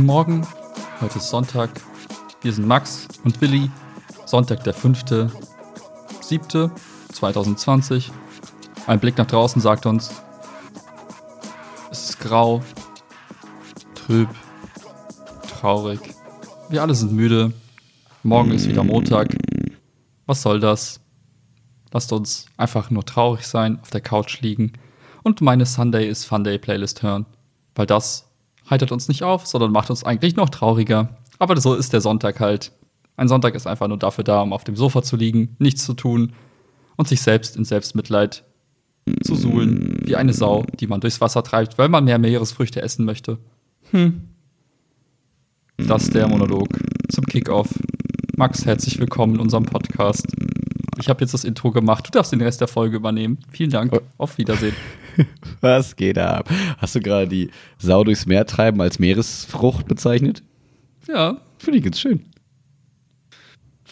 Guten Morgen, heute ist Sonntag. Wir sind Max und Willi. Sonntag der 5.7.2020. Ein Blick nach draußen sagt uns, es ist grau, trüb, traurig. Wir alle sind müde. Morgen ist wieder Montag. Was soll das? Lasst uns einfach nur traurig sein, auf der Couch liegen und meine Sunday is Funday Playlist hören. Weil das heitert uns nicht auf, sondern macht uns eigentlich noch trauriger. Aber so ist der Sonntag halt. Ein Sonntag ist einfach nur dafür da, um auf dem Sofa zu liegen, nichts zu tun und sich selbst in Selbstmitleid zu suhlen, wie eine Sau, die man durchs Wasser treibt, weil man mehr Meeresfrüchte essen möchte. Hm. Das ist der Monolog zum Kickoff. Max, herzlich willkommen in unserem Podcast. Ich habe jetzt das Intro gemacht. Du darfst den Rest der Folge übernehmen. Vielen Dank. Oh. Auf Wiedersehen. Was geht ab? Hast du gerade die Sau durchs Meer treiben als Meeresfrucht bezeichnet? Ja. Finde ich ganz schön.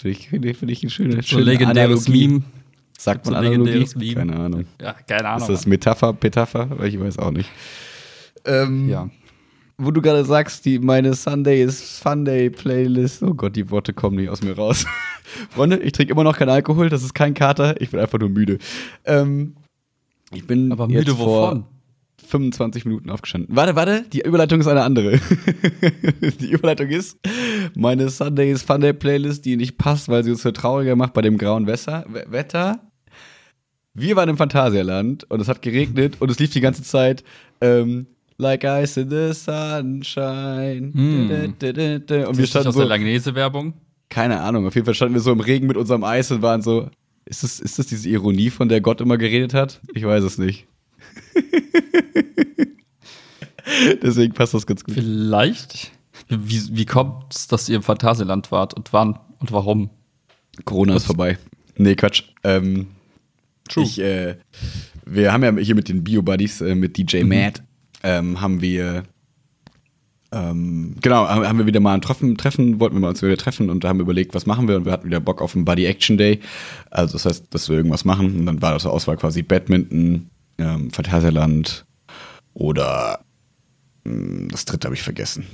Finde ich, find ich, find ich ein schönes So legendäres Analogie. Meme. Sagt So man ein Analogie? legendäres Meme. Keine Ahnung. Ja, keine Ahnung. Ist das Metapher, Petapher? Ich weiß auch nicht. Ähm, ja. Wo du gerade sagst, die, meine Sunday is Funday Playlist. Oh Gott, die Worte kommen nicht aus mir raus. Freunde, ich trinke immer noch keinen Alkohol, das ist kein Kater, ich bin einfach nur müde. Ähm, ich bin Aber müde jetzt vor wovon? 25 Minuten aufgestanden. Warte, warte, die Überleitung ist eine andere. die Überleitung ist meine Sunday is Funday Playlist, die nicht passt, weil sie uns so trauriger macht bei dem grauen Wetter. Wetter. Wir waren im Phantasialand und es hat geregnet und es lief die ganze Zeit ähm, Like Ice in the Sunshine. Da. Und wir standen aus so, der Langnese-Werbung. keine Ahnung, auf jeden Fall standen wir so im Regen mit unserem Eis und waren so, ist das, ist das diese Ironie, von der Gott immer geredet hat? Ich weiß es nicht. Deswegen passt das ganz gut. Vielleicht. Wie, wie kommt es, dass ihr im Phantasialand wart und wann und warum? Corona ist vorbei. Nee, Quatsch. Ähm, True. Ich, äh, wir haben ja hier mit den Bio-Buddies, äh, mit DJ Matt, ähm, haben wir, ähm, genau, haben wir wieder mal ein Treffen, Treffen, wollten wir mal uns wieder treffen und haben überlegt, was machen wir und wir hatten wieder Bock auf einen Buddy Action Day. Also das heißt, dass wir irgendwas machen und dann war das Auswahl quasi Badminton, ähm, Phantasialand oder mh, das dritte habe ich vergessen.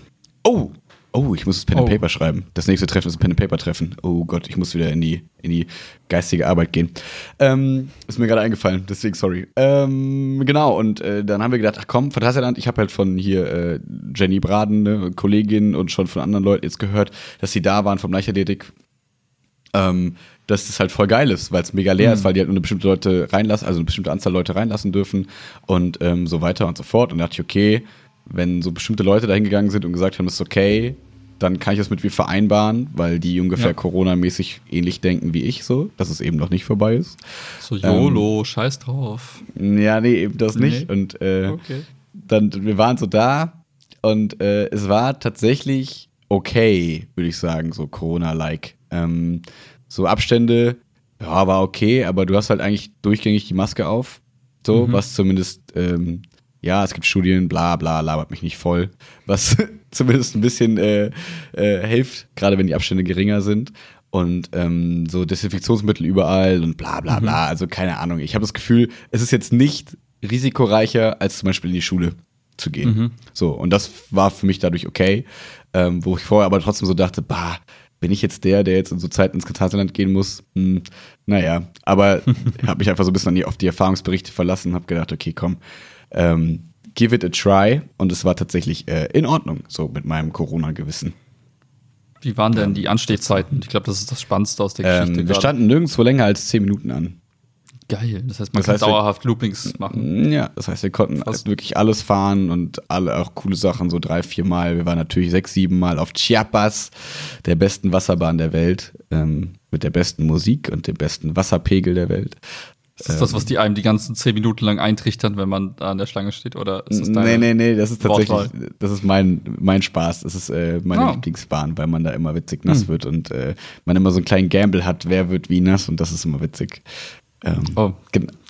Oh, oh, ich muss das Pen and Oh. Paper schreiben. Das nächste Treffen ist ein Pen and Paper Treffen. Oh Gott, ich muss wieder in die in die geistige Arbeit gehen. Ähm, ist mir gerade eingefallen, deswegen sorry. Ähm, genau und äh, dann haben wir gedacht, ach komm, Phantasialand. Ich habe halt von hier äh, Jenny Braden, ne, Kollegin und schon von anderen Leuten jetzt gehört, dass sie da waren vom Leichtathletik ähm, dass das halt voll geil ist, weil es mega leer ist, weil die halt nur eine bestimmte Leute reinlassen, also eine bestimmte Anzahl Leute reinlassen dürfen und ähm, so weiter und so fort. Und da dachte ich, okay, wenn so bestimmte Leute dahin gegangen sind und gesagt haben, das ist okay, dann kann ich das mit mir vereinbaren, weil die ungefähr Ja. Corona-mäßig ähnlich denken wie ich so, dass es eben noch nicht vorbei ist. So YOLO, scheiß drauf. Ja, nee, eben das nicht. Nee. Und äh, Okay. dann, wir waren so da und äh, es war tatsächlich okay, würde ich sagen, so Corona-like. Ähm, so Abstände, ja, war okay, aber du hast halt eigentlich durchgängig die Maske auf. So, was zumindest, ähm, ja, es gibt Studien, bla bla, labert mich nicht voll. Was zumindest ein bisschen äh, äh, hilft, gerade wenn die Abstände geringer sind. Und ähm, so Desinfektionsmittel überall und bla bla bla. Also keine Ahnung. Ich habe das Gefühl, es ist jetzt nicht risikoreicher, als zum Beispiel in die Schule zu gehen. So, und das war für mich dadurch okay. Ähm, wo ich vorher aber trotzdem so dachte, bah, bin ich jetzt der, der jetzt in so Zeiten ins Katarland gehen muss? Hm, naja, aber habe mich einfach so ein bisschen an die, auf die Erfahrungsberichte verlassen, habe gedacht, okay, komm, ähm, give it a try. Und es war tatsächlich äh, in Ordnung, so mit meinem Corona-Gewissen. Wie waren denn die Anstehzeiten? Ich glaube, das ist das Spannendste aus der Geschichte. Ähm, wir standen nirgendwo länger als 10 Minuten an. Geil. Das heißt, man Das kann heißt, wir- dauerhaft Loopings machen. Ja, das heißt, wir konnten Krass. wirklich alles fahren und alle auch coole Sachen, so drei, vier Mal. Wir waren natürlich sechs, sieben Mal auf Chiapas, der besten Wasserbahn der Welt, ähm, mit der besten Musik und dem besten Wasserpegel der Welt. Ist das das, was die einem die ganzen zehn Minuten lang eintrichtern, wenn man da an der Schlange steht? Oder ist das Nee, nee, nee, das ist tatsächlich, Wortwahl? das ist mein, mein Spaß. Das ist äh, meine Ah. Lieblingsbahn, weil man da immer witzig nass Hm. wird und äh, man immer so einen kleinen Gamble hat, wer wird wie nass und das ist immer witzig. Ähm, Oh,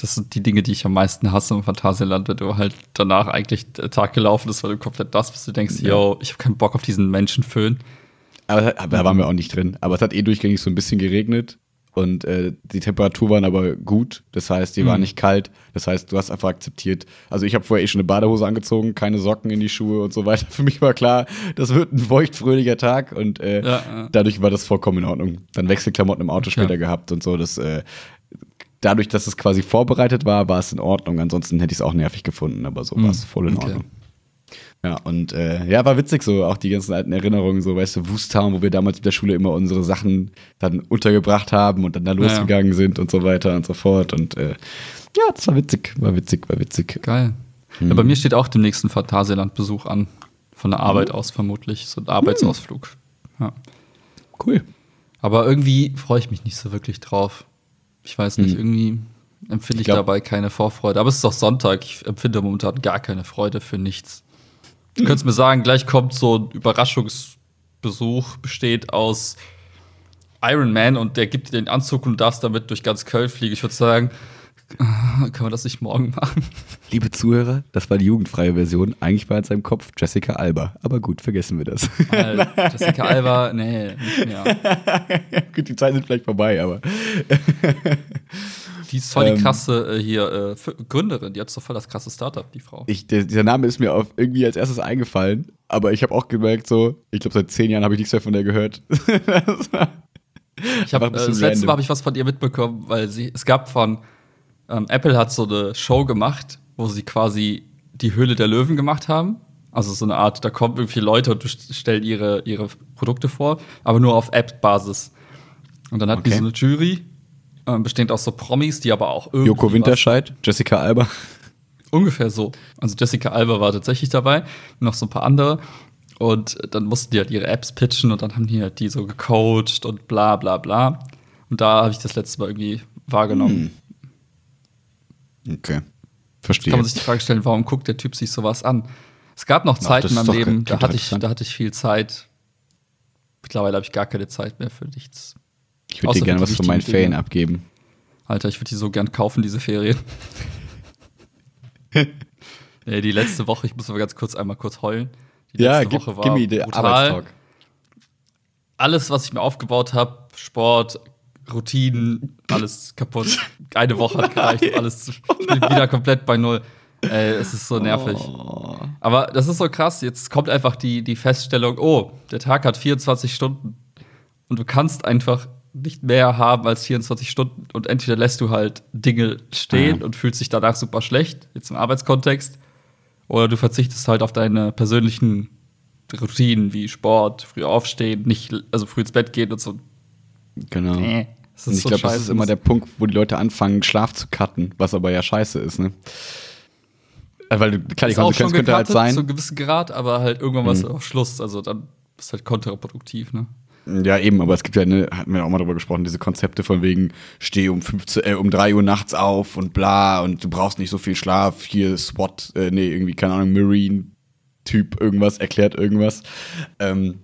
das sind die Dinge, die ich am meisten hasse im Phantasialand, wenn du halt danach eigentlich der Tag gelaufen ist, weil du komplett nass bist. Du denkst, Ja. yo, ich habe keinen Bock auf diesen Menschenföhn. aber, aber da waren wir auch nicht drin. Aber es hat eh durchgängig so ein bisschen geregnet und äh, die Temperatur waren aber gut. Das heißt, die war Mhm. nicht kalt. Das heißt, du hast einfach akzeptiert. Also ich habe vorher eh schon eine Badehose angezogen, keine Socken in die Schuhe und so weiter. Für mich war klar, das wird ein feuchtfröhlicher Tag und äh, Ja, ja. dadurch war das vollkommen in Ordnung. Dann Wechselklamotten im Auto später Ja. gehabt und so. Das, äh, dadurch, dass es quasi vorbereitet war, war es in Ordnung. Ansonsten hätte ich es auch nervig gefunden, aber so Mhm. war es voll in Okay. Ordnung. Ja, und äh, ja, war witzig so, auch die ganzen alten Erinnerungen, so, weißt du, Wusttown, wo wir damals mit der Schule immer unsere Sachen dann untergebracht haben und dann da Ja. losgegangen sind und so weiter und so fort. Und äh, ja, das war witzig, war witzig, war witzig. Geil. Ja, bei mir steht auch demnächst ein Phantasialand-Besuch an. Von der Arbeit aus vermutlich. So ein Arbeitsausflug. Ja. Cool. Aber irgendwie freue ich mich nicht so wirklich drauf. Ich weiß nicht, Hm. irgendwie empfinde ich, Ich dabei keine Vorfreude. Aber es ist doch Sonntag. Ich empfinde momentan gar keine Freude für nichts. Du könntest mir sagen, gleich kommt so ein Überraschungsbesuch, besteht aus Iron Man und der gibt dir den Anzug und du darfst damit durch ganz Köln fliegen. Ich würde sagen, kann man das nicht morgen machen? Liebe Zuhörer, das war die jugendfreie Version. Eigentlich war in seinem Kopf Jessica Alba. Aber gut, vergessen wir das. Weil Jessica Alba, nee, nicht mehr. gut, die Zeiten sind vielleicht vorbei, aber. Die ist voll die Ähm. krasse äh, hier äh, Gründerin, die hat so voll das krasse Startup, die Frau. Ich, der, dieser Name ist mir auf irgendwie als erstes eingefallen, aber ich habe auch gemerkt, so, ich glaube, seit zehn Jahren habe ich nichts mehr von der gehört. Das war- Ich ein äh, das letzte. Mal habe ich was von ihr mitbekommen, weil sie es gab von ähm, Apple hat so eine Show gemacht, wo sie quasi die Höhle der Löwen gemacht haben. Also so eine Art, da kommen irgendwie Leute und st- stellen ihre, ihre Produkte vor, aber nur auf App-Basis. Und dann hatten die Okay. so eine Jury, ähm, bestehend aus so Promis, die aber auch irgendwie Joko Winterscheid, Jessica Alba. Ungefähr so. Also Jessica Alba war tatsächlich dabei, noch so ein paar andere. Und dann mussten die halt ihre Apps pitchen und dann haben die halt die so gecoacht und bla bla bla. Und da habe ich das letzte Mal irgendwie wahrgenommen. Okay. Verstehe. Kann man sich die Frage stellen, warum guckt der Typ sich sowas an? Es gab noch Zeiten in meinem Leben, da hatte, ich, da hatte ich viel Zeit. Mittlerweile habe ich gar keine Zeit mehr für nichts. ich würde dir gerne die was von meinen Ferien Dinge. abgeben. Alter, ich würde die so gern kaufen, diese Ferien. nee, die letzte Woche, ich muss aber ganz kurz einmal kurz heulen. Die Ja, letzte gib, Woche gib mir den brutal. Arbeitstalk. Alles, was ich mir aufgebaut habe, Sport, Routinen, alles kaputt. Eine Woche hat gereicht, alles ich bin wieder komplett bei Null. Ey, es ist so nervig. Oh. Aber das ist so krass. Jetzt kommt einfach die, die Feststellung: Oh, der Tag hat 24 Stunden. Und du kannst einfach nicht mehr haben als 24 Stunden. Und entweder lässt du halt Dinge stehen Ah. und fühlst dich danach super schlecht, jetzt im Arbeitskontext. Oder du verzichtest halt auf deine persönlichen Routinen wie Sport, früh aufstehen, nicht, also früh ins Bett gehen und so. Genau. Nee, das Und ich so glaube, das ist immer der Punkt, wo die Leute anfangen, Schlaf zu cutten, was aber ja scheiße ist, ne? Äh, Weil, du- klar, die Konsequenz könnte halt sein. zu einem gewissen Grad, aber halt irgendwann war es Mhm. auch Schluss. Also dann ist halt kontraproduktiv, ne? Ja, eben, aber es gibt ja, ne, hatten wir auch mal drüber gesprochen, diese Konzepte von wegen, steh um 15, äh, um 3 Uhr nachts auf und bla und du brauchst nicht so viel Schlaf, hier SWAT, äh, nee, irgendwie, keine Ahnung, Marine-Typ irgendwas, erklärt irgendwas. Ähm,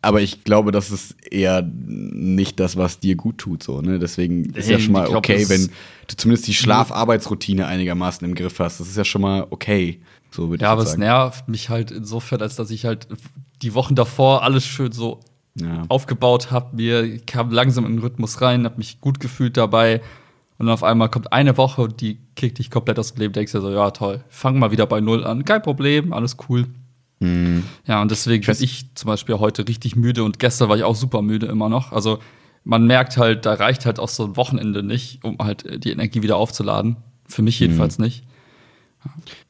aber ich glaube, das ist eher nicht das, was dir gut tut, so, ne? Deswegen ist ja Nee, schon mal glaub, okay, wenn du zumindest die Schlaf-Arbeitsroutine einigermaßen im Griff hast. Das ist ja schon mal okay. So würde Ja, ich aber jetzt es sagen. nervt mich halt insofern, als dass ich halt die Wochen davor alles schön so Ja. aufgebaut habe. Mir kam langsam in den Rhythmus rein, habe mich gut gefühlt dabei. Und dann auf einmal kommt eine Woche und die kriegt dich komplett aus dem Leben. Denkst dir so, ja, toll, fang mal wieder bei Null an. Kein Problem, alles cool. Mhm. Ja, und deswegen bin ich zum Beispiel heute richtig müde und gestern war ich auch super müde immer noch. Also man merkt halt, da reicht halt auch so ein Wochenende nicht, um halt äh, die Energie wieder aufzuladen. Für mich jedenfalls nicht.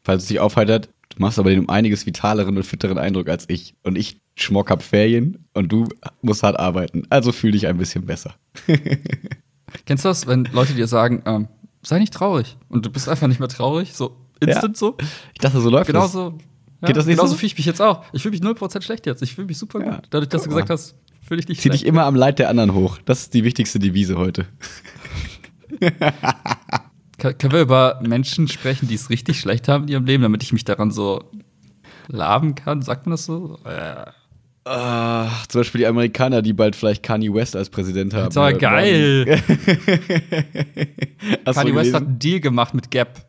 falls es dich aufheitert, du machst aber den um einiges vitaleren und fitteren Eindruck als ich. Und ich schmock hab Ferien und du musst hart arbeiten. Also fühl dich ein bisschen besser. Kennst du das, wenn Leute dir sagen, ähm, sei nicht traurig und du bist einfach nicht mehr traurig, so instant so? Ich dachte, so läuft Genauso. Ja, Geht das nicht genauso so? fühle ich mich jetzt auch. Ich fühle mich 0% schlecht jetzt. Ich fühle mich super gut. Dadurch, dass du gesagt hast, fühle ich dich Zieh dich immer am Leid der anderen hoch. Das ist die wichtigste Devise heute. Können wir über Menschen sprechen, die es richtig schlecht haben in ihrem Leben, damit ich mich daran so laben kann? Sagt man das so? Äh. Ah, zum Beispiel die Amerikaner, die bald vielleicht Kanye West als Präsident haben. Das Oder- geil. Kanye West hat einen Deal gemacht mit Gap.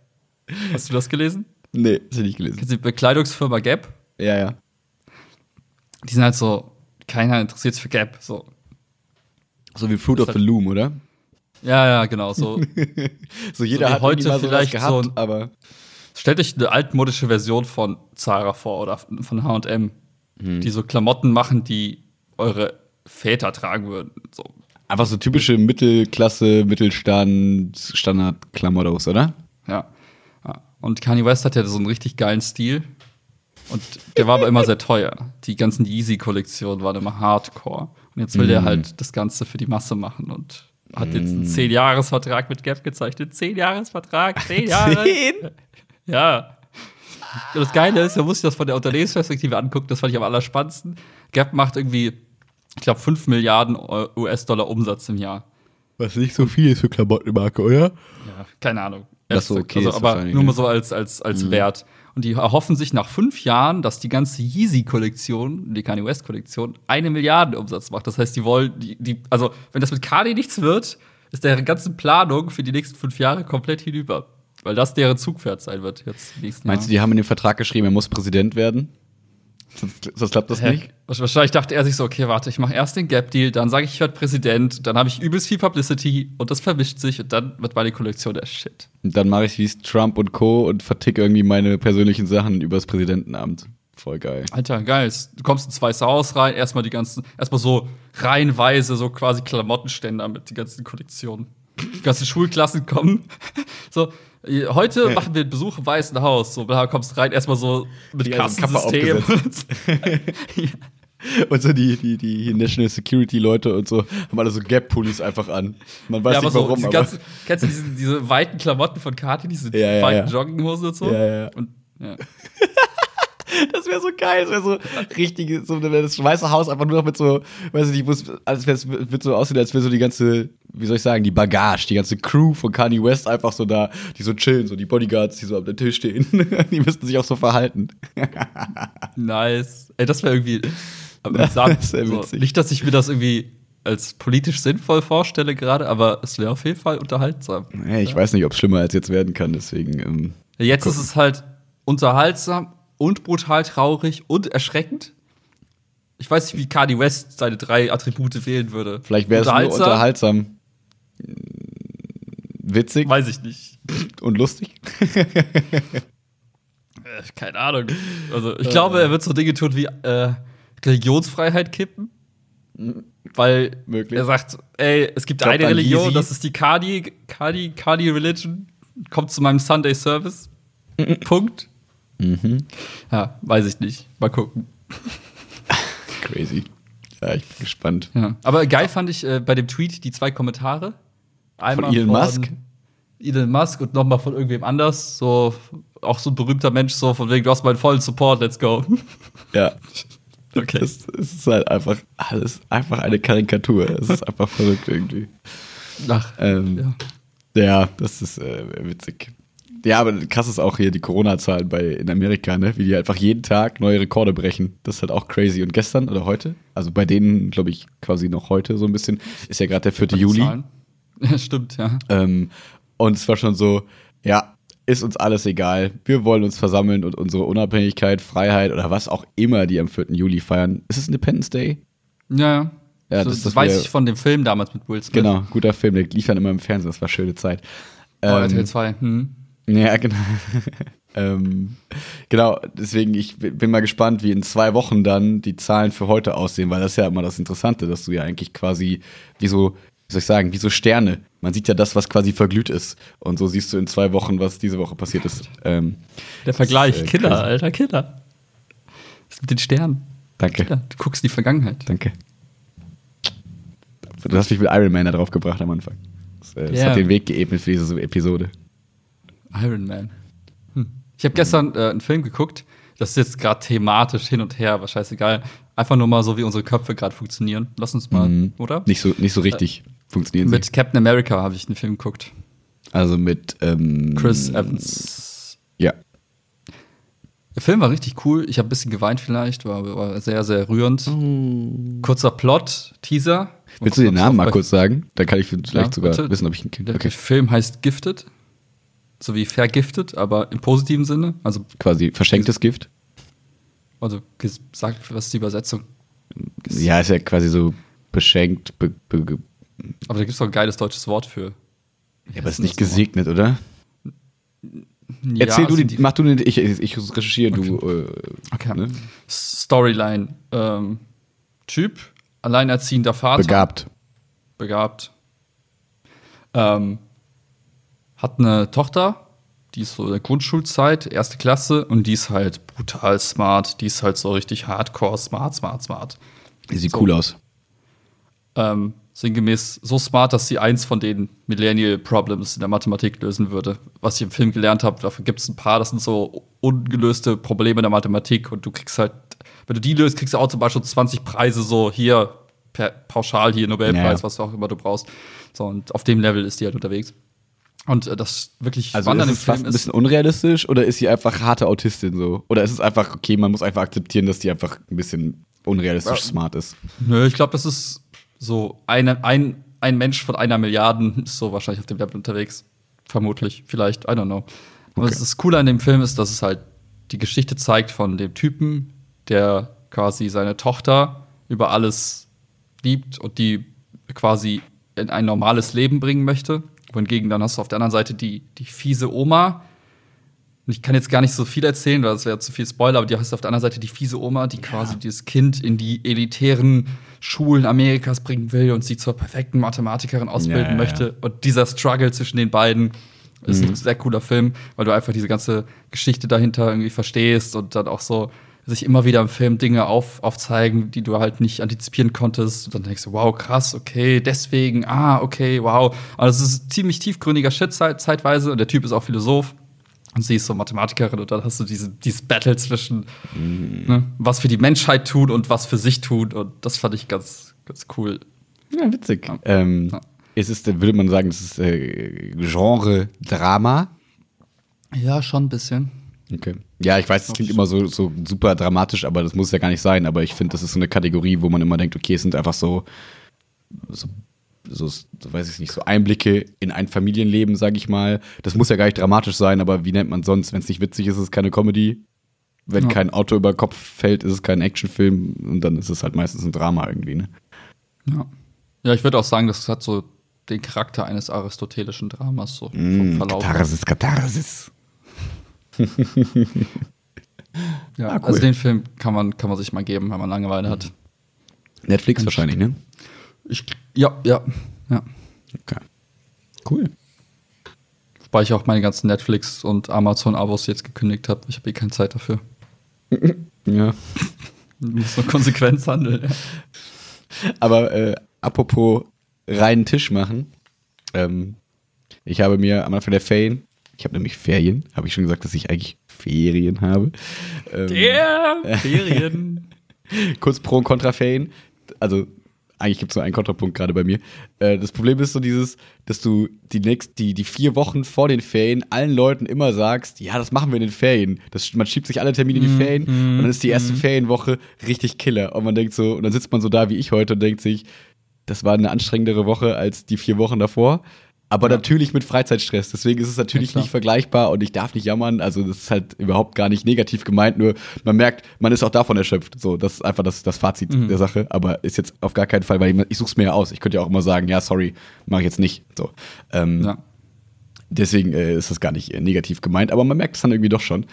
Hast du das gelesen? Nee, das hab ich nicht gelesen. Kennst du die Bekleidungsfirma Gap? Ja, ja. Die sind halt so, keiner interessiert sich für Gap. So. So wie Fruit of hat- the Loom, oder? Ja, ja, genau. So. So jeder wie hat heute vielleicht gehabt, so ein- aber Stellt euch eine altmodische Version von Zara vor oder von HM, Hm. die so Klamotten machen, die eure Väter tragen würden. So. einfach so typische Mittelklasse, Mittelstand, Standard-Klamottos, oder? Ja. Und Kanye West hat ja so einen richtig geilen Stil. Und der war aber immer sehr teuer. Die ganzen Yeezy-Kollektionen waren immer Hardcore. Und jetzt will der halt das Ganze für die Masse machen und hat jetzt einen 10-Jahres-Vertrag mit Gap gezeichnet. 10-Jahres-Vertrag, 10 Jahre. Ja. Und das Geile ist, man muss sich das von der Unternehmensperspektive angucken, das fand ich am allerspannendsten. Gap macht irgendwie, ich glaube, 5 Milliarden US-Dollar Umsatz im Jahr. Was nicht so viel ist für Klamottenmarke, oder? Ja, keine Ahnung. Was so okay also, aber nur mal so als, als, als Wert. Und die erhoffen sich nach fünf Jahren, dass die ganze Yeezy-Kollektion, die Kanye West-Kollektion, eine Milliarde Umsatz macht. Das heißt, die wollen, die, die, also, wenn das mit Kanye nichts wird, ist deren ganze Planung für die nächsten fünf Jahre komplett hinüber. Weil das deren Zugpferd sein wird jetzt nächsten Meinst du, die haben in dem Vertrag geschrieben, er muss Präsident werden? Sonst, sonst klappt das Hä? nicht? Wahrscheinlich dachte er sich so, okay, warte, ich mache erst den Gap-Deal, dann sage ich, ich werde Präsident, dann habe ich übelst viel Publicity und das vermischt sich und dann wird meine Kollektion der Shit. Und dann mache ich wie es Trump und Co. und vertick irgendwie meine persönlichen Sachen übers Präsidentenamt. Voll geil. Alter, geil. Du kommst ins Weiße Haus rein, erstmal die ganzen, erstmal so reihenweise, so quasi Klamottenständer mit den ganzen Kollektionen. Die ganzen Schulklassen kommen. So, heute machen wir einen Besuch im Weißen Haus. So, da kommst rein, erstmal so mit Kappe Kassensystem. Und so die, die, die National Security Leute und so haben alle so Gap-Pullis einfach an. Man weiß ja, aber nicht so, warum, diese aber ganzen, kennst du diese, diese weiten Klamotten von Kati, diese Ja, ja, weiten ja. Jogginghosen und so? Ja, ja, ja. Und, ja. das wäre so geil. Das wäre so richtig, so das Weiße Haus einfach nur noch mit so, weiß ich nicht, als wird so aussehen, als wäre so die ganze, wie soll ich sagen, die Bagage, die ganze Crew von Kanye West einfach so da, die so chillen, so die Bodyguards, die so am Tisch stehen. die müssten sich auch so verhalten. Nice. Ey, das wäre irgendwie. Aber Das das wär so, witzig. nicht, dass ich mir das irgendwie als politisch sinnvoll vorstelle gerade, aber es wäre auf jeden Fall unterhaltsam. Ja, ich weiß nicht, ob es schlimmer als jetzt werden kann, deswegen. Ähm, Jetzt ist es halt unterhaltsam und brutal traurig und erschreckend. Ich weiß nicht, wie Kanye West seine drei Attribute wählen würde. vielleicht wäre es nur unterhaltsam. Witzig Weiß ich nicht. und lustig. Äh, keine Ahnung. Also, ich glaube, er wird so Dinge tun wie äh, Religionsfreiheit kippen. Weil Möglich. er sagt, ey, es gibt Glaubt eine Religion, Yeezy. das ist die Kani, Kani, Kani Religion. Kommt zu meinem Sunday Service. Punkt. Ja, weiß ich nicht. Mal gucken. Crazy. Ja, ich bin gespannt. Ja. Aber geil fand ich äh, bei dem Tweet die zwei Kommentare. Einmal Elon Musk? Elon Musk und nochmal von irgendwem anders. So, auch so ein berühmter Mensch, so von wegen, du hast meinen vollen Support, let's go. Ja. Okay. Es, es ist halt einfach alles einfach eine Karikatur. Es ist einfach verrückt irgendwie. Ach, Ähm, ja. ja. das ist äh, witzig. Ja, aber krass ist auch hier die Corona-Zahlen bei in Amerika, ne? Wie die einfach jeden Tag neue Rekorde brechen. Das ist halt auch crazy. Und gestern oder heute, also bei denen, glaube ich, quasi noch heute so ein bisschen, ist ja gerade der 4. Juli. Zahlen. Ja, stimmt, ja. Ähm, und es war schon so, ja, ist uns alles egal. Wir wollen uns versammeln und unsere Unabhängigkeit, Freiheit oder was auch immer die am 4. Juli feiern. Ist es Independence Day? Ja, ja. Ja, das, das- das weiß ich von dem Film damals mit Will Smith. Genau, guter Film, der lief dann immer im Fernsehen, das war schöne Zeit. Oh, RTL 2. Hm. Ja, genau. ähm, genau, deswegen, ich bin mal gespannt, wie in zwei Wochen dann die Zahlen für heute aussehen, weil das ist ja immer das Interessante, dass du ja eigentlich quasi wie so, wie soll ich sagen, wie so Sterne. Man sieht ja das, was quasi verglüht ist. Und so siehst du in zwei Wochen, was diese Woche passiert ist. Ähm, Der Vergleich, ist, äh, Killer, crazy. alter Killer. Das mit den Sternen. danke, Killer. Du guckst in die Vergangenheit. danke. Du hast mich mit Iron Man da drauf gebracht am Anfang. Das, äh, das hat den Weg geebnet für diese Episode. Iron Man. Hm. Ich habe gestern äh, einen Film geguckt. Das ist jetzt gerade thematisch hin und her, aber scheißegal. Einfach nur mal so, wie unsere Köpfe gerade funktionieren. Lass uns mal, Mhm. oder? Nicht so, nicht so richtig funktionieren Mit Captain America habe ich einen Film geguckt. Also mit ähm, Chris Evans. Ja. Der Film war richtig cool. Ich habe ein bisschen geweint vielleicht, war, war sehr, sehr rührend. Kurzer Plot, Teaser. Willst du den Namen mal kurz sagen? Dann kann ich vielleicht Ja, sogar bitte. wissen, ob ich ihn kenne. Der Okay. Film heißt Gifted. So wie vergiftet, aber im positiven Sinne. Also, Quasi verschenktes Gift. also ges- sagt, was ist die Übersetzung? Ja, ist ja quasi so beschenkt. Be, be, Aber da gibt es doch ein geiles deutsches Wort für. ja, aber ist nicht gesegnet, oder? Ja, Erzähl du sind den, mach du ich, ich recherchiere, du. Äh, Okay. ne? Storyline. Ähm, typ, alleinerziehender Vater. begabt. begabt. Ähm, hat eine Tochter, die ist so in der Grundschulzeit, erste Klasse, und die ist halt brutal smart. Die ist halt so richtig hardcore, smart, smart, smart. Die sieht So. cool aus. Ähm, sinngemäß so smart, dass sie eins von den Millennial Problems in der Mathematik lösen würde. Was ich im Film gelernt habe, dafür gibt es ein paar, das sind so ungelöste Probleme in der Mathematik und du kriegst halt, wenn du die löst, kriegst du automatisch schon 20 Preise, so hier per, pauschal hier Nobelpreis, Ja. was auch immer du brauchst. So, und auf dem Level ist die halt unterwegs. Und äh, das wirklich Also Wandern ist im es fast ein bisschen unrealistisch oder ist sie einfach harte Autistin so? Oder ist es einfach, okay, man muss einfach akzeptieren, dass die einfach ein bisschen unrealistisch Ja. smart ist? Nö, ich glaube, das ist so eine, ein, ein Mensch von einer Milliarden ist so wahrscheinlich auf dem Level unterwegs. Vermutlich, vielleicht, I don't know. Aber Okay. das, das Coole an dem Film ist, dass es halt die Geschichte zeigt von dem Typen, der quasi seine Tochter über alles liebt und die quasi in ein normales Leben bringen möchte. Wohingegen dann hast du auf der anderen Seite die, die fiese Oma. Und ich kann jetzt gar nicht so viel erzählen, weil das wäre zu viel Spoiler, aber die hast auf der anderen Seite die fiese Oma, die quasi dieses Kind in die elitären Schulen Amerikas bringen will und sie zur perfekten Mathematikerin ausbilden Ja, ja, möchte. Und dieser Struggle zwischen den beiden ist Mhm. ein sehr cooler Film, weil du einfach diese ganze Geschichte dahinter irgendwie verstehst und dann auch so sich immer wieder im Film Dinge auf, aufzeigen, die du halt nicht antizipieren konntest. Und dann denkst du, wow, krass, okay, deswegen, ah, okay, wow. Also es ist ziemlich tiefgründiger Shit zeit, zeitweise und der Typ ist auch Philosoph. Und sie ist so Mathematikerin und dann hast du diese, dieses Battle zwischen, ne, was für die Menschheit tut und was für sich tut. Und das fand ich ganz, ganz cool. Ja, witzig. Ja. Ähm, Ja. Ist es, würde man sagen, das ist äh, Genre Drama? Ja, schon ein bisschen. Okay. Ja, ich weiß, es klingt immer so, so super dramatisch, aber das muss ja gar nicht sein. Aber ich finde, das ist so eine Kategorie, wo man immer denkt, okay, es sind einfach so, so, so, so weiß ich nicht, so Einblicke in ein Familienleben, sage ich mal. Das muss ja gar nicht dramatisch sein, aber wie nennt man sonst? Wenn es nicht witzig ist, ist es keine Comedy. Wenn Ja. kein Auto über Kopf fällt, ist es kein Actionfilm und dann ist es halt meistens ein Drama irgendwie. Ne? Ja. Ja, ich würde auch sagen, das hat so den Charakter eines aristotelischen Dramas so vom Mm, Verlauf. her. Katharsis, Katharsis. Ja, Ah, cool. Also den Film kann man, kann man sich mal geben, wenn man Langeweile hat. Netflix wahrscheinlich, ne? Ich, ja, ja, ja. Okay. Cool. Wobei ich auch meine ganzen Netflix- und Amazon-Abos jetzt gekündigt habe. Ich habe eh keine Zeit dafür. Ja. Muss nur Konsequenz handeln. Aber äh, apropos reinen Tisch machen. Ähm, ich habe mir am Anfang der Ferien, ich habe nämlich Ferien, habe ich schon gesagt, dass ich eigentlich Ferien habe. Ähm, Der Ferien. kurz Pro- und Kontra-Ferien. Also eigentlich gibt es nur einen Kontrapunkt gerade bei mir. Äh, das Problem ist so dieses, dass du die, nächst, die, die vier Wochen vor den Ferien allen Leuten immer sagst, ja, das machen wir in den Ferien. Das, man schiebt sich alle Termine in die Ferien und dann ist die erste Ferienwoche richtig killer. Und man denkt so, und dann sitzt man so da wie ich heute und denkt sich, das war eine anstrengendere Woche als die vier Wochen davor. Aber Ja. natürlich mit Freizeitstress. Deswegen ist es natürlich Ja, nicht vergleichbar und ich darf nicht jammern. Also, das ist halt überhaupt gar nicht negativ gemeint. Nur man merkt, man ist auch davon erschöpft. So, das ist einfach das, das Fazit Mhm. der Sache. Aber ist jetzt auf gar keinen Fall, weil ich, ich suche es mir ja aus. Ich könnte ja auch immer sagen, ja, sorry, mache ich jetzt nicht. So. Ähm, ja. Deswegen äh, ist das gar nicht äh, negativ gemeint, aber man merkt es dann irgendwie doch schon.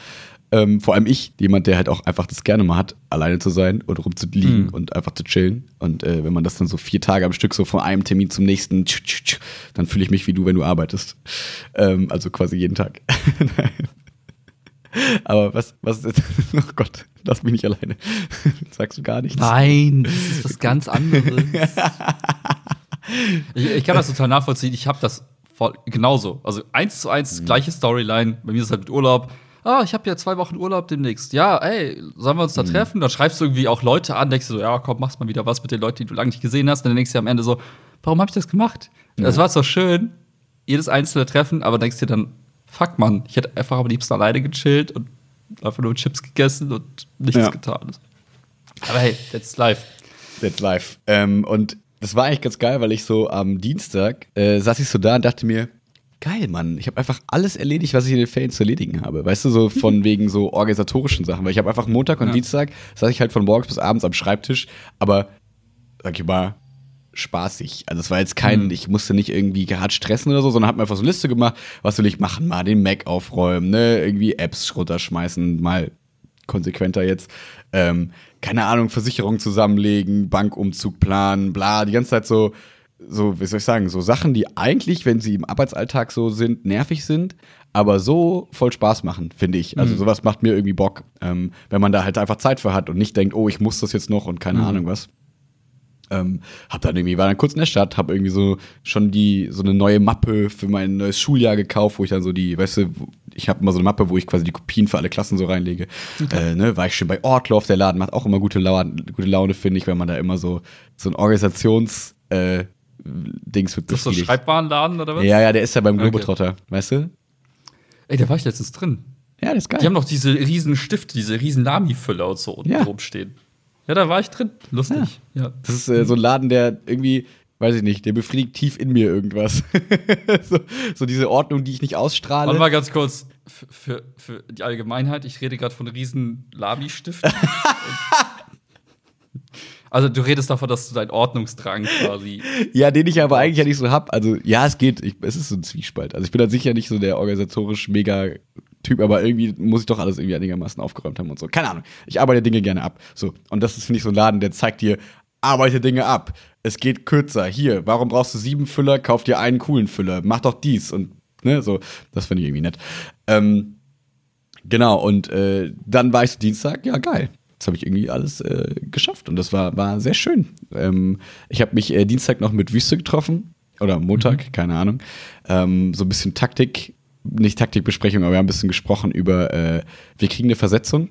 Ähm, vor allem ich, jemand, der halt auch einfach das gerne mal hat, alleine zu sein und rumzuliegen Mhm. und einfach zu chillen. Und äh, wenn man das dann so vier Tage am Stück so von einem Termin zum nächsten, tsch, tsch, tsch, dann fühle ich mich wie du, wenn du arbeitest. Ähm, also quasi jeden Tag. Aber was, was ist? Oh Gott, lass mich nicht alleine. Sagst du gar nichts? Nein, das ist was ganz anderes. ich, ich kann das total nachvollziehen. Ich habe das voll, genauso. Also eins zu eins, gleiche Storyline. Bei mir ist es halt mit Urlaub. Ah, ich habe ja zwei Wochen Urlaub demnächst. Ja, ey, sollen wir uns da treffen? Dann schreibst du irgendwie auch Leute an, denkst du so, ja, komm, machst mal wieder was mit den Leuten, die du lange nicht gesehen hast. Und dann denkst du am Ende so, warum habe ich das gemacht? Das war so schön. jedes einzelne Treffen, aber denkst dir dann, fuck man, ich hätte einfach am liebsten alleine gechillt und einfach nur Chips gegessen und nichts Ja. getan. Aber hey, that's life. That's live. Ähm, und das war eigentlich ganz geil, weil ich so am Dienstag äh, saß ich so da und dachte mir, geil, Mann, ich habe einfach alles erledigt, was ich in den Ferien zu erledigen habe. Weißt du, so von wegen so organisatorischen Sachen. Weil ich habe einfach Montag und Ja. Dienstag saß ich halt von morgens bis abends am Schreibtisch, aber sag ich mal, spaßig. Also es war jetzt kein, ich musste nicht irgendwie hart stressen oder so, sondern habe mir einfach so eine Liste gemacht, was will ich machen, mal den Mac aufräumen, ne, irgendwie Apps runterschmeißen, mal konsequenter jetzt. Ähm, keine Ahnung, Versicherung zusammenlegen, Bankumzug planen, bla, die ganze Zeit so, so, wie soll ich sagen, so Sachen, die eigentlich, wenn sie im Arbeitsalltag so sind, nervig sind, aber so voll Spaß machen, finde ich. Also sowas macht mir irgendwie Bock, ähm, wenn man da halt einfach Zeit für hat und nicht denkt, oh, ich muss das jetzt noch und keine Ahnung was. Ähm, hab dann irgendwie, war dann kurz in der Stadt, hab irgendwie so schon die, so eine neue Mappe für mein neues Schuljahr gekauft, wo ich dann so die, weißt du, ich habe immer so eine Mappe, wo ich quasi die Kopien für alle Klassen so reinlege. Äh, ne, war ich schon bei Ortlauf, der Laden macht auch immer gute Laune, gute Laune finde ich, wenn man da immer so, so ein Organisations, äh, Dings wird Das ist so ein befriedigt. Schreibwarenladen oder was? Ja, ja, der ist ja beim Okay. Globetrotter, weißt du? Ey, da war ich letztens drin. Ja, das ist geil. Die haben noch diese riesen Stifte, diese riesen Lami-Füller und so unten Ja. rumstehen. Ja, da war ich drin. Lustig. Ja. Das ist äh, so ein Laden, der irgendwie, weiß ich nicht, der befriedigt tief in mir irgendwas. so, so diese Ordnung, die ich nicht ausstrahle. Warte mal ganz kurz. Für, für, für die Allgemeinheit, ich rede gerade von riesen Lami-Stiften. also du redest davon, dass du deinen Ordnungsdrang quasi. Ja, den ich aber eigentlich ja nicht so hab. Also, ja, es geht. Ich, es ist so ein Zwiespalt. Also, ich bin dann sicher nicht so der organisatorisch mega Typ, aber irgendwie muss ich doch alles irgendwie einigermaßen aufgeräumt haben und so. Keine Ahnung. Ich arbeite Dinge gerne ab. So. Und das ist, finde ich, so ein Laden, der zeigt dir, arbeite Dinge ab. Es geht kürzer. Hier, warum brauchst du sieben Füller? Kauf dir einen coolen Füller. Mach doch dies. Und, ne, so. Das finde ich irgendwie nett. Ähm, genau. Und äh, dann war ich so Dienstag, ja, geil. Das habe ich irgendwie alles äh, geschafft und das war, war sehr schön. Ähm, ich habe mich äh, Dienstag noch mit Wüste getroffen oder Montag, keine Ahnung. Ähm, so ein bisschen Taktik, nicht Taktikbesprechung, aber wir haben ein bisschen gesprochen über, äh, wir kriegen eine Versetzung.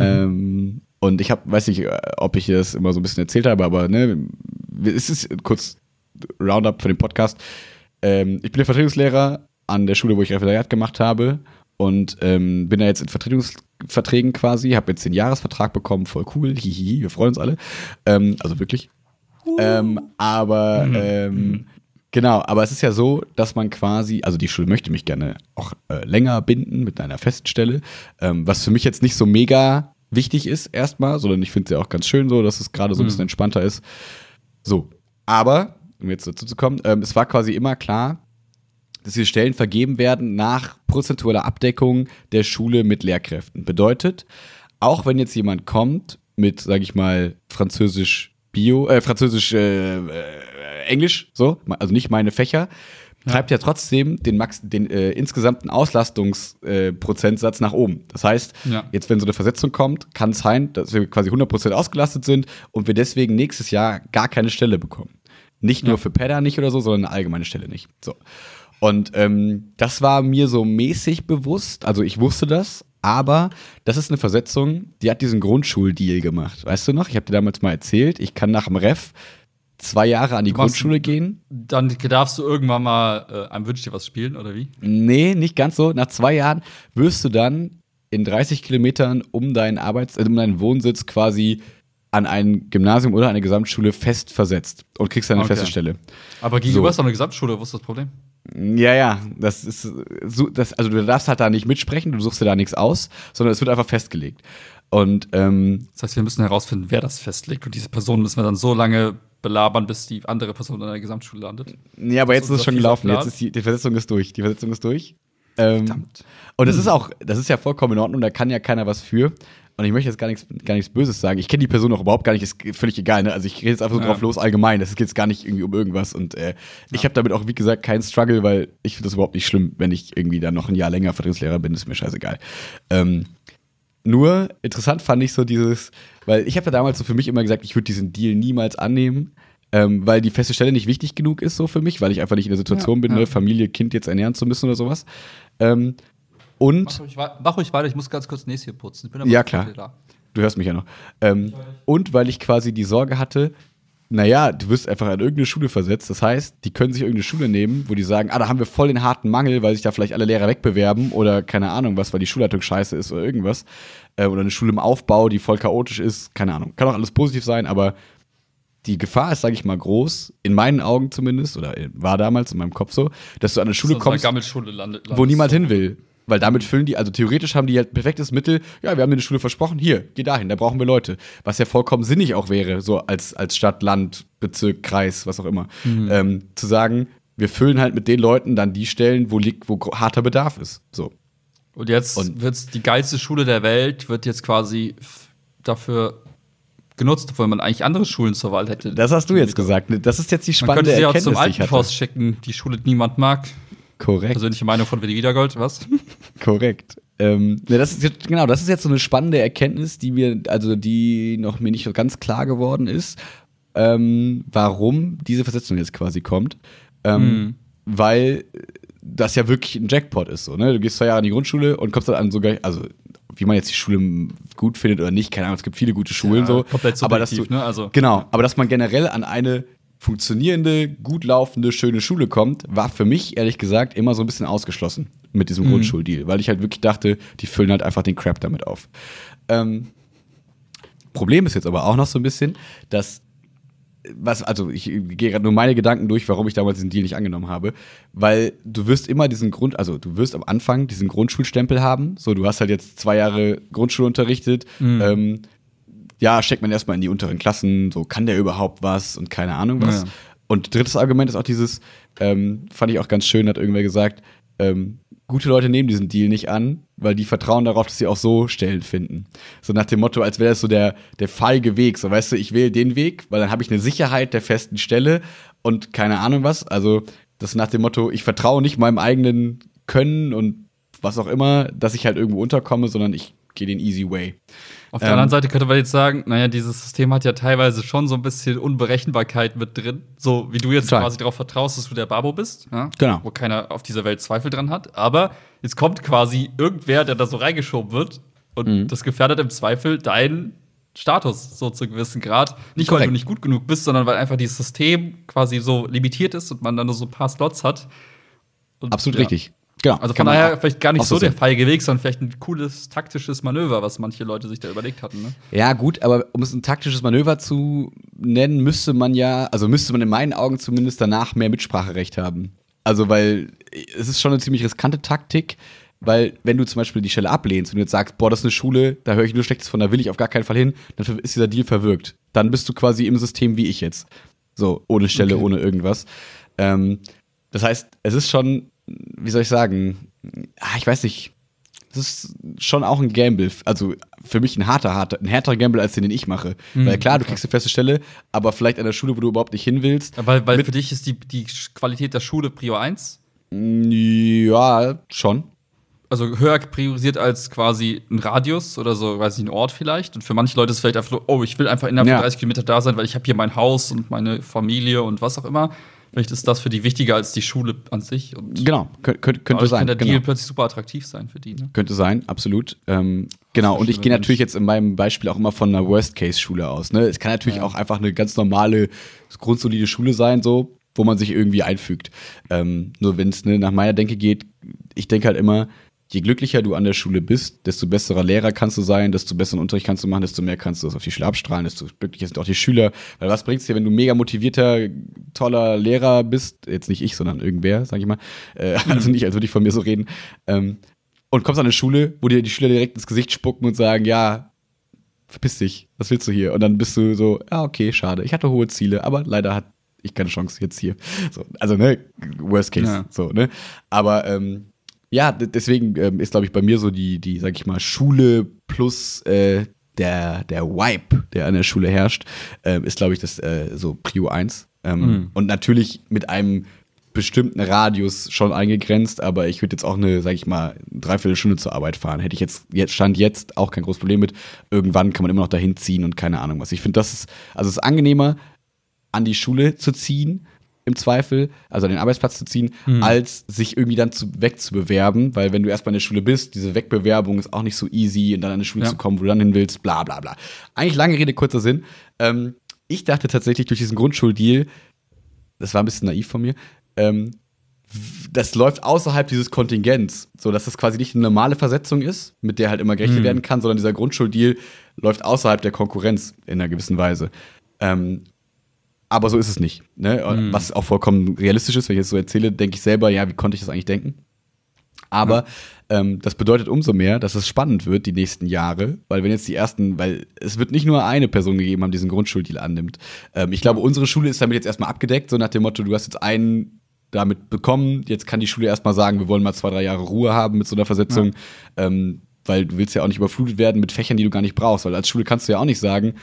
Ähm, und ich habe, weiß nicht, äh, ob ich das immer so ein bisschen erzählt habe, aber ne, es ist kurz Roundup für den Podcast. Ähm, ich bin der Vertretungslehrer an der Schule, wo ich Referendariat gemacht habe und ähm, bin da jetzt in Vertretungsverträgen quasi, habe jetzt den Jahresvertrag bekommen, voll cool, hihihi, wir freuen uns alle. Ähm, also wirklich. Ähm, aber ähm, genau, aber es ist ja so, dass man quasi, also die Schule möchte mich gerne auch äh, länger binden mit einer Feststelle, ähm, was für mich jetzt nicht so mega wichtig ist erstmal, sondern ich finde es ja auch ganz schön so, dass es gerade so ein bisschen entspannter ist. So, aber, um jetzt dazu zu kommen, ähm, es war quasi immer klar, dass diese Stellen vergeben werden nach prozentualer Abdeckung der Schule mit Lehrkräften. Bedeutet, auch wenn jetzt jemand kommt mit, sag ich mal, Französisch Bio, äh, Französisch äh, äh, Englisch, so, also nicht meine Fächer, treibt ja trotzdem den, Max, den äh, insgesamten Auslastungsprozentsatz äh, nach oben. Das heißt, Ja. jetzt wenn so eine Versetzung kommt, kann es sein, dass wir quasi 100% ausgelastet sind und wir deswegen nächstes Jahr gar keine Stelle bekommen. Nicht nur Ja. für Pedda nicht oder so, sondern eine allgemeine Stelle nicht. So. Und ähm, das war mir so mäßig bewusst, also ich wusste das, aber das ist eine Versetzung, die hat diesen Grundschuldeal gemacht. Weißt du noch? Ich habe dir damals mal erzählt, ich kann nach dem Ref zwei Jahre an die machst- Grundschule gehen. Dann darfst du irgendwann mal äh, einem Wünsch dir was spielen, oder wie? Nee, nicht ganz so. Nach zwei Jahren wirst du dann in 30 Kilometern um deinen Arbeits-, äh, um deinen Wohnsitz quasi an ein Gymnasium oder eine Gesamtschule fest versetzt und kriegst dann eine Okay. feste Stelle. Aber gegenüber So. ist doch eine Gesamtschule, wo ist das Problem? Ja, ja, das ist so, das, also du darfst halt da nicht mitsprechen, du suchst dir da nichts aus, sondern es wird einfach festgelegt. Und ähm, Das heißt, wir müssen herausfinden, wer das festlegt. Und diese Person müssen wir dann so lange belabern, bis die andere Person in der Gesamtschule landet. ja, aber Das jetzt ist es schon gelaufen. fieser Jetzt Plan. ist die, die Versetzung ist durch. Die Versetzung ist durch. Ähm, Verdammt. Und das ist auch, das ist ja vollkommen in Ordnung, da kann ja keiner was für. Und ich möchte jetzt gar nichts, gar nichts Böses sagen. Ich kenne die Person auch überhaupt gar nicht, ist völlig egal. Ne? Also ich rede jetzt einfach so Ja. drauf los allgemein. Das geht jetzt gar nicht irgendwie um irgendwas. Und äh, ich habe damit auch, wie gesagt, keinen Struggle, weil ich finde das überhaupt nicht schlimm, wenn ich irgendwie dann noch ein Jahr länger Vertriebslehrer bin, ist mir scheißegal. Ähm, nur interessant fand ich so dieses, weil ich habe ja damals so für mich immer gesagt, ich würde diesen Deal niemals annehmen, ähm, weil die feste Stelle nicht wichtig genug ist so für mich, weil ich einfach nicht in der Situation Ja, bin, ja. ne, Familie, Kind jetzt ernähren zu müssen oder sowas. Ähm, und Mach ruhig, wei- mach ruhig weiter, ich muss ganz kurz Näschen putzen. Ich bin aber Ja, klar. wieder da. Du hörst mich ja noch. Ähm, und weil ich quasi die Sorge hatte, naja, du wirst einfach an irgendeine Schule versetzt. Das heißt, die können sich irgendeine Schule nehmen, wo die sagen, ah, da haben wir voll den harten Mangel, weil sich da vielleicht alle Lehrer wegbewerben oder keine Ahnung was, weil die Schulleitung scheiße ist oder irgendwas. Äh, oder eine Schule im Aufbau, die voll chaotisch ist. Keine Ahnung. Kann auch alles positiv sein, aber die Gefahr ist, sage ich mal, groß, in meinen Augen zumindest, oder war damals in meinem Kopf so, dass du an eine Schule kommst, eine wo niemand hin will. Weil damit füllen die, also theoretisch haben die halt perfektes Mittel, ja, wir haben dir eine Schule versprochen, hier, geh dahin, da brauchen wir Leute. Was ja vollkommen sinnig auch wäre, so als, als Stadt, Land, Bezirk, Kreis, was auch immer. Ähm, zu sagen, wir füllen halt mit den Leuten dann die Stellen, wo liegt, wo harter Bedarf ist. So. Und jetzt wird's die geilste Schule der Welt, wird jetzt quasi dafür genutzt, obwohl man eigentlich andere Schulen zur Wahl hätte. Das hast du jetzt gesagt. Das ist jetzt die Man spannende könnte sie auch Erkenntnis, zum die ich alten hatte. Forst schicken, die Schule, die niemand mag. Korrekt. Persönliche Meinung von Willi Wiedergold, was? Korrekt. Ähm, ne, das ist jetzt, genau, das ist jetzt so eine spannende Erkenntnis, die mir, also die noch mir nicht so ganz klar geworden ist, ähm, warum diese Versetzung jetzt quasi kommt. Ähm, Weil das ja wirklich ein Jackpot ist. So, ne? Du gehst zwei Jahre in die Grundschule und kommst dann an sogar, also wie man jetzt die Schule gut findet oder nicht, keine Ahnung, es gibt viele gute Schulen Ja, so. komplett aber dass du, ne? Also- genau, aber dass man generell an eine funktionierende, gut laufende, schöne Schule kommt, war für mich ehrlich gesagt immer so ein bisschen ausgeschlossen mit diesem Grundschuldeal, weil ich halt wirklich dachte, die füllen halt einfach den Crap damit auf. Ähm, Problem ist jetzt aber auch noch so ein bisschen, dass was, also ich gehe gerade nur meine Gedanken durch, warum ich damals diesen Deal nicht angenommen habe, weil du wirst immer diesen Grund, also du wirst am Anfang diesen Grundschulstempel haben, so du hast halt jetzt zwei Jahre Grundschule unterrichtet, ähm, ja, steckt man erstmal in die unteren Klassen, so kann der überhaupt was und keine Ahnung was. Ja. Und drittes Argument ist auch dieses, ähm, fand ich auch ganz schön, hat irgendwer gesagt, ähm, gute Leute nehmen diesen Deal nicht an, weil die vertrauen darauf, dass sie auch so Stellen finden. So nach dem Motto, als wäre das so der, der feige Weg. So, weißt du, ich wähle den Weg, weil dann habe ich eine Sicherheit der festen Stelle und keine Ahnung was. Also, das nach dem Motto, ich vertraue nicht meinem eigenen Können und was auch immer, dass ich halt irgendwo unterkomme, sondern ich gehe den easy way. Auf der Ähm, anderen Seite könnte man jetzt sagen, naja, dieses System hat ja teilweise schon so ein bisschen Unberechenbarkeit mit drin. So wie du jetzt Total. quasi darauf vertraust, dass du der Babo bist. Ja? Genau. Wo keiner auf dieser Welt Zweifel dran hat. Aber jetzt kommt quasi irgendwer, der da so reingeschoben wird. Und Mhm. das gefährdet im Zweifel deinen Status, so zu gewissen Grad. Nicht, weil Korrekt. du nicht gut genug bist, sondern weil einfach dieses System quasi so limitiert ist und man dann nur so ein paar Slots hat. Und, Absolut ja. richtig. Genau. Also Kann von daher vielleicht gar nicht auch so der feige Weg, sondern vielleicht ein cooles taktisches Manöver, was manche Leute sich da überlegt hatten. Ne? Ja, gut, aber um es ein taktisches Manöver zu nennen, müsste man ja, also müsste man in meinen Augen zumindest danach mehr Mitspracherecht haben. Also, weil es ist schon eine ziemlich riskante Taktik, weil wenn du zum Beispiel die Stelle ablehnst und du jetzt sagst, boah, das ist eine Schule, da höre ich nur Schlechtes von, da will ich auf gar keinen Fall hin, dann ist dieser Deal verwirkt. Dann bist du quasi im System wie ich jetzt. So, ohne Stelle, Okay. ohne irgendwas. Ähm, das heißt, es ist schon, wie soll ich sagen, ah, ich weiß nicht, das ist schon auch ein Gamble. Also für mich ein harter, harter, ein härterer Gamble als den, den ich mache. Weil klar, du kriegst eine feste Stelle, aber vielleicht an der Schule, wo du überhaupt nicht hin willst. Weil, weil für dich ist die, die Qualität der Schule Prior 1. Ja, schon. Also höher priorisiert als quasi ein Radius oder so, weiß ich, ein Ort vielleicht. Und für manche Leute ist es vielleicht einfach, oh, ich will einfach innerhalb Ja. von 30 Kilometer da sein, weil ich habe hier mein Haus und meine Familie und was auch immer. Vielleicht ist das für die wichtiger als die Schule an sich. Und Genau, Kön könnte, könnte sein. kann der genau. Deal plötzlich super attraktiv sein für die. Ne? Könnte sein, absolut. Ähm, genau, und ich gehe natürlich jetzt in meinem Beispiel auch immer von einer Worst-Case-Schule aus. Ne? Es kann natürlich Ja. auch einfach eine ganz normale, grundsolide Schule sein, so, wo man sich irgendwie einfügt. Ähm, nur wenn es ne, nach meiner Denke geht, ich denke halt immer, je glücklicher du an der Schule bist, desto besserer Lehrer kannst du sein, desto besseren Unterricht kannst du machen, desto mehr kannst du das auf die Schule abstrahlen, desto glücklicher sind auch die Schüler. Weil was bringt's dir, wenn du mega motivierter, toller Lehrer bist, jetzt nicht ich, sondern irgendwer, sag ich mal, äh, also nicht, als würde ich von mir so reden, ähm, und kommst an eine Schule, wo dir die Schüler direkt ins Gesicht spucken und sagen, ja, verpiss dich, was willst du hier? Und dann bist du so, ja, okay, schade, ich hatte hohe Ziele, aber leider hat ich keine Chance jetzt hier. So, also, ne, worst case, Ja. so, ne? Aber, ähm, ja, deswegen ähm, ist, glaube ich, bei mir so die, die, sag ich mal, Schule plus äh, der, der Vibe, der an der Schule herrscht, ähm, ist, glaube ich, das äh, so Prio 1. Ähm, Mhm. Und natürlich mit einem bestimmten Radius schon eingegrenzt, aber ich würde jetzt auch eine, sag ich mal, dreiviertel Stunde zur Arbeit fahren. Hätte ich jetzt, jetzt stand jetzt auch kein großes Problem mit. Irgendwann kann man immer noch dahin ziehen und keine Ahnung was. Ich finde, das ist, also es ist angenehmer, an die Schule zu ziehen, im Zweifel, also an den Arbeitsplatz zu ziehen, als sich irgendwie dann zu, wegzubewerben, weil wenn du erstmal in der Schule bist, diese Wegbewerbung ist auch nicht so easy und dann an eine Schule Ja. zu kommen, wo du dann hin willst, bla bla bla. Eigentlich lange Rede, kurzer Sinn. Ähm, ich dachte tatsächlich durch diesen Grundschuldeal, das war ein bisschen naiv von mir, ähm, das läuft außerhalb dieses Kontingents, so dass das quasi nicht eine normale Versetzung ist, mit der halt immer gerechnet mhm. werden kann, sondern dieser Grundschuldeal läuft außerhalb der Konkurrenz in einer gewissen Weise. Ähm, aber so ist es nicht. Ne? Mhm. Was auch vollkommen realistisch ist, wenn ich jetzt so erzähle, denke ich selber, ja, wie konnte ich das eigentlich denken? Aber ja. ähm, das bedeutet umso mehr, dass es spannend wird die nächsten Jahre, weil wenn jetzt die ersten, weil es wird nicht nur eine Person gegeben haben, die diesen Grundschuldeal annimmt. Ähm, ich glaube, unsere Schule ist damit jetzt erstmal abgedeckt, so nach dem Motto, du hast jetzt einen damit bekommen, jetzt kann die Schule erstmal sagen, wir wollen mal zwei, drei Jahre Ruhe haben mit so einer Versetzung. Ja. Ähm, weil du willst ja auch nicht überflutet werden mit Fächern, die du gar nicht brauchst. Weil als Schule kannst du ja auch nicht sagen,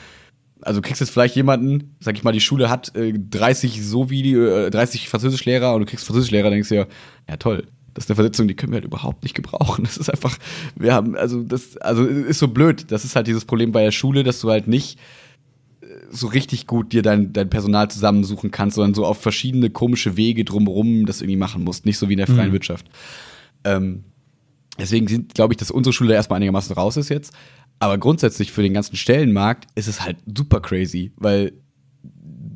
also du kriegst jetzt vielleicht jemanden, sag ich mal, die Schule hat äh, 30 so wie die, äh, 30 Französischlehrer und du kriegst Französischlehrer, denkst du ja, ja toll, das ist eine Versetzung, die können wir halt überhaupt nicht gebrauchen. Das ist einfach, wir haben, also das, also ist so blöd. Das ist halt dieses Problem bei der Schule, dass du halt nicht äh, so richtig gut dir dein, dein Personal zusammensuchen kannst, sondern so auf verschiedene komische Wege drumherum das irgendwie machen musst. Nicht so wie in der freien mhm. Wirtschaft. Ähm, deswegen sind, glaube ich, dass unsere Schule erstmal einigermaßen raus ist jetzt. Aber grundsätzlich für den ganzen Stellenmarkt ist es halt super crazy, weil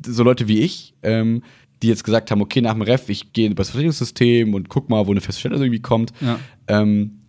so Leute wie ich, ähm, die jetzt gesagt haben, okay, nach dem Ref, ich gehe über das Vertretungssystem und guck mal, wo eine feste Stelle irgendwie kommt. Ja. Ähm,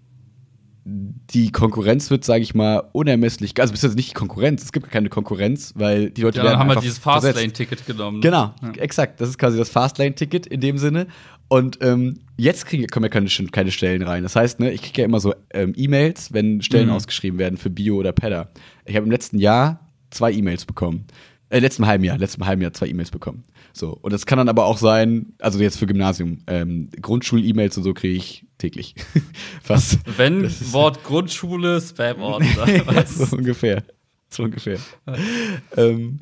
die Konkurrenz wird, sage ich mal, unermesslich, also bis jetzt nicht die Konkurrenz, es gibt keine Konkurrenz, weil die Leute ja, werden haben wir dieses Fastlane-Ticket genommen. Genau, ja. exakt, das ist quasi das Fastlane-Ticket in dem Sinne und ähm, jetzt kriege, kommen ja keine, keine Stellen rein. Das heißt, ne, ich kriege ja immer so ähm, E-Mails, wenn Stellen mhm. ausgeschrieben werden für Bio oder Pedder. Ich habe im letzten Jahr zwei E-Mails bekommen. Äh, letzten halben Jahr, letzten halben Jahr zwei E-Mails bekommen. So. Und das kann dann aber auch sein, also jetzt für Gymnasium, ähm, Grundschul-E-Mails und so kriege ich täglich. Fast. Wenn Wort Grundschule, Spam-Ordner. so ungefähr. So ungefähr. ähm,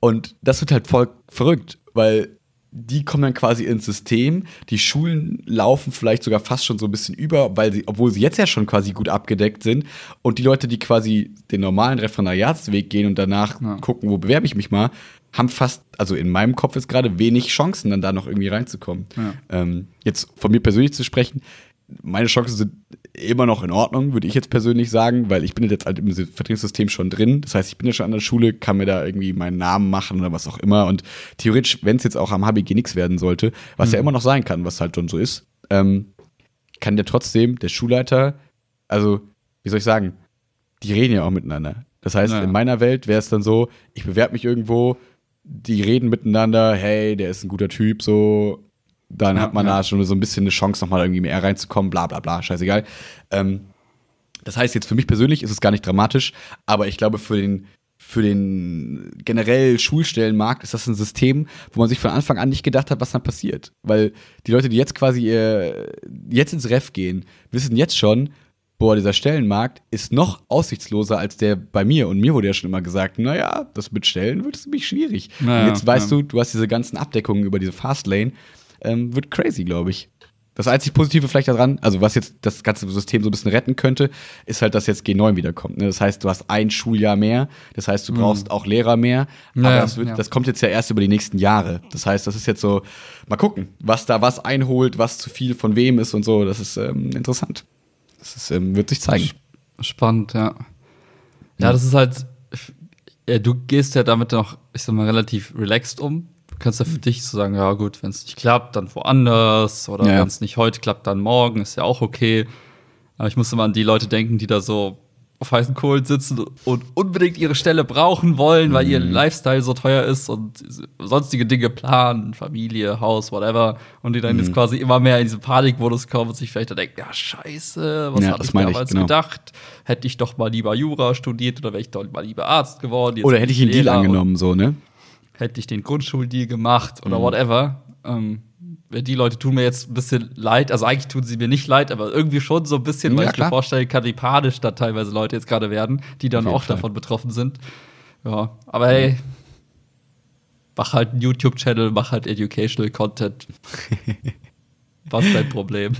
und das wird halt voll verrückt, weil die kommen dann quasi ins System. Die Schulen laufen vielleicht sogar fast schon so ein bisschen über, weil sie, obwohl sie jetzt ja schon quasi gut abgedeckt sind. Und die Leute, die quasi den normalen Referendariatsweg gehen und danach ja. gucken, wo bewerbe ich mich mal, haben fast, also in meinem Kopf ist gerade wenig Chancen, dann da noch irgendwie reinzukommen. Ja. Ähm, jetzt von mir persönlich zu sprechen, meine Chancen sind immer noch in Ordnung, würde ich jetzt persönlich sagen, weil ich bin jetzt halt im Vertriebssystem schon drin. Das heißt, ich bin ja schon an der Schule, kann mir da irgendwie meinen Namen machen oder was auch immer. Und theoretisch, wenn es jetzt auch am HBG nichts werden sollte, was mhm. ja immer noch sein kann, was halt schon so ist, ähm, kann der trotzdem, der Schulleiter, also, wie soll ich sagen, die reden ja auch miteinander. Das heißt, naja. in meiner Welt wäre es dann so, ich bewerbe mich irgendwo, die reden miteinander, hey, der ist ein guter Typ, so, dann ja, hat man ja. da schon so ein bisschen eine Chance, nochmal irgendwie mehr reinzukommen, bla bla bla, scheißegal. Ähm, das heißt, jetzt für mich persönlich ist es gar nicht dramatisch, aber ich glaube, für den, für den generell Schulstellenmarkt ist das ein System, wo man sich von Anfang an nicht gedacht hat, was dann passiert. Weil die Leute, die jetzt quasi äh, jetzt ins Ref gehen, wissen jetzt schon, boah, dieser Stellenmarkt ist noch aussichtsloser als der bei mir. Und mir wurde ja schon immer gesagt, naja, das mit Stellen wird ziemlich schwierig. Naja, und jetzt weißt ja. du, du hast diese ganzen Abdeckungen über diese Fastlane ähm, wird crazy, glaube ich. Das einzig Positive vielleicht daran, also was jetzt das ganze System so ein bisschen retten könnte, ist halt, dass jetzt G9 wiederkommt. Ne? Das heißt, du hast ein Schuljahr mehr, das heißt, du brauchst mhm. auch Lehrer mehr, aber naja, das, wird, ja. das kommt jetzt ja erst über die nächsten Jahre. Das heißt, das ist jetzt so, mal gucken, was da was einholt, was zu viel von wem ist und so, das ist ähm, interessant. Das ist, ähm, wird sich zeigen. Spannend, ja. Ja, das ist halt, ja, du gehst ja damit noch, ich sag mal, relativ relaxed um kannst ja für dich so sagen, ja gut, wenn es nicht klappt, dann woanders oder ja. wenn es nicht heute klappt, dann morgen, ist ja auch okay. Aber ich muss immer an die Leute denken, die da so auf heißen Kohlen sitzen und unbedingt ihre Stelle brauchen wollen, weil mhm. ihr Lifestyle so teuer ist und sonstige Dinge planen, Familie, Haus, whatever, und die dann mhm. jetzt quasi immer mehr in diesen Panikmodus kommen und sich vielleicht dann denken, ja scheiße, was ja, habe ich damals ich, genau. gedacht? Hätte ich doch mal lieber Jura studiert oder wäre ich doch mal lieber Arzt geworden. Oder hätte ich einen Deal angenommen, so, ne? Hätte ich den Grundschuldeal gemacht oder mhm. whatever. Ähm, die Leute tun mir jetzt ein bisschen leid. Also eigentlich tun sie mir nicht leid, aber irgendwie schon so ein bisschen, weil ja, ich mir vorstellen kann, wie panisch da teilweise Leute jetzt gerade werden, die dann auch Fall. davon betroffen sind. Ja, aber hey, mach halt einen YouTube-Channel, mach halt Educational Content. Was dein Problem?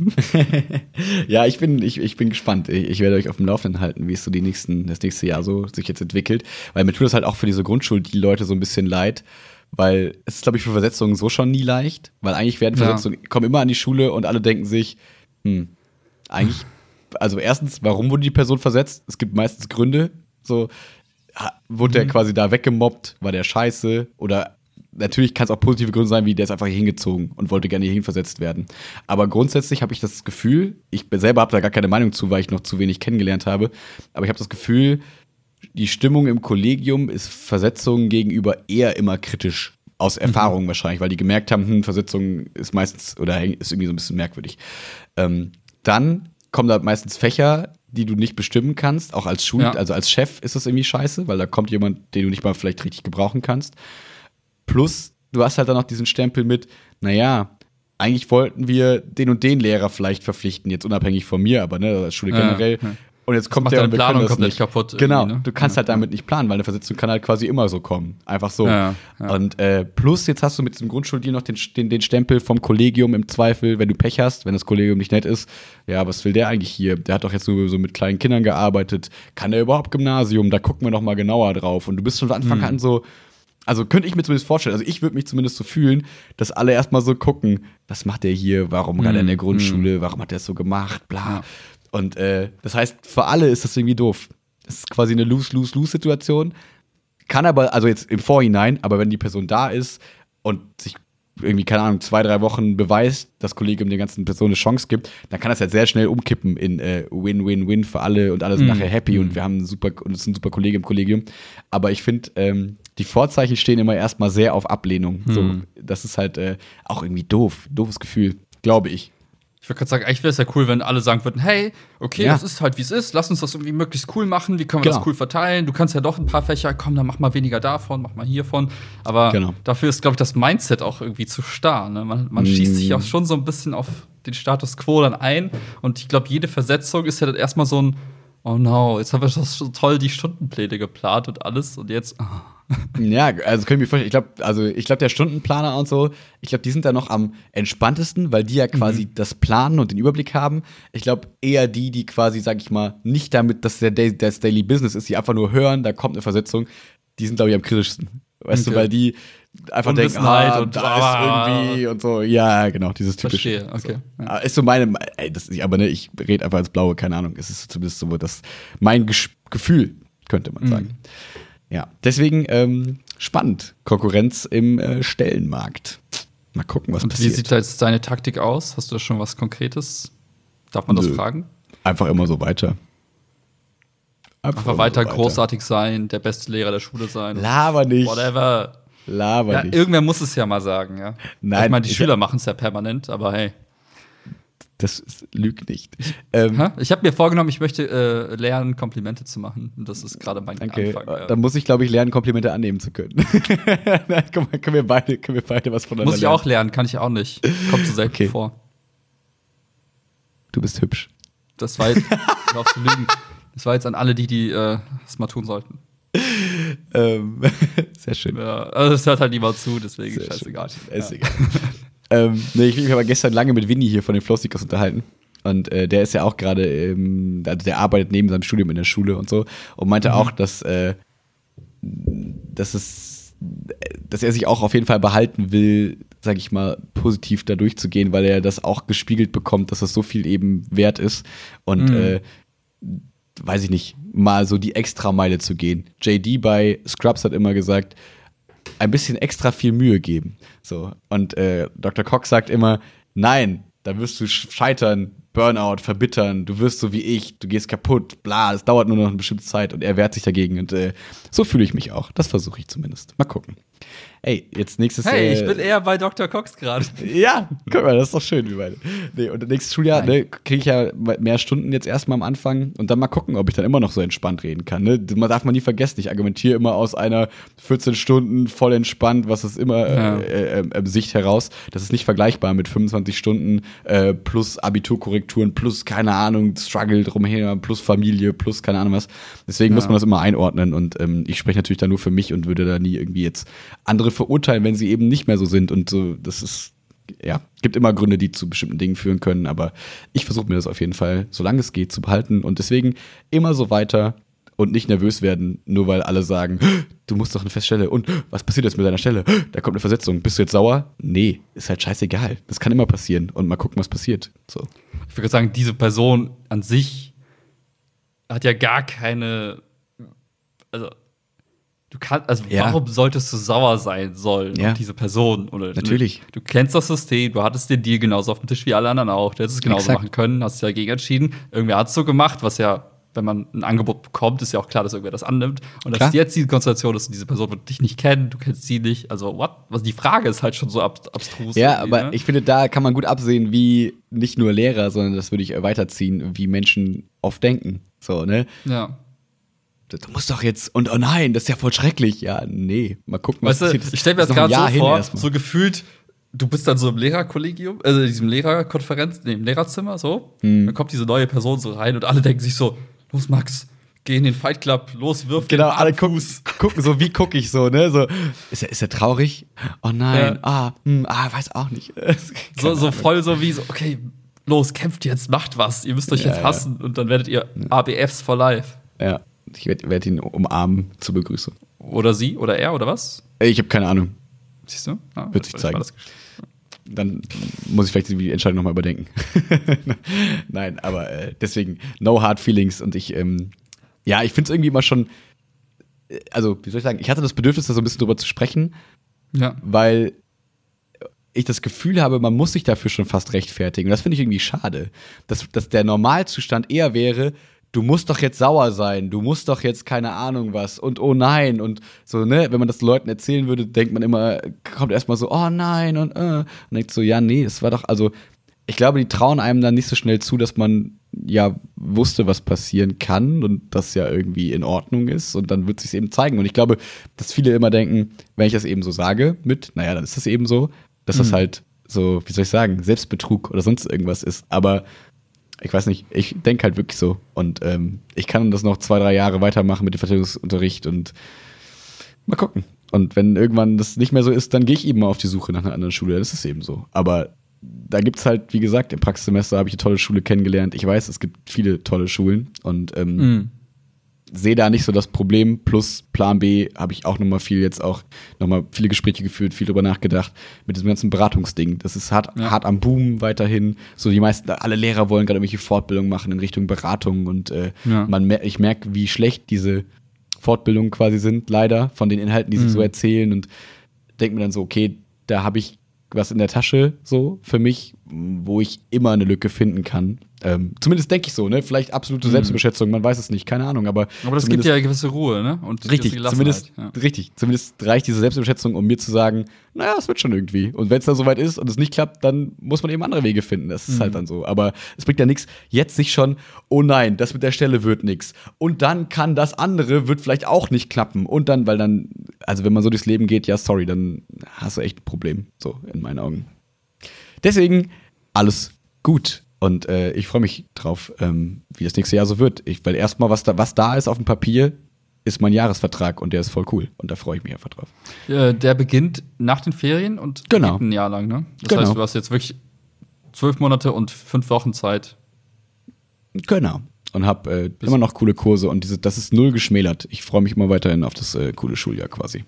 ja, ich bin, ich, ich bin gespannt. Ich, ich, werde euch auf dem Laufenden halten, wie es so die nächsten, das nächste Jahr so sich jetzt entwickelt. Weil mir tut es halt auch für diese Grundschule die Leute so ein bisschen leid. Weil es ist, glaube ich, für Versetzungen so schon nie leicht. Weil eigentlich werden Versetzungen, ja. kommen immer an die Schule und alle denken sich, hm, eigentlich, also erstens, warum wurde die Person versetzt? Es gibt meistens Gründe. So, wurde der quasi da weggemobbt, war der scheiße oder natürlich kann es auch positive Gründe sein, wie der ist einfach hier hingezogen und wollte gerne hier hinversetzt werden. Aber grundsätzlich habe ich das Gefühl, ich selber habe da gar keine Meinung zu, weil ich noch zu wenig kennengelernt habe, aber ich habe das Gefühl, die Stimmung im Kollegium ist Versetzungen gegenüber eher immer kritisch. Aus mhm. Erfahrung mhm. wahrscheinlich, weil die gemerkt haben, hm, Versetzung ist meistens oder ist irgendwie so ein bisschen merkwürdig. Ähm, dann kommen da meistens Fächer, die du nicht bestimmen kannst, auch als Schul, ja. also als Chef ist das irgendwie scheiße, weil da kommt jemand, den du nicht mal vielleicht richtig gebrauchen kannst. Plus, du hast halt dann noch diesen Stempel mit, naja, eigentlich wollten wir den und den Lehrer vielleicht verpflichten, jetzt unabhängig von mir, aber ne, als Schule generell. Ja, ja. Und jetzt kommt der und wir Planung können das nicht. kaputt. Genau, ne? du kannst ja. halt damit nicht planen, weil eine Versetzung kann halt quasi immer so kommen. Einfach so. Ja, ja. Und äh, plus jetzt hast du mit diesem Grundschuldeal noch den, den, den Stempel vom Kollegium im Zweifel, wenn du Pech hast, wenn das Kollegium nicht nett ist. Ja, was will der eigentlich hier? Der hat doch jetzt nur so mit kleinen Kindern gearbeitet. Kann der überhaupt Gymnasium? Da gucken wir noch mal genauer drauf. Und du bist schon von Anfang mhm. an so, also könnte ich mir zumindest vorstellen, also ich würde mich zumindest so fühlen, dass alle erstmal so gucken, was macht der hier, warum mm, gerade in der mhm. Grundschule, mm. warum hat der es so gemacht, bla. Ja. Und äh, das heißt, für alle ist das irgendwie doof. Das ist quasi eine Lose-Lose-Lose-Situation. Kann aber, also jetzt im Vorhinein, aber wenn die Person da ist und sich irgendwie, keine Ahnung, zwei, drei Wochen beweist, das Kollegium der ganzen Person eine Chance gibt, dann kann das halt sehr schnell umkippen in äh, Win-Win-Win für alle und alle sind mm. nachher happy und wir haben ein super, und es ist ein super Kollege im Kollegium. Aber ich finde, ähm, die Vorzeichen stehen immer erstmal sehr auf Ablehnung. Mm. So, das ist halt äh, auch irgendwie doof, doofes Gefühl, glaube ich. Ich würde gerade sagen, eigentlich wäre es ja cool, wenn alle sagen würden, hey, okay, ja. das ist halt wie es ist, lass uns das irgendwie möglichst cool machen, wie können wir genau. das cool verteilen? Du kannst ja doch ein paar Fächer, komm, dann mach mal weniger davon, mach mal hiervon. Aber genau. dafür ist, glaube ich, das Mindset auch irgendwie zu starr. Ne? Man, man mm. schießt sich auch schon so ein bisschen auf den Status quo dann ein. Und ich glaube, jede Versetzung ist ja dann erstmal so ein, oh no, jetzt haben wir so toll die Stundenpläne geplant und alles und jetzt. Oh. Ja, also können wir vorstellen, ich glaube, also ich glaube, der Stundenplaner und so, ich glaube, die sind da noch am entspanntesten, weil die ja quasi mhm. das planen und den Überblick haben. Ich glaube, eher die, die quasi, sag ich mal, nicht damit, dass der das Daily Business ist, die einfach nur hören, da kommt eine Versetzung, die sind, glaube ich, am kritischsten. Weißt okay. du, weil die einfach denken, ah, und da ist irgendwie und so. Ja, genau, dieses typische. Verstehe, okay. So. Ja. Ist so meine, ey, das ist, aber ne, ich rede einfach ins Blaue, keine Ahnung. Es ist zumindest so das mein Gefühl, könnte man mhm. sagen. Ja, deswegen ähm, spannend. Konkurrenz im äh, Stellenmarkt. Mal gucken, was Und passiert. Wie sieht da jetzt deine Taktik aus? Hast du schon was Konkretes? Darf man Nö. das fragen? Einfach immer so weiter. Einfach, Einfach weiter, so weiter großartig sein, der beste Lehrer der Schule sein. Laber nicht. Whatever. Laber ja, nicht. Irgendwer muss es ja mal sagen, ja. Nein. Ich meine, die Schüler machen es ja permanent, aber hey. Das lügt nicht. Ähm, ich habe mir vorgenommen, ich möchte äh, lernen, Komplimente zu machen. Und das ist gerade mein okay. Anfang. Ja. Dann muss ich, glaube ich, lernen, Komplimente annehmen zu können. Nein, komm, können, wir beide, können wir beide was voneinander Muss ich auch lernen, kann ich auch nicht. Kommt zu selten okay. vor. Du bist hübsch. Das war jetzt, zu lügen. Das war jetzt an alle, die, die äh, das mal tun sollten. Ähm, sehr schön. Ja, also das hört halt niemand zu, deswegen sehr scheißegal. Schön. Ist ja. egal. ähm, nee, ich, habe gestern lange mit Winnie hier von den Flowseekers unterhalten. Und äh, der ist ja auch gerade, ähm, also der arbeitet neben seinem Studium in der Schule und so. Und meinte mhm. auch, dass, äh, dass es, dass er sich auch auf jeden Fall behalten will, sag ich mal, positiv da durchzugehen, weil er das auch gespiegelt bekommt, dass das so viel eben wert ist. Und mhm. äh, weiß ich nicht, mal so die Extrameile zu gehen. JD bei Scrubs hat immer gesagt, ein bisschen extra viel Mühe geben. So. Und äh, Dr. Cox sagt immer, nein, da wirst du scheitern, Burnout, verbittern, du wirst so wie ich, du gehst kaputt, bla, es dauert nur noch eine bestimmte Zeit und er wehrt sich dagegen. Und äh, so fühle ich mich auch. Das versuche ich zumindest. Mal gucken. Ey, jetzt nächstes Hey, äh, ich bin eher bei Dr. Cox gerade. ja, guck mal, das ist doch schön, wie beide. Nee, und nächstes Schuljahr ne, kriege ich ja mehr Stunden jetzt erstmal am Anfang und dann mal gucken, ob ich dann immer noch so entspannt reden kann. Ne? Man darf man nie vergessen, ich argumentiere immer aus einer 14 Stunden voll entspannt, was ist immer ja. äh, äh, äh, Sicht heraus. Das ist nicht vergleichbar mit 25 Stunden äh, plus Abiturkorrekturen, plus, keine Ahnung, Struggle drumher, plus Familie, plus keine Ahnung was. Deswegen ja. muss man das immer einordnen und ähm, ich spreche natürlich da nur für mich und würde da nie irgendwie jetzt andere andere verurteilen, wenn sie eben nicht mehr so sind. Und so, das ist, ja, gibt immer Gründe, die zu bestimmten Dingen führen können. Aber ich versuche mir das auf jeden Fall, solange es geht, zu behalten. Und deswegen immer so weiter und nicht nervös werden, nur weil alle sagen, du musst doch eine Feststelle und was passiert jetzt mit deiner Stelle? Da kommt eine Versetzung. Bist du jetzt sauer? Nee, ist halt scheißegal. Das kann immer passieren und mal gucken, was passiert. So. Ich würde sagen, diese Person an sich hat ja gar keine, also Du kannst, also Ja. warum solltest du sauer sein sollen Ja. auf diese Person? Oder, Natürlich. Du kennst das System, du hattest den Deal genauso auf dem Tisch wie alle anderen auch. Du hättest es genauso Exakt. machen können, hast dich dagegen entschieden. Irgendwer hat es so gemacht, was ja, wenn man ein Angebot bekommt, ist ja auch klar, dass irgendwer das annimmt. Und dass jetzt die Konstellation ist, diese Person wird dich nicht kennen, du kennst sie nicht. Also, what? Was, die Frage ist halt schon so ab abstrus. Ja, aber ne? ich finde, da kann man gut absehen, wie nicht nur Lehrer, sondern das würde ich weiterziehen, wie Menschen oft denken. So, ne? Ja. Du musst doch jetzt, und oh nein, das ist ja voll schrecklich. Ja, nee, mal gucken, Weißt du, passiert. ich stelle mir Das gerade so hin vor, erstmal. so gefühlt, du bist dann so im Lehrerkollegium, also in diesem Lehrerkonferenz, nee, im Lehrerzimmer, so. Hm. Dann kommt diese neue Person so rein und alle denken sich so, los Max, geh in den Fight Club, los, wirf Genau, alle gucken, gucken so, wie gucke ich so, ne? So, ist er, ist er traurig? Oh nein, Ja. ah, hm, ah, weiß auch nicht. So, so voll so wie so, okay, los, kämpft jetzt, macht was, ihr müsst euch Ja, jetzt ja. hassen und dann werdet ihr ABFs for life. Ja, ich werde werd ihn umarmen zur Begrüßung. Oder sie, oder er, oder was? Ich habe keine Ahnung. Siehst du? Ja, Wird sich zeigen. Dann muss ich vielleicht die Entscheidung nochmal überdenken. Nein, aber äh, deswegen, no hard feelings. Und ich, ähm, ja, ich finde es irgendwie immer schon, äh, also, wie soll ich sagen, ich hatte das Bedürfnis, da so ein bisschen drüber zu sprechen, Ja. weil ich das Gefühl habe, man muss sich dafür schon fast rechtfertigen. Und das finde ich irgendwie schade. Dass, dass der Normalzustand eher wäre, du musst doch jetzt sauer sein, du musst doch jetzt keine Ahnung was und oh nein und so, ne, wenn man das Leuten erzählen würde, denkt man immer, kommt erstmal so, oh nein und äh, und denkt so, ja, nee, es war doch, also ich glaube, die trauen einem dann nicht so schnell zu, dass man ja wusste, was passieren kann und das ja irgendwie in Ordnung ist und dann wird sich eben zeigen. Und ich glaube, dass viele immer denken, wenn ich das eben so sage, mit, naja, dann ist das eben so, dass das halt so, wie soll ich sagen, Selbstbetrug oder sonst irgendwas ist. Aber ich weiß nicht, ich denke halt wirklich so. Und ähm, ich kann das noch zwei, drei Jahre weitermachen mit dem Vertretungsunterricht und mal gucken. Und wenn irgendwann das nicht mehr so ist, dann gehe ich eben mal auf die Suche nach einer anderen Schule. Das ist eben so. Aber da gibt es halt, wie gesagt, im Praxissemester habe ich eine tolle Schule kennengelernt. Ich weiß, es gibt viele tolle Schulen und ähm, Mhm. Sehe da nicht so das Problem. Plus Plan B habe ich auch nochmal viel jetzt auch nochmal viele Gespräche geführt, viel drüber nachgedacht mit diesem ganzen Beratungsding. Das ist hart, Ja. hart am Boom weiterhin. So die meisten, alle Lehrer wollen gerade irgendwelche Fortbildungen machen in Richtung Beratung und äh, Ja. man ich merke, wie schlecht diese Fortbildungen quasi sind, leider, von den Inhalten, die sie Mhm. so erzählen und denke mir dann so, okay, da habe ich was in der Tasche so für mich, wo ich immer eine Lücke finden kann. Ähm, zumindest denke ich so, ne? Vielleicht absolute Selbstüberschätzung, man weiß es nicht, keine Ahnung, aber. Aber das gibt ja eine gewisse Ruhe, ne? Und Richtig, zumindest, Gelassenheit, richtig. Zumindest reicht diese Selbstüberschätzung, um mir zu sagen, naja, es wird schon irgendwie. Und wenn es dann soweit ist und es nicht klappt, dann muss man eben andere Wege finden. Das ist Mhm. halt dann so. Aber es bringt ja nichts, jetzt sich schon, oh nein, das mit der Stelle wird nichts. Und dann kann das andere, wird vielleicht auch nicht klappen. Und dann, weil dann, also wenn man so durchs Leben geht, ja, sorry, dann hast du echt ein Problem. So, in meinen Augen. Deswegen alles gut. Und äh, ich freue mich drauf, ähm, wie das nächste Jahr so wird. Ich, weil erstmal, was da, was da ist auf dem Papier, ist mein Jahresvertrag und der ist voll cool. Und da freue ich mich einfach drauf. Äh, der beginnt nach den Ferien und Genau. ein Jahr lang, ne? Das Genau. heißt, du hast jetzt wirklich zwölf Monate und fünf Wochen Zeit. Genau. Und habe äh, immer noch coole Kurse und diese, das ist null geschmälert. Ich freue mich immer weiterhin auf das äh, coole Schuljahr quasi.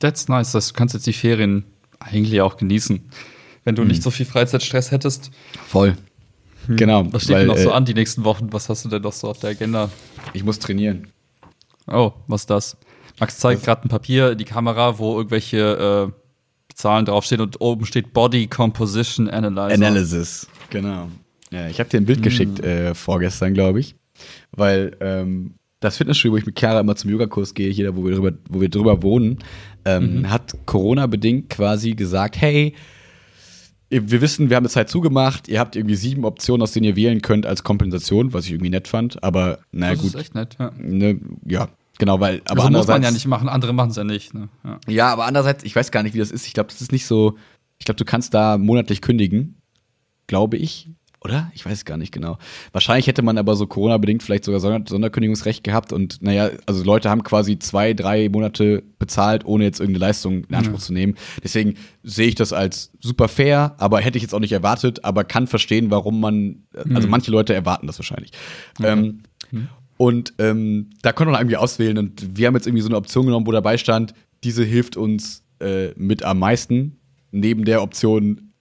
That's nice. Das du kannst jetzt die Ferien eigentlich auch genießen. Wenn Mhm. du nicht so viel Freizeitstress hättest. Voll. Genau. Was steht weil, denn noch so äh, an die nächsten Wochen? Was hast du denn noch so auf der Agenda? Ich muss trainieren. Oh, was ist das? Max zeigt gerade ein Papier in die Kamera, wo irgendwelche äh, Zahlen draufstehen und oben steht Body Composition Analyzer. Analysis, genau. Ja, ich habe dir ein Bild geschickt äh, vorgestern, glaube ich. Weil ähm, das Fitnessstudio, wo ich mit Chiara immer zum Yogakurs gehe, hier, wo wir drüber, wo wir drüber wohnen, ähm, hat Corona-bedingt quasi gesagt, hey, wir wissen, wir haben eine Zeit zugemacht, ihr habt irgendwie sieben Optionen, aus denen ihr wählen könnt als Kompensation, was ich irgendwie nett fand, aber naja das gut. ist echt nett. Ja. Ne, ja, genau, weil, aber also muss man andererseits- ja nicht machen, andere machen es ja nicht. Ne? Ja. ja, aber andererseits, ich weiß gar nicht, wie das ist. Ich glaube, das ist nicht so. Ich glaube, du kannst da monatlich kündigen. Glaube ich. Oder? Ich weiß es gar nicht genau. Wahrscheinlich hätte man aber so Corona-bedingt vielleicht sogar Sonder Sonderkündigungsrecht gehabt und naja, also Leute haben quasi zwei, drei Monate bezahlt, ohne jetzt irgendeine Leistung in Anspruch zu nehmen. Deswegen sehe ich das als super fair, aber hätte ich jetzt auch nicht erwartet, aber kann verstehen, warum man, also manche Leute erwarten das wahrscheinlich. Ähm, und ähm, da konnte man irgendwie auswählen und wir haben jetzt irgendwie so eine Option genommen, wo dabei stand, diese hilft uns äh, mit am meisten, neben der Option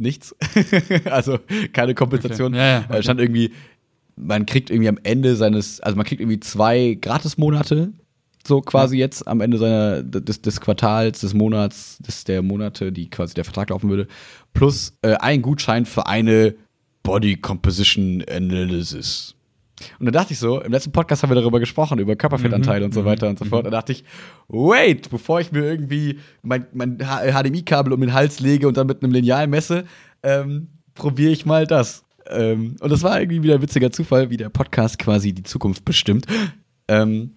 nichts. also keine Kompensation. Okay. Ja, ja, okay. Äh, stand irgendwie, man kriegt irgendwie am Ende seines, also man kriegt irgendwie zwei Gratismonate so quasi jetzt am Ende seiner, des, des Quartals, des Monats, des, der Monate, die quasi der Vertrag laufen würde, plus äh, ein Gutschein für eine Body Composition Analysis. Und da dachte ich so, im letzten Podcast haben wir darüber gesprochen, über Körperfettanteile Mhm, und so weiter und so fort. Da dachte ich, wait, bevor ich mir irgendwie mein, mein HDMI-Kabel um den Hals lege und dann mit einem Lineal messe, ähm, probiere ich mal das. Ähm, und das war irgendwie wieder ein witziger Zufall, wie der Podcast quasi die Zukunft bestimmt. Ähm,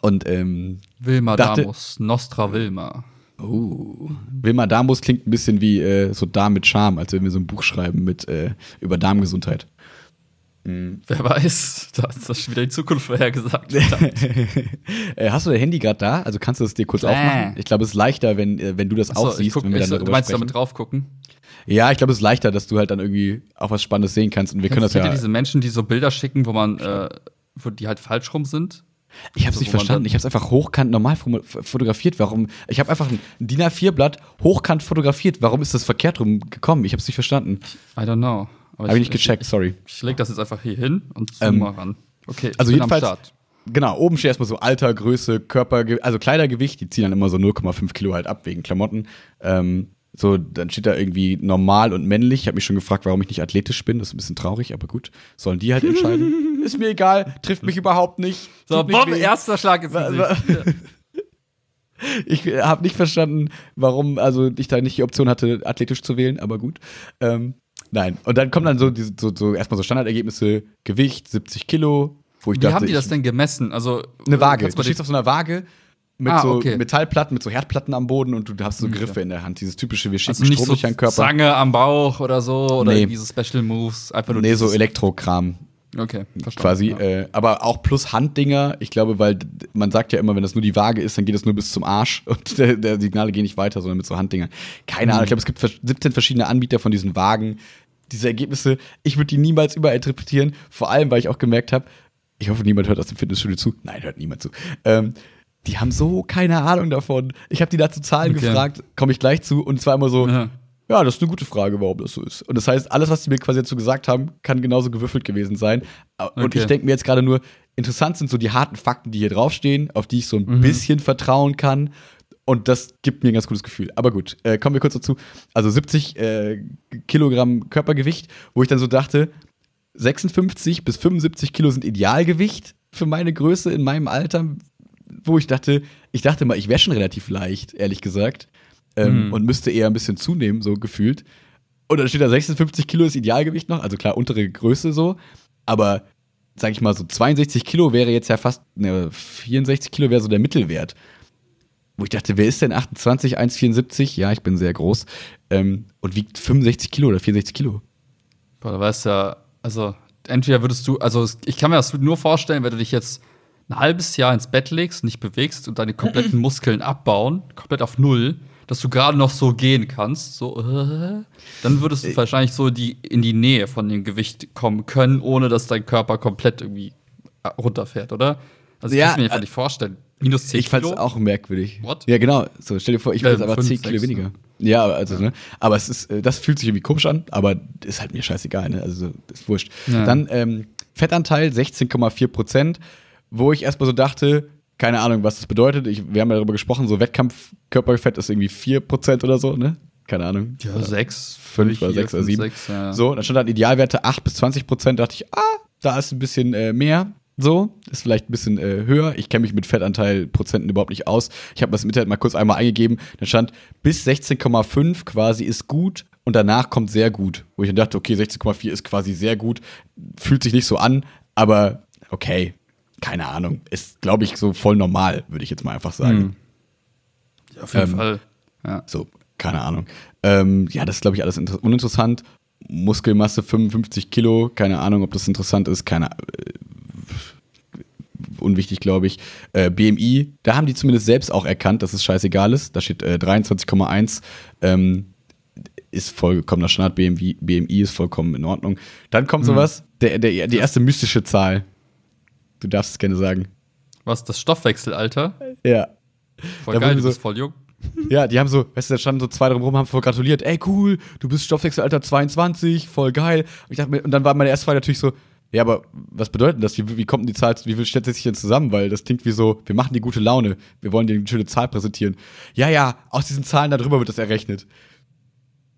und ähm, Wilma Dachte- Damus, Nostra Wilma. Oh. Wilma Damus klingt ein bisschen wie äh, so Darm mit Charme, als wenn wir so ein Buch schreiben mit äh, über Darmgesundheit. Wer weiß, da ist das schon wieder die Zukunft vorhergesagt. äh, hast du dein Handy gerade da? Also kannst du es dir kurz Äh. aufmachen? Ich glaube, es ist leichter, wenn, äh, wenn du das auch Achso, ich siehst, guck, wenn wir dann du darüber meinst sprechen. damit drauf gucken? Ja, ich glaube, es ist leichter, dass du halt dann irgendwie auch was Spannendes sehen kannst. Und wir können das ja. diese Menschen, die so Bilder schicken, wo man, äh, wo die halt falsch rum sind? Ich habe es Also, nicht verstanden. Ich habe es einfach hochkant normal fotografiert. Warum? Ich habe einfach ein DIN A4-Blatt hochkant fotografiert. Warum ist das verkehrt rum gekommen? Ich habe es nicht verstanden. I don't know. Habe ich nicht gecheckt, sorry. Ich, ich leg das jetzt einfach hier hin und zoom Ähm, mal ran. Okay, ich also bin jedenfalls- am Start. Genau, oben steht erstmal so Alter, Größe, Körper, also Kleidergewicht, die ziehen dann immer so 0,5 Kilo halt ab wegen Klamotten. Ähm, so, dann steht da irgendwie normal und männlich. Ich habe mich schon gefragt, warum ich nicht athletisch bin. Das ist ein bisschen traurig, aber gut. Sollen die halt entscheiden. ist mir egal, trifft mich überhaupt nicht. So, weh. erster Schlag Gesicht. Ich habe nicht verstanden, warum also ich da nicht die Option hatte, athletisch zu wählen, aber gut. Ähm, nein. Und dann kommen dann so, diese, so, so erstmal so Standardergebnisse: Gewicht 70 Kilo, wo ich Wie dachte, haben die das denn gemessen? Also eine Waage. Du stehst auf so einer Waage mit Ah, so okay. Metallplatten, mit so Herdplatten am Boden und du hast so Mhm, Griffe ja. in der Hand. Dieses typische, wir die- schicken also nicht Strom so durch deinen Körper. Zange am Bauch oder so oder Nee. irgendwie so Special Moves, einfach nur Nee, so Elektrokram Okay, verstanden. quasi. Ja. Äh, aber auch plus Handdinger. Ich glaube, weil man sagt ja immer, wenn das nur die Waage ist, dann geht es nur bis zum Arsch und der, der Signale gehen nicht weiter, sondern mit so Handdingern. Keine Mhm. Ahnung. Ich glaube, es gibt vers- 17 verschiedene Anbieter von diesen Wagen. Diese Ergebnisse, ich würde die niemals überinterpretieren. Vor allem, weil ich auch gemerkt habe, ich hoffe, niemand hört aus dem Fitnessstudio zu. Nein, hört niemand zu. Ähm, die haben so keine Ahnung davon. Ich habe die da zu Zahlen Okay. gefragt, komme ich gleich zu. Und zwar immer so, Ja. ja, das ist eine gute Frage, warum das so ist. Und das heißt, alles, was die mir quasi dazu gesagt haben, kann genauso gewürfelt gewesen sein. Und Okay. ich denke mir jetzt gerade nur, interessant sind so die harten Fakten, die hier draufstehen, auf die ich so ein Mhm. bisschen vertrauen kann. Und das gibt mir ein ganz gutes Gefühl. Aber gut, äh, kommen wir kurz dazu. Also 70 äh, Kilogramm Körpergewicht, wo ich dann so dachte, 56 bis 75 Kilo sind Idealgewicht für meine Größe in meinem Alter, wo ich dachte, ich dachte mal, ich wäre schon relativ leicht, ehrlich gesagt. Ähm, Mhm. Und müsste eher ein bisschen zunehmen, so gefühlt. Und dann steht da 56 Kilo ist Idealgewicht noch, also klar, untere Größe so. Aber sag ich mal, so 62 Kilo wäre jetzt ja fast, ne, 64 Kilo wäre so der Mittelwert. Wo ich dachte, wer ist denn 28, 1,74? Ja, ich bin sehr groß. Ähm, und wiegt 65 Kilo oder 64 Kilo. Boah, da weißt ja, also entweder würdest du, also ich kann mir das nur vorstellen, wenn du dich jetzt ein halbes Jahr ins Bett legst, nicht bewegst und deine kompletten Muskeln abbauen, komplett auf Null, dass du gerade noch so gehen kannst, so, äh, dann würdest du wahrscheinlich so die, in die Nähe von dem Gewicht kommen können, ohne dass dein Körper komplett irgendwie äh, runterfährt, oder? Also ich Ja, kann mir einfach äh, nicht vorstellen. Minus 10 Ich fand es Kilo? auch merkwürdig. What? Ja, genau. So, stell dir vor, ich Ja, will jetzt aber fünf, 10 Kilo weniger. Ja, also, ne? Aber es ist, äh, das fühlt sich irgendwie komisch an, aber ist halt mir scheißegal, ne? Also, ist wurscht. Ja. Dann ähm, Fettanteil 16,4 Prozent, wo ich erstmal so dachte, keine Ahnung, was das bedeutet. Ich, wir haben ja darüber gesprochen, so Wettkampfkörperfett ist irgendwie 4 Prozent oder so, ne? Keine Ahnung. Ja, 6, Fünf oder sechs oder sieben. ja. So, dann stand dann Idealwerte 8 bis 20 Prozent. Dachte ich, ah, da ist ein bisschen äh, mehr. So, ist vielleicht ein bisschen äh, höher. Ich kenne mich mit Fettanteil Prozenten überhaupt nicht aus. Ich habe das im Internet mal kurz einmal eingegeben. Da stand bis 16,5 quasi ist gut und danach kommt sehr gut. Wo ich dann dachte, okay, 16,4 ist quasi sehr gut. Fühlt sich nicht so an, aber okay, keine Ahnung. Ist, glaube ich, so voll normal, würde ich jetzt mal einfach sagen. Hm. Ja, auf jeden Ähm, Fall. Ja. So, keine Ahnung. Ähm, ja, das ist, glaube ich, alles inter- uninteressant. Muskelmasse 55 Kilo, keine Ahnung, ob das interessant ist, keine äh, unwichtig, glaube ich. Äh, BMI, da haben die zumindest selbst auch erkannt, dass es scheißegal ist. Da steht äh, 23,1. Ähm, ist vollkommener Standard, BMI, BMI ist vollkommen in Ordnung. Dann kommt sowas, der, der, die erste mystische Zahl. Du darfst es gerne sagen. Was, das Stoffwechselalter? Ja. Voll Da geil, wurden du so- bist voll jung. Ja, die haben so, weißt du, da standen so zwei drumherum, haben voll gratuliert. Ey, cool, du bist Stoffwechselalter 22, voll geil. Und, ich dachte mir, und dann war meine erste Frage natürlich so, Ja, aber was bedeutet das? Wie, wie kommt denn die Zahl, wie viel stellt sich denn zusammen? Weil das klingt wie so, wir machen die gute Laune, wir wollen dir eine schöne Zahl präsentieren. Ja, ja, aus diesen Zahlen darüber wird das errechnet.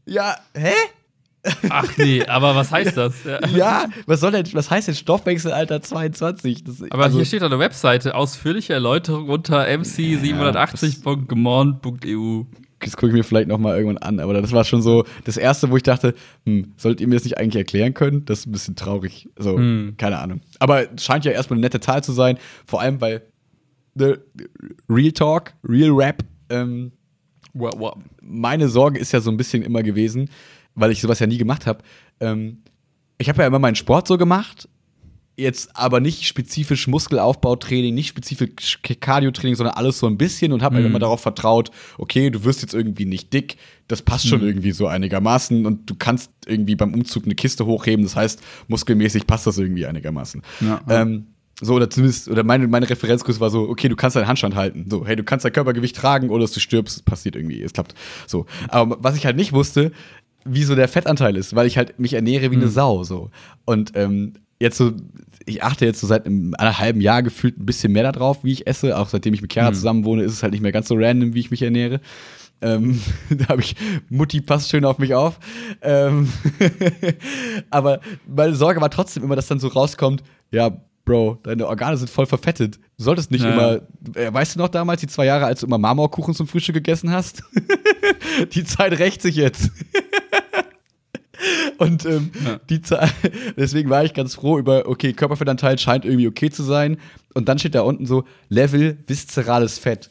Ja, hä? Ach nee, aber was heißt das? Ja, ja was soll denn, was heißt denn Stoffwechselalter 22? Das, aber also, hier steht auf der Webseite ausführliche Erläuterung unter mc780.gemorn.eu das gucke ich mir vielleicht nochmal irgendwann an. Aber das war schon so das Erste, wo ich dachte, hm, solltet ihr mir das nicht eigentlich erklären können? Das ist ein bisschen traurig. So, hm. keine Ahnung. Aber es scheint ja erstmal eine nette Zahl zu sein. Vor allem, weil the Real Talk, Real Rap, ähm, wow, wow. meine Sorge ist ja so ein bisschen immer gewesen, weil ich sowas ja nie gemacht habe. Ähm, ich habe ja immer meinen Sport so gemacht jetzt aber nicht spezifisch Muskelaufbautraining, nicht spezifisch Cardio-Training, sondern alles so ein bisschen und habe mhm. immer darauf vertraut, okay, du wirst jetzt irgendwie nicht dick, das passt schon mhm. irgendwie so einigermaßen und du kannst irgendwie beim Umzug eine Kiste hochheben, das heißt, muskelmäßig passt das irgendwie einigermaßen. Ja, ähm, so, oder zumindest, oder meine, meine Referenzgröße war so, okay, du kannst deinen Handstand halten. So, hey, du kannst dein Körpergewicht tragen, oder dass du stirbst, es passiert irgendwie, es klappt. So. Aber was ich halt nicht wusste, wie so der Fettanteil ist, weil ich halt mich ernähre wie eine mhm. Sau, so. Und ähm, jetzt so, ich achte jetzt so seit einem, halben Jahr gefühlt ein bisschen mehr darauf, wie ich esse. Auch seitdem ich mit Chiara mhm. zusammen wohne, ist es halt nicht mehr ganz so random, wie ich mich ernähre. Ähm, da habe ich, Mutti passt schön auf mich auf. Ähm aber meine Sorge war trotzdem immer, dass dann so rauskommt, ja, Bro, deine Organe sind voll verfettet. Du solltest nicht ja. immer, äh, weißt du noch damals, die zwei Jahre, als du immer Marmorkuchen zum Frühstück gegessen hast? die Zeit rächt sich jetzt. Und ähm, ja. die Zahl, deswegen war ich ganz froh über, okay, Körperfettanteil scheint irgendwie okay zu sein. Und dann steht da unten so Level viszerales Fett.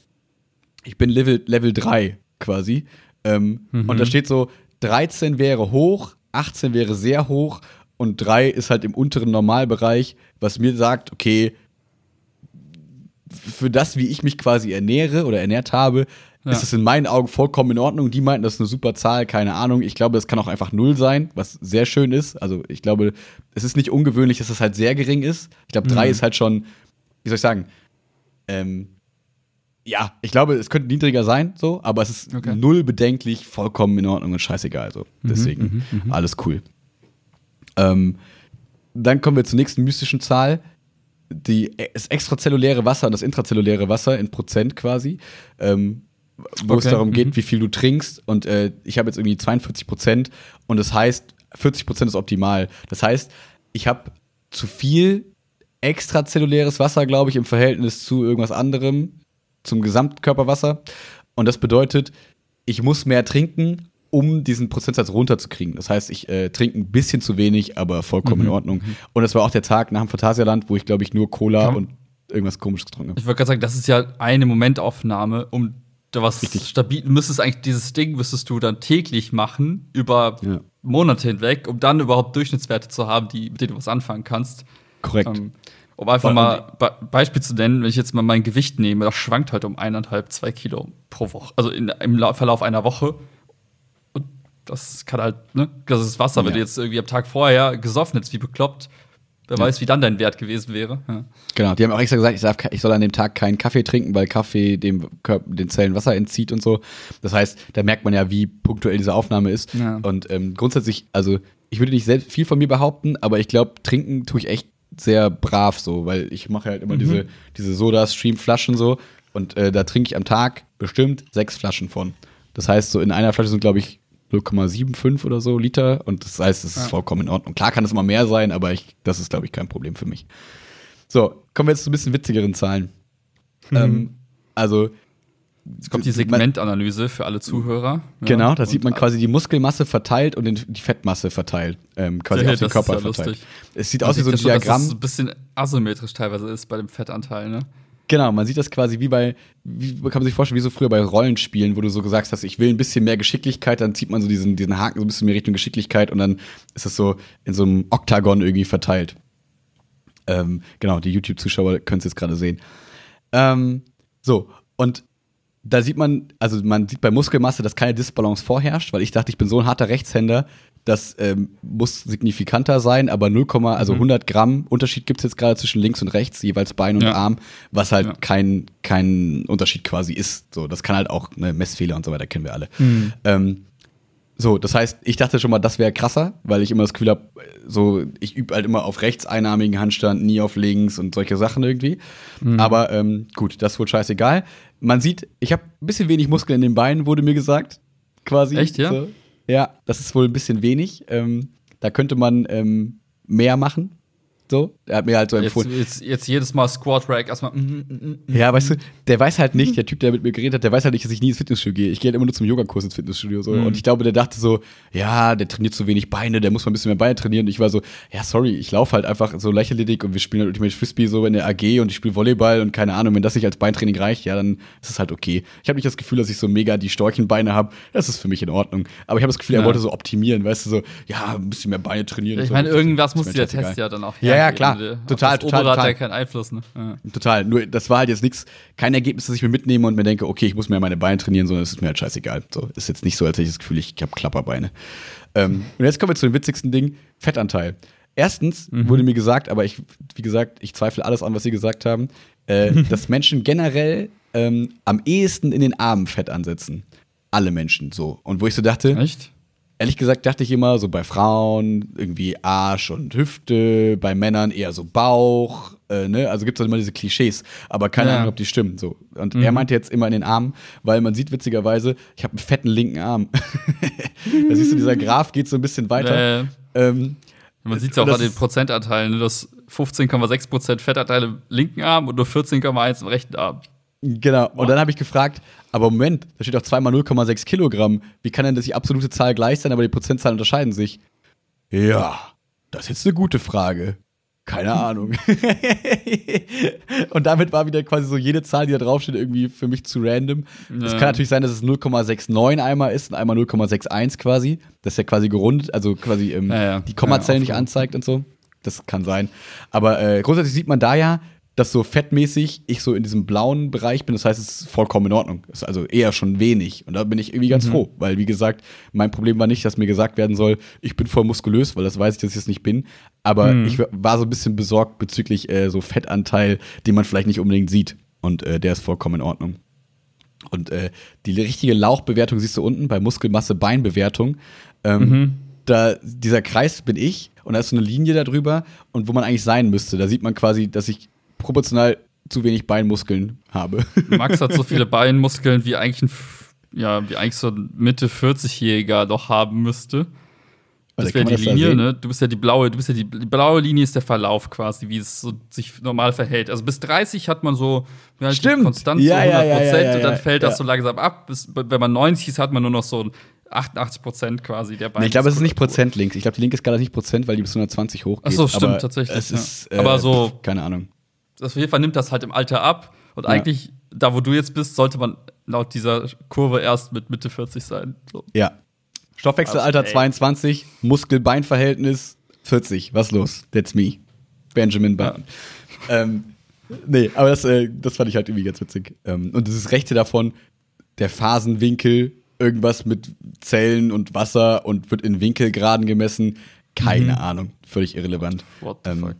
Ich bin Level, Level 3 quasi. Ähm, mhm. Und da steht so, 13 wäre hoch, 18 wäre sehr hoch und 3 ist halt im unteren Normalbereich, was mir sagt, okay, für das, wie ich mich quasi ernähre oder ernährt habe, ja. ist es in meinen Augen vollkommen in Ordnung. Die meinten, das ist eine super Zahl, keine Ahnung. Ich glaube, es kann auch einfach null sein, was sehr schön ist. Also ich glaube, es ist nicht ungewöhnlich, dass es halt sehr gering ist. Ich glaube, drei mhm. ist halt schon, wie soll ich sagen, ähm, ja, ich glaube, es könnte niedriger sein, so, aber es ist okay. null bedenklich, vollkommen in Ordnung und scheißegal. So. Mhm, Deswegen, mhm, mhm, alles cool. Ähm, dann kommen wir zur nächsten mystischen Zahl. Die, das extrazelluläre Wasser und das intrazelluläre Wasser in Prozent quasi. Ähm, wo okay. es darum geht, mhm. wie viel du trinkst. Und äh, ich habe jetzt irgendwie 42 Prozent und das heißt, 40 Prozent ist optimal. Das heißt, ich habe zu viel extrazelluläres Wasser, glaube ich, im Verhältnis zu irgendwas anderem, zum Gesamtkörperwasser. Und das bedeutet, ich muss mehr trinken, um diesen Prozentsatz runterzukriegen. Das heißt, ich äh, trinke ein bisschen zu wenig, aber vollkommen mhm. in Ordnung. Und das war auch der Tag nach dem Phantasialand, wo ich, glaube ich, nur Cola Komm. und irgendwas komisches getrunken habe. Ich wollte gerade sagen, das ist ja eine Momentaufnahme, um was Richtig. stabil, müsstest eigentlich dieses Ding müsstest du dann täglich machen, über ja. Monate hinweg, um dann überhaupt Durchschnittswerte zu haben, die, mit denen du was anfangen kannst. Korrekt. Ähm, um einfach Weil, mal Be Beispiel zu nennen, wenn ich jetzt mal mein Gewicht nehme, das schwankt halt um eineinhalb, zwei Kilo pro Woche. Also in, im Verlauf einer Woche. Und das kann halt, ne, das ist Wasser. Ja. Wenn du jetzt irgendwie am Tag vorher gesoffen hättest, wie bekloppt, Wer weiß, wie dann dein Wert gewesen wäre. Ja. Genau, die haben auch extra gesagt, ich, darf, ich, soll an dem Tag keinen Kaffee trinken, weil Kaffee dem Körper, den Zellen Wasser entzieht und so. Das heißt, da merkt man ja, wie punktuell diese Aufnahme ist. Ja. Und ähm, grundsätzlich, also ich würde nicht selbst viel von mir behaupten, aber ich glaube, trinken tue ich echt sehr brav so, weil ich mache halt immer mhm. diese, diese Soda-Stream-Flaschen so und äh, da trinke ich am Tag bestimmt sechs Flaschen von. Das heißt, so in einer Flasche sind, glaube ich, 0,75 oder so Liter und das heißt, es ist ja. vollkommen in Ordnung. Klar kann es immer mehr sein, aber ich, das ist, glaube ich, kein Problem für mich. So, kommen wir jetzt zu ein bisschen witzigeren Zahlen. Mhm. Ähm, also Jetzt kommt die Segmentanalyse für alle Zuhörer. Genau, ja, da sieht man quasi die Muskelmasse verteilt und die Fettmasse verteilt, ähm, quasi ja, auf den Körper ja verteilt. Lustig. Es sieht man aus wie so ein Diagramm. Schon, dass es ein bisschen asymmetrisch teilweise ist bei dem Fettanteil, ne? Genau, man sieht das quasi wie bei, wie kann man sich vorstellen, wie so früher bei Rollenspielen, wo du so gesagt hast, ich will ein bisschen mehr Geschicklichkeit, dann zieht man so diesen, diesen Haken so ein bisschen mehr Richtung Geschicklichkeit und dann ist das so in so einem Oktagon irgendwie verteilt. Ähm, genau, die YouTube-Zuschauer können es jetzt gerade sehen. Ähm, so, und da sieht man, also man sieht bei Muskelmasse, dass keine Disbalance vorherrscht, weil ich dachte, ich bin so ein harter Rechtshänder, das ähm, muss signifikanter sein, aber 0, also 100 mhm. Gramm Unterschied gibt es jetzt gerade zwischen links und rechts, jeweils Bein und ja. Arm, was halt ja. kein, kein Unterschied quasi ist. So, das kann halt auch eine Messfehler und so weiter, kennen wir alle. Mhm. Ähm, So, das heißt, ich dachte schon mal, das wäre krasser, weil ich immer das Gefühl habe, so, ich übe halt immer auf rechts einarmigen Handstand, nie auf links und solche Sachen irgendwie. Mhm. Aber ähm, gut, das ist wohl scheißegal. Man sieht, ich habe ein bisschen wenig Muskeln in den Beinen, wurde mir gesagt. Quasi. Echt, ja? So. Ja, das ist wohl ein bisschen wenig. Ähm, da könnte man ähm, mehr machen. So, er hat mir halt so empfohlen. Jetzt, jetzt, jetzt jedes Mal Squat Rack erstmal. Mm, mm, mm, ja, weißt du, der weiß halt nicht, der Typ, der mit mir geredet hat, der weiß halt nicht, dass ich nie ins Fitnessstudio gehe. Ich gehe halt immer nur zum Yogakurs ins Fitnessstudio. So. Mhm. Und ich glaube, der dachte so, ja, der trainiert zu wenig Beine, der muss mal ein bisschen mehr Beine trainieren. Und ich war so, ja, sorry, ich laufe halt einfach so lächerlich und wir spielen halt Ultimate Frisbee so in der AG und ich spiele Volleyball und keine Ahnung, wenn das nicht als Beintraining reicht, ja, dann ist es halt okay. Ich habe nicht das Gefühl, dass ich so mega die Storchenbeine habe. Das ist für mich in Ordnung. Aber ich habe das Gefühl, er ja. wollte so optimieren, weißt du, so, ja, ein bisschen mehr Beine trainieren. Ich meine, irgendwas muss der Test ja dann auch Ja, ja, klar. Total total, das total. hat ja keinen Einfluss, ne? Ja. Total. Nur, das war halt jetzt nichts, kein Ergebnis, das ich mir mitnehme und mir denke, okay, ich muss mir meine Beine trainieren, sondern es ist mir halt scheißegal. So, ist jetzt nicht so, als hätte ich das Gefühl, ich habe Klapperbeine. Ähm, und jetzt kommen wir zu dem witzigsten Ding: Fettanteil. Erstens mhm. wurde mir gesagt, aber ich, wie gesagt, ich zweifle alles an, was sie gesagt haben, äh, dass Menschen generell ähm, am ehesten in den Armen Fett ansetzen. Alle Menschen so. Und wo ich so dachte, Echt? Ehrlich gesagt dachte ich immer, so bei Frauen irgendwie Arsch und Hüfte, bei Männern eher so Bauch, äh, ne? Also gibt es halt immer diese Klischees, aber keine ja. Ahnung, ob die stimmen. So. Und mhm. er meinte jetzt immer in den Armen, weil man sieht witzigerweise, ich habe einen fetten linken Arm. da siehst du, dieser Graph geht so ein bisschen weiter. Äh, ähm, man sieht es ja auch an den Prozentanteilen, ne? dass 15,6% Fettanteile im linken Arm und nur 14,1 im rechten Arm. Genau. Und dann habe ich gefragt, aber Moment, da steht doch zweimal 0,6 Kilogramm. Wie kann denn das die absolute Zahl gleich sein, aber die Prozentzahlen unterscheiden sich? Ja, das ist jetzt eine gute Frage. Keine Ahnung. und damit war wieder quasi so jede Zahl, die da draufsteht, irgendwie für mich zu random. Es ja. kann natürlich sein, dass es 0,69 einmal ist und einmal 0,61 quasi. Das ist ja quasi gerundet, also quasi ähm, ja, ja. die Kommazellen nicht anzeigt und so. Das kann sein. Aber äh, grundsätzlich sieht man da ja, dass so fettmäßig ich so in diesem blauen Bereich bin. Das heißt, es ist vollkommen in Ordnung. ist also eher schon wenig. Und da bin ich irgendwie ganz mhm. froh, weil, wie gesagt, mein Problem war nicht, dass mir gesagt werden soll, ich bin voll muskulös, weil das weiß ich, dass ich es nicht bin. Aber mhm. ich war so ein bisschen besorgt bezüglich äh, so Fettanteil, den man vielleicht nicht unbedingt sieht. Und äh, der ist vollkommen in Ordnung. Und äh, die richtige Lauchbewertung siehst du unten bei Muskelmasse-Beinbewertung. Ähm, mhm. Da, dieser Kreis bin ich und da ist so eine Linie darüber und wo man eigentlich sein müsste. Da sieht man quasi, dass ich proportional zu wenig Beinmuskeln habe. Max hat so viele Beinmuskeln, wie eigentlich ein, ja, wie eigentlich so ein Mitte 40-Jähriger doch haben müsste. Das wäre die Linie, ne? Du bist ja die blaue, du bist ja die, die, blaue Linie ist der Verlauf quasi, wie es so sich normal verhält. Also bis 30 hat man so Stimmt. konstant ja, so 100 ja, ja, ja, und dann fällt das so langsam ab. Bis, wenn man 90 ist, hat man nur noch so 88 Prozent quasi der Beine. Nee, ich glaube, es ist nicht Prozent links. Ich glaube, die linke Skala ist nicht Prozent, weil die bis 120 hochgeht. Ach so, stimmt, tatsächlich. Es ist, äh, aber so. Keine Ahnung auf jeden Fall nimmt das halt im Alter ab. Und ja. eigentlich, da wo du jetzt bist, sollte man laut dieser Kurve erst mit Mitte 40 sein. So. Ja. Stoffwechselalter also, 22, Muskel-Bein-Verhältnis 40. Was los? That's me. Benjamin Button. Ja. Ähm, nee, aber das, äh, das fand ich halt irgendwie ganz witzig. Ähm, und das Rechte davon, der Phasenwinkel, irgendwas mit Zellen und Wasser und wird in Winkelgraden gemessen. Keine mhm. Ahnung. Völlig irrelevant. What the ähm, fuck?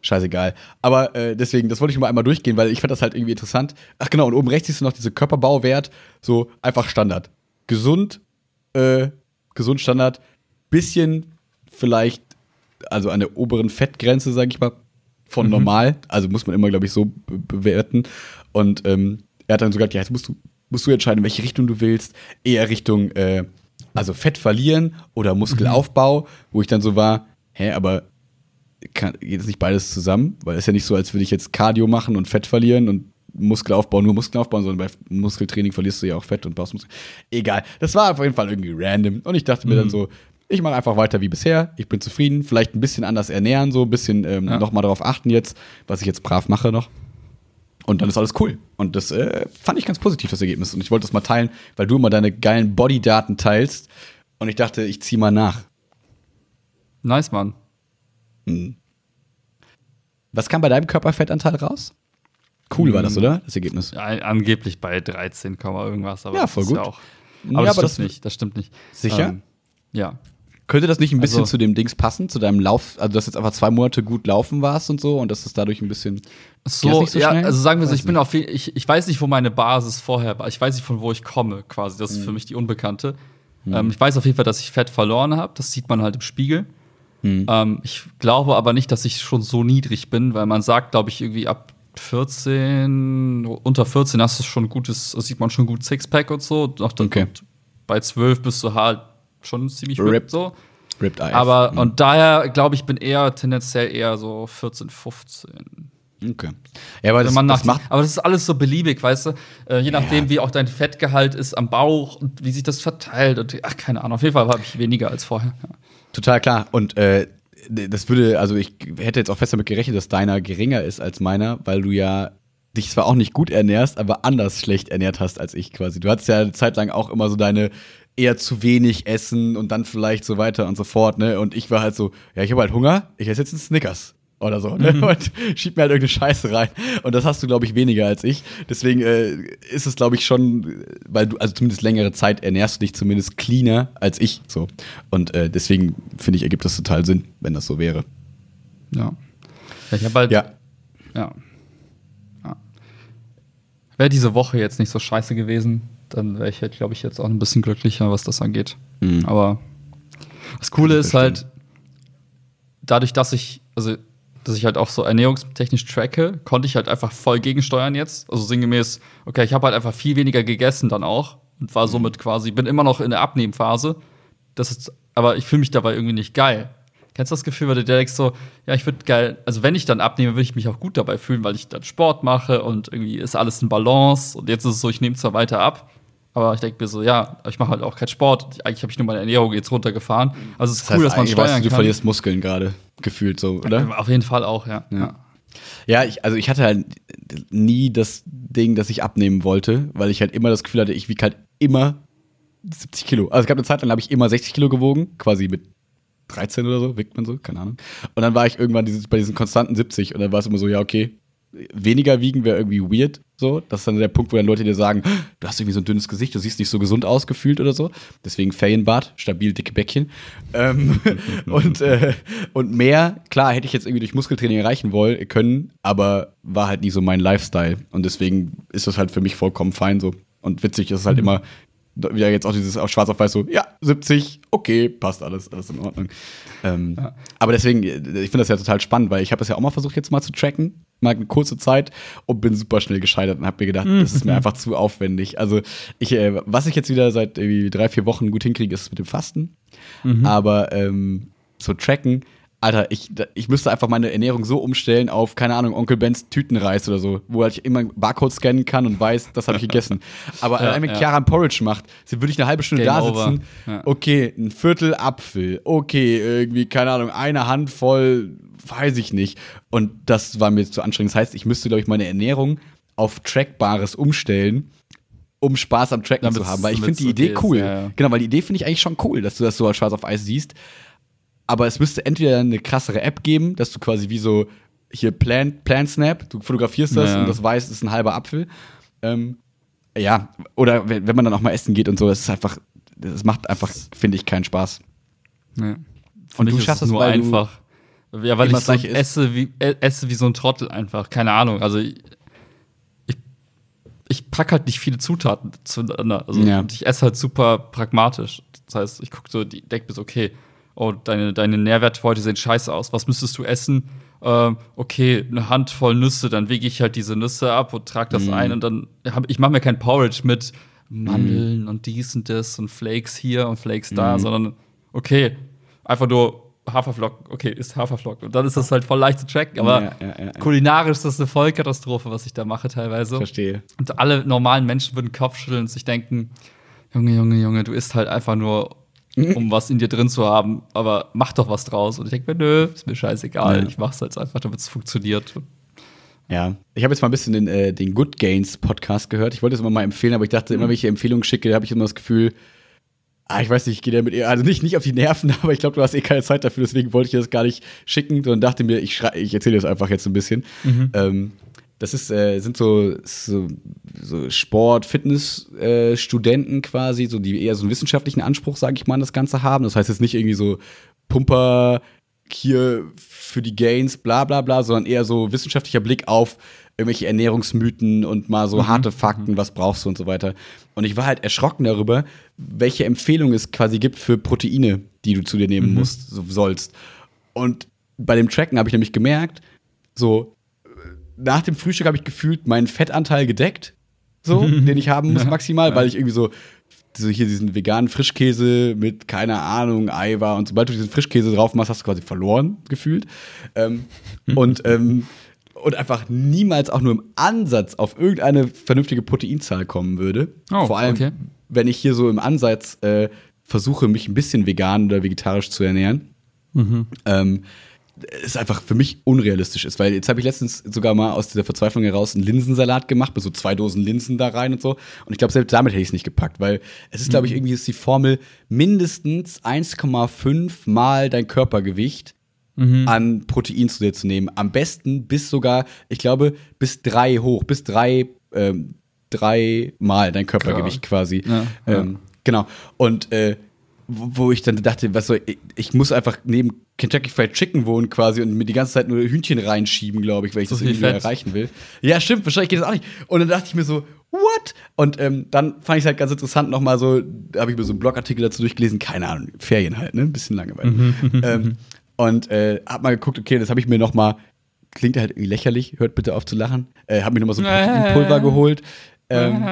Scheißegal. Aber äh, deswegen, das wollte ich mal einmal durchgehen, weil ich fand das halt irgendwie interessant. Ach genau, und oben rechts siehst du noch diese Körperbauwert, so einfach Standard. Gesund, äh, gesund Standard, bisschen vielleicht, also an der oberen Fettgrenze, sag ich mal, von mhm. normal. Also muss man immer, glaube ich, so bewerten. Und ähm, er hat dann so gesagt, ja, jetzt musst du, musst du entscheiden, in welche Richtung du willst. Eher Richtung, äh, also Fett verlieren oder Muskelaufbau, mhm. wo ich dann so war, hä, aber kann, geht es nicht beides zusammen? Weil es ist ja nicht so, als würde ich jetzt Cardio machen und Fett verlieren und Muskelaufbau, nur Muskeln aufbauen, sondern bei Muskeltraining verlierst du ja auch Fett und baust Muskeln. Egal. Das war auf jeden Fall irgendwie random. Und ich dachte mhm. mir dann mhm. so, ich mache einfach weiter wie bisher. Ich bin zufrieden. Vielleicht ein bisschen anders ernähren, so ein bisschen ähm, ja. nochmal darauf achten jetzt, was ich jetzt brav mache noch. Und dann ist alles cool. Und das äh, fand ich ganz positiv, das Ergebnis. Und ich wollte das mal teilen, weil du immer deine geilen Bodydaten teilst. Und ich dachte, ich ziehe mal nach. Nice, Mann. Hm. Was kam bei deinem Körperfettanteil raus? Cool war das, hm. oder? Das Ergebnis. Ja, angeblich bei 13, irgendwas. Aber ja, voll gut. Ja auch, aber, ja, das, aber stimmt das nicht. Das stimmt nicht. Sicher? Ähm, ja. Könnte das nicht ein bisschen also, zu dem Dings passen, zu deinem Lauf, also dass jetzt einfach zwei Monate gut laufen warst und so und dass es dadurch ein bisschen. So, so ja, also sagen wir so, ich bin auf ich, ich weiß nicht, wo meine Basis vorher war. Ich weiß nicht, von wo ich komme, quasi. Das ist mhm. für mich die Unbekannte. Mhm. Ähm, ich weiß auf jeden Fall, dass ich Fett verloren habe. Das sieht man halt im Spiegel. Mhm. Ähm, ich glaube aber nicht, dass ich schon so niedrig bin, weil man sagt, glaube ich, irgendwie ab 14, unter 14 hast du schon gutes, sieht man schon gut Sixpack und so. Noch okay. bei 12 bist du halt schon ziemlich ripped so. Ripped Eyes. Aber mhm. und daher glaube ich, bin eher tendenziell eher so 14, 15. Okay. Ja, aber das, das macht aber das ist alles so beliebig, weißt du? Äh, je nachdem, ja. wie auch dein Fettgehalt ist am Bauch und wie sich das verteilt. Und, ach, keine Ahnung. Auf jeden Fall habe ich weniger als vorher. Total klar. Und äh, das würde, also ich hätte jetzt auch fest damit gerechnet, dass deiner geringer ist als meiner, weil du ja dich zwar auch nicht gut ernährst, aber anders schlecht ernährt hast als ich quasi. Du hattest ja eine Zeit lang auch immer so deine eher zu wenig essen und dann vielleicht so weiter und so fort, ne? Und ich war halt so, ja, ich habe halt Hunger, ich esse jetzt einen Snickers oder so, ne? Mhm. Und schieb mir halt irgendeine Scheiße rein. Und das hast du, glaube ich, weniger als ich. Deswegen äh, ist es, glaube ich, schon, weil du, also zumindest längere Zeit ernährst du dich zumindest cleaner als ich. So. Und äh, deswegen finde ich, ergibt das total Sinn, wenn das so wäre. Ja. Ich habe halt. Ja. Ja. ja. Wäre diese Woche jetzt nicht so scheiße gewesen, dann wäre ich halt, glaube ich, jetzt auch ein bisschen glücklicher, was das angeht. Mhm. Aber das Coole ist halt, dadurch, dass ich, also dass ich halt auch so ernährungstechnisch tracke, konnte ich halt einfach voll gegensteuern jetzt. Also sinngemäß, okay, ich habe halt einfach viel weniger gegessen dann auch und war somit quasi, bin immer noch in der Abnehmphase. Das ist, aber ich fühle mich dabei irgendwie nicht geil. Kennst du das Gefühl, weil du denkst so, ja, ich würde geil, also wenn ich dann abnehme, würde ich mich auch gut dabei fühlen, weil ich dann Sport mache und irgendwie ist alles in Balance und jetzt ist es so, ich nehme zwar weiter ab, aber ich denke mir so, ja, ich mache halt auch keinen Sport. Eigentlich habe ich nur meine Ernährung jetzt runtergefahren. Also es ist das cool, dass man steuern weißt, du, kann. Du verlierst Muskeln gerade, gefühlt so, oder? Auf jeden Fall auch, ja. ja. Ja, ich, also ich hatte halt nie das Ding, dass ich abnehmen wollte, weil ich halt immer das Gefühl hatte, ich wiege halt immer 70 Kilo. Also es gab eine Zeit lang, habe ich immer 60 Kilo gewogen, quasi mit 13 oder so, wiegt man so, keine Ahnung. Und dann war ich irgendwann dieses, bei diesen konstanten 70 und dann war es immer so, ja, okay, weniger wiegen wäre irgendwie weird. So, das ist dann der Punkt, wo dann Leute dir sagen, du hast irgendwie so ein dünnes Gesicht, du siehst nicht so gesund ausgefühlt oder so. Deswegen Ferienbart, stabil dicke Bäckchen. ähm, und, äh, und mehr, klar, hätte ich jetzt irgendwie durch Muskeltraining erreichen wollen, können, aber war halt nie so mein Lifestyle. Und deswegen ist das halt für mich vollkommen fein so. Und witzig ist es halt mhm. immer, wieder jetzt auch dieses auf schwarz auf weiß so, ja, 70, okay, passt alles, alles in Ordnung. Ähm, ja. Aber deswegen, ich finde das ja total spannend, weil ich habe das ja auch mal versucht jetzt mal zu tracken, mal eine kurze Zeit und bin super schnell gescheitert und habe mir gedacht, mhm. das ist mir einfach zu aufwendig. Also ich, äh, was ich jetzt wieder seit irgendwie drei, vier Wochen gut hinkriege, ist mit dem Fasten. Mhm. Aber ähm, so tracken, Alter, ich, ich müsste einfach meine Ernährung so umstellen auf, keine Ahnung, Onkel Bens Tütenreis oder so, wo ich immer Barcode scannen kann und weiß, das habe ich gegessen. Aber ja, wenn ja. Chiara ein Porridge macht, würde ich eine halbe Stunde Game da sitzen. Ja. Okay, ein Viertel Apfel. Okay, irgendwie, keine Ahnung, eine Handvoll, weiß ich nicht. Und das war mir zu anstrengend. Das heißt, ich müsste, glaube ich, meine Ernährung auf Trackbares umstellen um Spaß am Tracken zu haben. Weil ich finde die Idee ist, cool. Ja, ja. Genau, weil die Idee finde ich eigentlich schon cool, dass du das so als schwarz auf Eis siehst aber es müsste entweder eine krassere App geben, dass du quasi wie so hier Plan, Plan Snap, du fotografierst das ja. und das weiß, ist ein halber Apfel. Ähm, ja, oder wenn, wenn man dann auch mal essen geht und so, das ist einfach, das macht einfach, finde ich, keinen Spaß. Ja. Und du schaffst es nur einfach. Ja, weil ich so esse wie, äh, esse wie so ein Trottel einfach. Keine Ahnung. Also ich, ich, ich pack halt nicht viele Zutaten zueinander. Also ja. ich esse halt super pragmatisch. Das heißt, ich gucke so, die denke mir so, okay, oh, deine, deine Nährwerte heute sehen scheiße aus, was müsstest du essen? Ähm, okay, eine Handvoll Nüsse, dann wege ich halt diese Nüsse ab und trage das mm. ein und dann hab, ich mache mir kein Porridge mit Mandeln mm. und dies und das und Flakes hier und Flakes da, mm. sondern okay, einfach nur Haferflocken, okay, ist Haferflocken. Und dann ist das halt voll leicht zu tracken, aber ja, ja, ja, kulinarisch ist das eine Vollkatastrophe, was ich da mache teilweise. Verstehe. Und alle normalen Menschen würden Kopf schütteln und sich denken, Junge, Junge, Junge, du isst halt einfach nur Mhm. Um was in dir drin zu haben. Aber mach doch was draus. Und ich denke mir, nö, ist mir scheißegal. Ja. Ich mach's jetzt einfach, damit es funktioniert. Ja, ich habe jetzt mal ein bisschen den, äh, den Good Gains Podcast gehört. Ich wollte es immer mal empfehlen, aber ich dachte, immer wenn ich Empfehlungen schicke, habe ich immer das Gefühl, ah, ich weiß nicht, ich gehe damit eher, also nicht, nicht auf die Nerven, aber ich glaube, du hast eh keine Zeit dafür, deswegen wollte ich das gar nicht schicken, sondern dachte mir, ich, ich erzähle das einfach jetzt ein bisschen. Mhm. Ähm, das ist, äh, sind so, so, so Sport, Fitness-Studenten äh, quasi, so die eher so einen wissenschaftlichen Anspruch, sage ich mal, das Ganze haben. Das heißt jetzt nicht irgendwie so Pumper, hier für die Gains, bla bla bla, sondern eher so wissenschaftlicher Blick auf irgendwelche Ernährungsmythen und mal so harte Fakten, was brauchst du und so weiter. Und ich war halt erschrocken darüber, welche Empfehlungen es quasi gibt für Proteine, die du zu dir nehmen musst, so, sollst. Und bei dem Tracken habe ich nämlich gemerkt, so nach dem Frühstück habe ich gefühlt meinen Fettanteil gedeckt, so, den ich haben muss maximal, weil ich irgendwie so so hier diesen veganen Frischkäse mit, keine Ahnung, Ei war. Und sobald du diesen Frischkäse drauf machst, hast du quasi verloren, gefühlt. Ähm, und, ähm, und einfach niemals auch nur im Ansatz auf irgendeine vernünftige Proteinzahl kommen würde. Oh, Vor allem, okay. wenn ich hier so im Ansatz äh, versuche, mich ein bisschen vegan oder vegetarisch zu ernähren. Ähm, ist einfach für mich unrealistisch ist, weil jetzt habe ich letztens sogar mal aus dieser Verzweiflung heraus einen Linsensalat gemacht, mit so zwei Dosen Linsen da rein und so. Und ich glaube, selbst damit hätte ich es nicht gepackt, weil es ist, glaube ich, irgendwie ist die Formel mindestens 1,5 mal dein Körpergewicht an Protein zu dir zu nehmen. Am besten bis sogar, ich glaube, bis drei hoch, bis drei, ähm, drei mal dein Körpergewicht quasi. Ja, ja. Ähm, genau. Und äh, wo ich dann dachte, was soll ich, ich muss einfach neben Kentucky Fried Chicken wohnen quasi und mir die ganze Zeit nur Hühnchen reinschieben, glaube ich, weil ich So das irgendwie Fett. erreichen will. Ja, stimmt, wahrscheinlich geht das auch nicht. Und dann dachte ich mir so, what? Und ähm, dann fand ich es halt ganz interessant nochmal so, da habe ich mir so einen Blogartikel dazu durchgelesen, keine Ahnung, Ferien halt, ne, ein bisschen Langeweile. ähm, und äh, hab mal geguckt, okay, das habe ich mir nochmal, klingt halt irgendwie lächerlich, hört bitte auf zu lachen, äh, habe mir nochmal so ein Proteinpulver geholt. Ähm,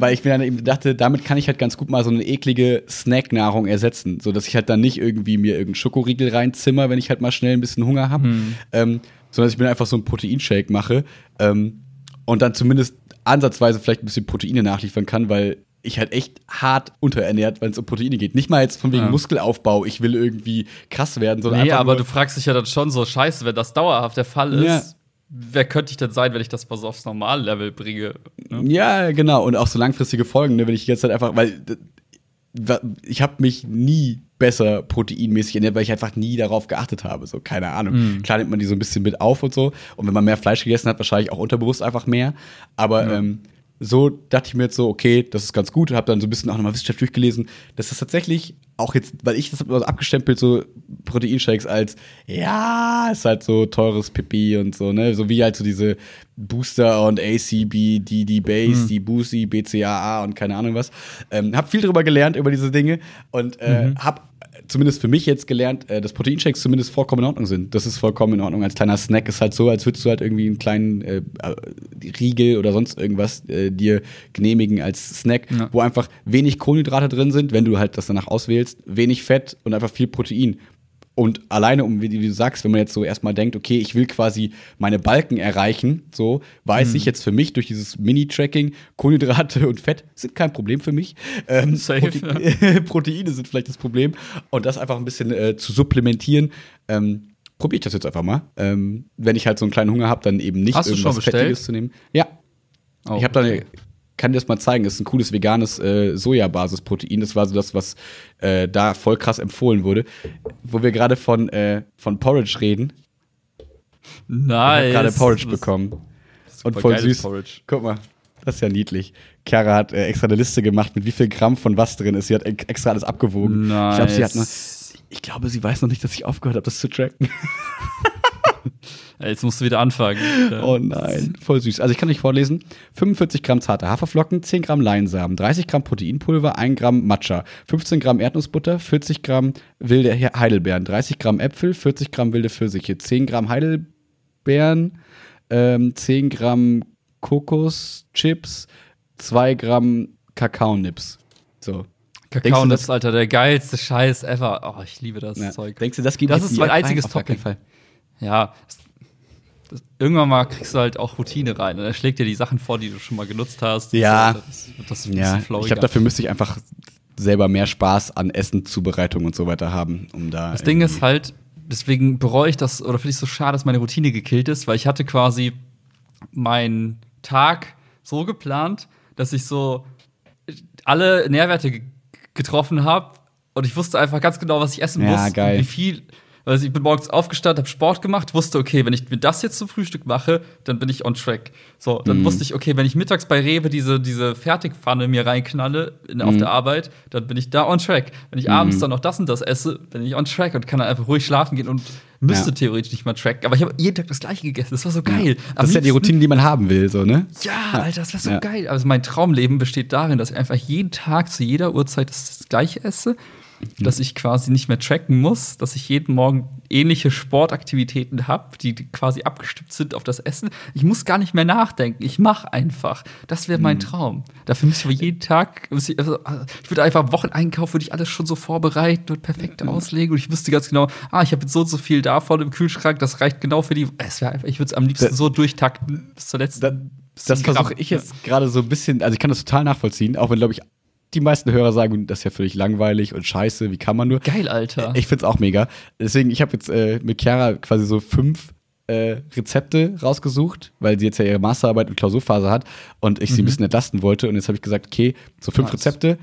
weil ich mir dann eben dachte, damit kann ich halt ganz gut mal so eine eklige Snacknahrung ersetzen, so dass ich halt dann nicht irgendwie mir irgendeinen Schokoriegel reinzimmer, wenn ich halt mal schnell ein bisschen Hunger habe, ähm, sondern dass ich mir einfach so einen Proteinshake mache ähm, und dann zumindest ansatzweise vielleicht ein bisschen Proteine nachliefern kann, weil ich halt echt hart unterernährt, wenn es um Proteine geht. Nicht mal jetzt von wegen Ja. Muskelaufbau, ich will irgendwie krass werden, sondern Nee, einfach aber du fragst dich ja dann schon so, scheiße, wenn das dauerhaft der Fall ist, Ja. Wer könnte ich denn sein, wenn ich das mal so aufs Normallevel bringe? Ne? Ja, genau. Und auch so langfristige Folgen, ne, wenn ich ganze Zeit einfach, weil ich habe mich nie besser proteinmäßig ernährt, weil ich einfach nie darauf geachtet habe. So, keine Ahnung. Klar nimmt man die so ein bisschen mit auf und so. Und wenn man mehr Fleisch gegessen hat, wahrscheinlich auch unterbewusst einfach mehr. Aber ähm, so dachte ich mir jetzt so, okay, das ist ganz gut. Habe dann so ein bisschen auch nochmal Wissenschaft durchgelesen. Das ist tatsächlich auch jetzt, weil ich das hab immer so abgestempelt, so Proteinshakes als, ja, ist halt so teures Pipi und so, ne? So wie halt so diese Booster und ACB, die, die Base, die Boosie, BCAA und keine Ahnung was. Ähm, hab viel drüber gelernt, über diese Dinge und äh, hab zumindest für mich jetzt gelernt, äh, dass Proteinshakes zumindest vollkommen in Ordnung sind. Das ist vollkommen in Ordnung. Als kleiner Snack ist halt so, als würdest du halt irgendwie einen kleinen äh, äh, Riegel oder sonst irgendwas äh, dir genehmigen als Snack, Ja. wo einfach wenig Kohlenhydrate drin sind, wenn du halt das danach auswählst, wenig Fett und einfach viel Protein. Und alleine, um wie du sagst, wenn man jetzt so erstmal denkt, okay, ich will quasi meine Balken erreichen, so, weiß Mhm. ich jetzt für mich durch dieses Mini-Tracking, Kohlenhydrate und Fett sind kein Problem für mich. Ähm, Safe, Prote Proteine sind vielleicht das Problem. Und das einfach ein bisschen äh, zu supplementieren, ähm, probiere ich das jetzt einfach mal. Ähm, wenn ich halt so einen kleinen Hunger habe, dann eben nicht Hast irgendwas? Fettiges zu nehmen. Ja, Oh, ich habe da okay. Kann dir das mal zeigen. Das ist ein cooles veganes äh, Sojabasis-Protein. Das war so das, was äh, da voll krass empfohlen wurde. Wo wir gerade von, äh, von Porridge reden. Ich Nice. habe gerade Porridge Das- bekommen. Und super voll süß. Porridge. Guck mal, das ist ja niedlich. Chiara hat äh, extra eine Liste gemacht, mit wie viel Gramm von was drin ist. Sie hat ex- extra alles abgewogen. Nice. Ich glaube, sie hat noch, ich glaube, sie weiß noch nicht, dass ich aufgehört habe, das zu tracken. Jetzt musst du wieder anfangen. Oh nein, voll süß. Also ich kann euch vorlesen. 45 Gramm zarte Haferflocken, 10 Gramm Leinsamen, 30 Gramm Proteinpulver, 1 Gramm Matcha, 15 Gramm Erdnussbutter, 40 Gramm wilde He- Heidelbeeren, 30 Gramm Äpfel, 40 Gramm wilde Pfirsiche, 10 Gramm Heidelbeeren, ähm, 10 Gramm Kokoschips, 2 Gramm Kakaonips. So. Denkst Kakao du, Nips, Alter, der geilste Scheiß ever. Oh, ich liebe das Ja. Zeug. Denkst du, das geht Das ist mein einziges Topping. Ja. Das, das, irgendwann mal kriegst du halt auch Routine rein. Und er schlägt dir die Sachen vor, die du schon mal genutzt hast. Ja. So, das, das Ja, ich glaube, dafür müsste ich einfach selber mehr Spaß an Essen, Zubereitung und so weiter haben, um da. Das Ding ist halt, deswegen bereue ich das oder finde ich es so schade, dass meine Routine gekillt ist, weil ich hatte quasi meinen Tag so geplant, dass ich so alle Nährwerte ge getroffen habe und ich wusste einfach ganz genau, was ich essen Ja, muss geil. wie viel Also ich bin morgens aufgestanden, habe Sport gemacht, wusste, okay, wenn ich mir das jetzt zum Frühstück mache, dann bin ich on track. So, dann Mhm. wusste ich, okay, wenn ich mittags bei Rewe diese, diese Fertigpfanne mir reinknalle in, auf Mhm. der Arbeit, dann bin ich da on track. Wenn ich abends dann noch das und das esse, bin ich on track und kann dann einfach ruhig schlafen gehen und müsste Ja. theoretisch nicht mal tracken. Aber ich habe jeden Tag das gleiche gegessen. Das war so geil. Am Das ist ja die Routine, die man haben will, so, ne? ja, Alter, das wäre so Ja. geil. Also mein Traumleben besteht darin, dass ich einfach jeden Tag zu jeder Uhrzeit das gleiche esse, Mhm. dass ich quasi nicht mehr tracken muss, dass ich jeden Morgen ähnliche Sportaktivitäten habe, die quasi abgestimmt sind auf das Essen. Ich muss gar nicht mehr nachdenken. Ich mache einfach. Das wäre Mhm. mein Traum. Dafür müsste ich jeden Tag, ich, also, ich würde einfach Wocheneinkauf, würde ich alles schon so vorbereiten und Mhm. perfekt auslegen und ich wüsste ganz genau, ah, ich habe jetzt so und so viel davon im Kühlschrank, das reicht genau für die. Es wäre einfach, ich würde es am liebsten Da- so durchtakten bis zur letzten. Das Gramm. versuche ich jetzt gerade so ein bisschen, also ich kann das total nachvollziehen, auch wenn, glaube ich, die meisten Hörer sagen, das ist ja völlig langweilig und scheiße, wie kann man nur. Geil, Alter. Ich find's auch mega. Deswegen, ich habe jetzt äh, mit Chiara quasi so fünf äh, Rezepte rausgesucht, weil sie jetzt ja ihre Masterarbeit und Klausurphase hat und ich sie ein bisschen entlasten wollte. Und jetzt habe ich gesagt, okay, so fünf. Rezepte,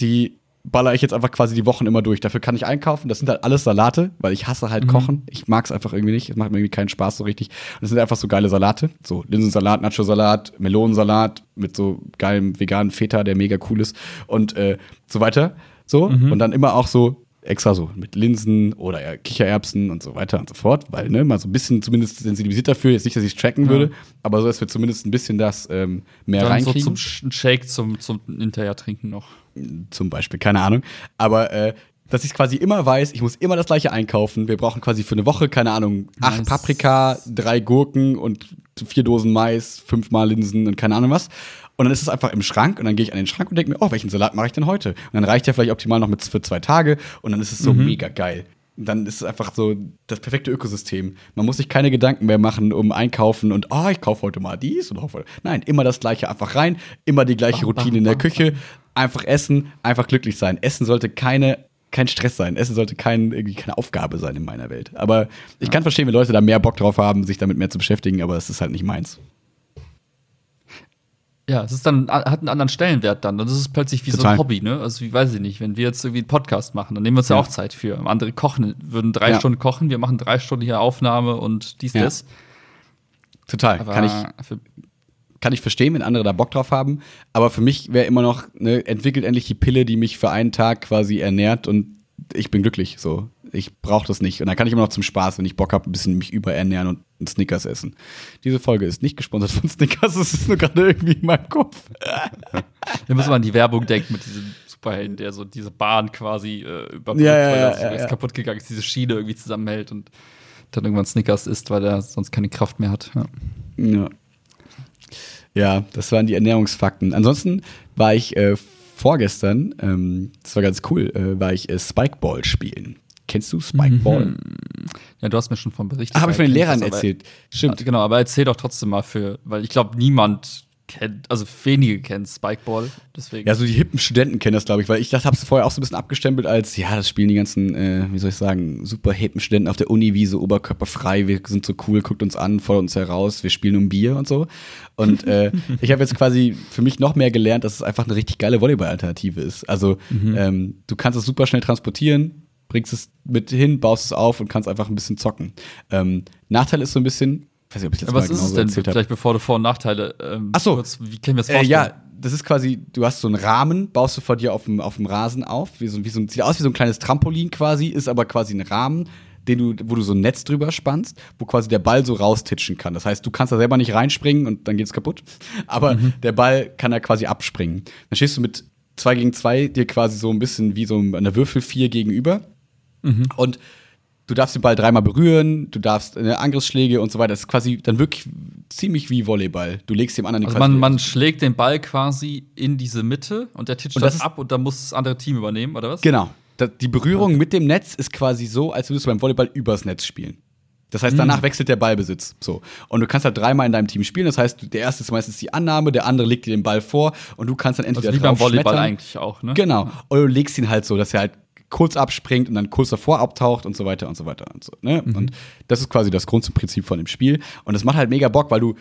die baller ich jetzt einfach quasi die Wochen immer durch. Dafür kann ich einkaufen. Das sind halt alles Salate, weil ich hasse halt Kochen. Ich mag's einfach irgendwie nicht. Es macht mir irgendwie keinen Spaß so richtig. Und das sind einfach so geile Salate. So Linsensalat, Nacho-Salat, Melonensalat mit so geilem veganen Feta, der mega cool ist und äh, so weiter. So. Und dann immer auch so extra so mit Linsen oder ja, Kichererbsen und so weiter und so fort, weil ne, mal so ein bisschen zumindest sensibilisiert dafür, jetzt nicht, dass ich es tracken würde, aber so, dass wir zumindest ein bisschen das ähm, mehr Dann so reinkriegen zum Sch- ein Shake zum, zum hinterher trinken noch. zum Beispiel, keine Ahnung. Aber äh, dass ich quasi immer weiß, ich muss immer das gleiche einkaufen. Wir brauchen quasi für eine Woche, keine Ahnung, acht Nice. Paprika, drei Gurken und vier Dosen Mais, fünfmal Linsen und keine Ahnung was. Und dann ist es einfach im Schrank und dann gehe ich an den Schrank und denke mir, oh, welchen Salat mache ich denn heute? Und dann reicht der vielleicht optimal noch mit für zwei Tage und dann ist es so mega geil. Und dann ist es einfach so das perfekte Ökosystem. Man muss sich keine Gedanken mehr machen um Einkaufen und, oh, ich kaufe heute mal dies und hoffe. Nein, immer das gleiche einfach rein, immer die gleiche Routine in der Küche, einfach essen, einfach glücklich sein. Essen sollte keine kein Stress sein. Essen sollte kein, irgendwie keine Aufgabe sein in meiner Welt. Aber ich kann verstehen, wenn Leute da mehr Bock drauf haben, sich damit mehr zu beschäftigen, aber es ist halt nicht meins. Ja, es ist dann, hat einen anderen Stellenwert dann. Und das ist plötzlich wie so Total. ein Hobby, ne? Also, wie weiß ich nicht, wenn wir jetzt irgendwie einen Podcast machen, dann nehmen wir uns ja, Ja. auch Zeit für. Andere kochen, würden drei Ja. Stunden kochen, wir machen drei Stunden hier Aufnahme und dies, Ja. das. Total. Aber kann ich, kann ich verstehen, wenn andere da Bock drauf haben. Aber für mich wäre immer noch, ne, entwickelt endlich die Pille, die mich für einen Tag quasi ernährt und ich bin glücklich. So. Ich brauche das nicht. Und dann kann ich immer noch zum Spaß, wenn ich Bock habe, ein bisschen mich überernähren und einen Snickers essen. Diese Folge ist nicht gesponsert von Snickers, es ist nur gerade irgendwie in meinem Kopf. wir müssen mal an die Werbung denken mit diesem Superhelden, der so diese Bahn quasi äh, überbrückt, Ja, ja, weil er so ja, ist ja. kaputt gegangen ist, diese Schiene irgendwie zusammenhält und dann irgendwann Snickers isst, weil er sonst keine Kraft mehr hat. Ja. Ja. Ja, das waren die Ernährungsfakten. Ansonsten war ich äh, vorgestern, ähm, das war ganz cool, äh, war ich äh, Spikeball spielen. Kennst du Spikeball? ja, du hast mir schon von berichtet. Ah, habe ich von den Lehrern das, aber- erzählt. Stimmt. Genau, aber erzähl doch trotzdem mal für, weil ich glaube, niemand kennt, also wenige kennen Spikeball, deswegen. Ja, so die hippen Studenten kennen das, glaube ich, weil ich das habe es vorher auch so ein bisschen abgestempelt als, ja, das spielen die ganzen, äh, wie soll ich sagen, super hippen Studenten auf der Uniwiese, oberkörperfrei, wir sind so cool, guckt uns an, fordert uns heraus, wir spielen um Bier und so. Und äh, ich habe jetzt quasi für mich noch mehr gelernt, dass es einfach eine richtig geile Volleyball-Alternative ist. Also ähm, du kannst es super schnell transportieren, bringst es mit hin, baust es auf und kannst einfach ein bisschen zocken. Ähm, Nachteil ist so ein bisschen, ich weiß nicht, ob ich das aber was mal ist es denn, vielleicht bevor du Vor- und Nachteile ähm, Ach so. kurz, wie kann ich mir das Äh, vorstellen? ja, das ist quasi, du hast so einen Rahmen, baust du vor dir auf dem, auf dem Rasen auf, wie so, wie so, sieht aus wie so ein kleines Trampolin quasi, ist aber quasi ein Rahmen, den du, wo du so ein Netz drüber spannst, wo quasi der Ball so raustitschen kann. Das heißt, du kannst da selber nicht reinspringen und dann geht's kaputt, aber der Ball kann da quasi abspringen. Dann stehst du mit zwei gegen zwei dir quasi so ein bisschen wie so eine Würfelvier gegenüber und du darfst den Ball dreimal berühren, du darfst äh, Angriffsschläge und so weiter. Das ist quasi dann wirklich ziemlich wie Volleyball. Du legst dem anderen Also quasi man, man schlägt den Ball quasi in diese Mitte und der titscht das ist- ab und dann muss das andere Team übernehmen, oder was? Genau. Da, die Berührung mit dem Netz ist quasi so, als würdest du beim Volleyball übers Netz spielen. Das heißt, Mhm. danach wechselt der Ballbesitz. So. Und du kannst halt dreimal in deinem Team spielen. Das heißt, der erste ist meistens die Annahme, der andere legt dir den Ball vor und du kannst dann entweder Also wie beim Volleyball schmettern. eigentlich auch, ne? Genau. Oder du legst ihn halt so, dass er halt kurz abspringt und dann kurz davor abtaucht und so weiter und so weiter und so. Ne? Mhm. Und das ist quasi das Grundprinzip von dem Spiel. Und das macht halt mega Bock, weil du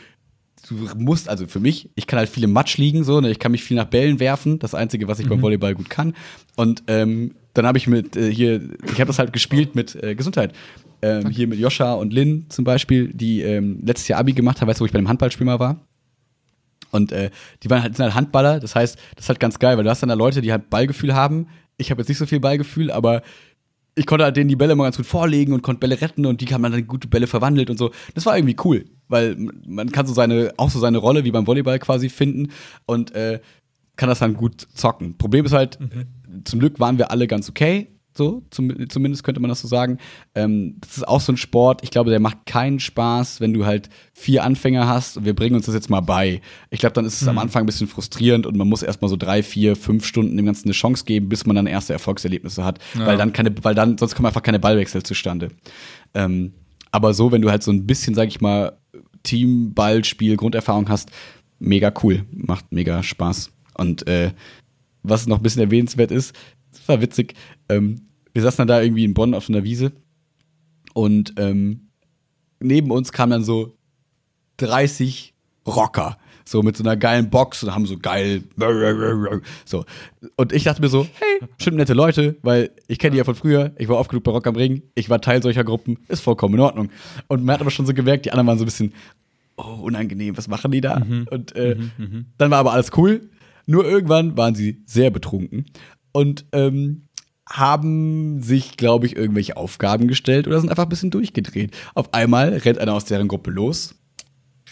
du musst, also für mich, ich kann halt viel im Matsch liegen, so, ne? ich kann mich viel nach Bällen werfen, das Einzige, was ich Mhm. beim Volleyball gut kann. Und ähm, dann habe ich mit äh, hier, ich habe das halt gespielt mit äh, Gesundheit. Ähm, hier mit Joscha und Lynn zum Beispiel, die ähm, letztes Jahr Abi gemacht haben, weißt du, wo ich bei dem Handballspiel mal war? Und äh, die waren halt, sind halt Handballer, das heißt, das ist halt ganz geil, weil du hast dann da Leute, die halt Ballgefühl haben. Ich habe jetzt nicht so viel Ballgefühl, aber ich konnte halt denen die Bälle immer ganz gut vorlegen und konnte Bälle retten und die haben dann gute Bälle verwandelt und so. Das war irgendwie cool, weil man kann so seine, auch so seine Rolle wie beim Volleyball quasi finden und äh, kann das dann gut zocken. Problem ist halt, mhm. zum Glück waren wir alle ganz okay so, zum, zumindest könnte man das so sagen. Ähm, das ist auch so ein Sport, ich glaube, der macht keinen Spaß, wenn du halt vier Anfänger hast und wir bringen uns das jetzt mal bei. Ich glaube, dann ist es mhm. am Anfang ein bisschen frustrierend und man muss erstmal so drei, vier, fünf Stunden dem Ganzen eine Chance geben, bis man dann erste Erfolgserlebnisse hat. Ja. Weil dann keine, weil dann, sonst kommen einfach keine Ballwechsel zustande. Ähm, aber so, wenn du halt so ein bisschen, sag ich mal, Teamballspiel, Grunderfahrung hast, mega cool. Macht mega Spaß. Und äh, was noch ein bisschen erwähnenswert ist, das war witzig, ähm, wir saßen dann da irgendwie in Bonn auf so einer Wiese und ähm, neben uns kamen dann so 30 Rocker, so mit so einer geilen Box und haben so geil so und ich dachte mir so, hey, bestimmt nette Leute, weil ich kenne die ja von früher, ich war oft genug bei Rock am Ring, ich war Teil solcher Gruppen, ist vollkommen in Ordnung. Und man hat aber schon so gemerkt, die anderen waren so ein bisschen oh, unangenehm, was machen die da? Mhm. Und äh, mhm, mhm. dann war aber alles cool. Nur irgendwann waren sie sehr betrunken und ähm, haben sich, glaube ich, irgendwelche Aufgaben gestellt oder sind einfach ein bisschen durchgedreht. Auf einmal rennt einer aus deren Gruppe los,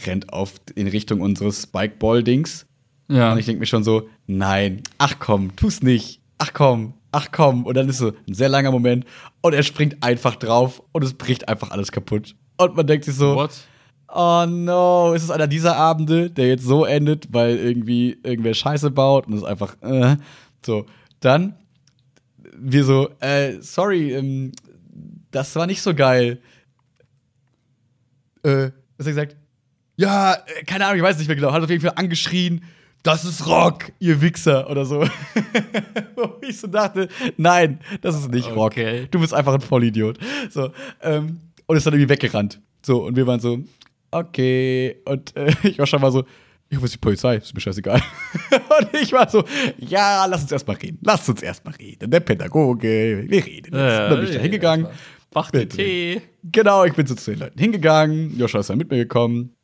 rennt auf in Richtung unseres Spikeball-Dings. Ja. Und ich denke mir schon so, nein, ach komm, tu's nicht. Ach komm, ach komm. Und dann ist so ein sehr langer Moment und er springt einfach drauf und es bricht einfach alles kaputt. Und man denkt sich so, What? oh no, ist es einer dieser Abende, der jetzt so endet, weil irgendwie irgendwer Scheiße baut und es ist einfach, äh, so. Dann wir so, äh, sorry, ähm, das war nicht so geil. Äh, was hat er gesagt? Ja, äh, keine Ahnung, ich weiß nicht mehr genau. Hat auf jeden Fall angeschrien, das ist Rock, ihr Wichser oder so. Wo ich so dachte, nein, das ist nicht Rock. Okay. Du bist einfach ein Vollidiot. So, ähm, und ist dann irgendwie weggerannt. So, und wir waren so, okay. Und äh, ich war schon mal so, ich weiß die Polizei, ist mir scheißegal. und ich war so, ja, lass uns erstmal reden. Lass uns erstmal reden. Der Pädagoge, wir reden jetzt. Ja, und dann bin ich da hingegangen. Mach den Tee. Genau, ich bin so zu den Leuten hingegangen. Joscha ist dann mit mir gekommen.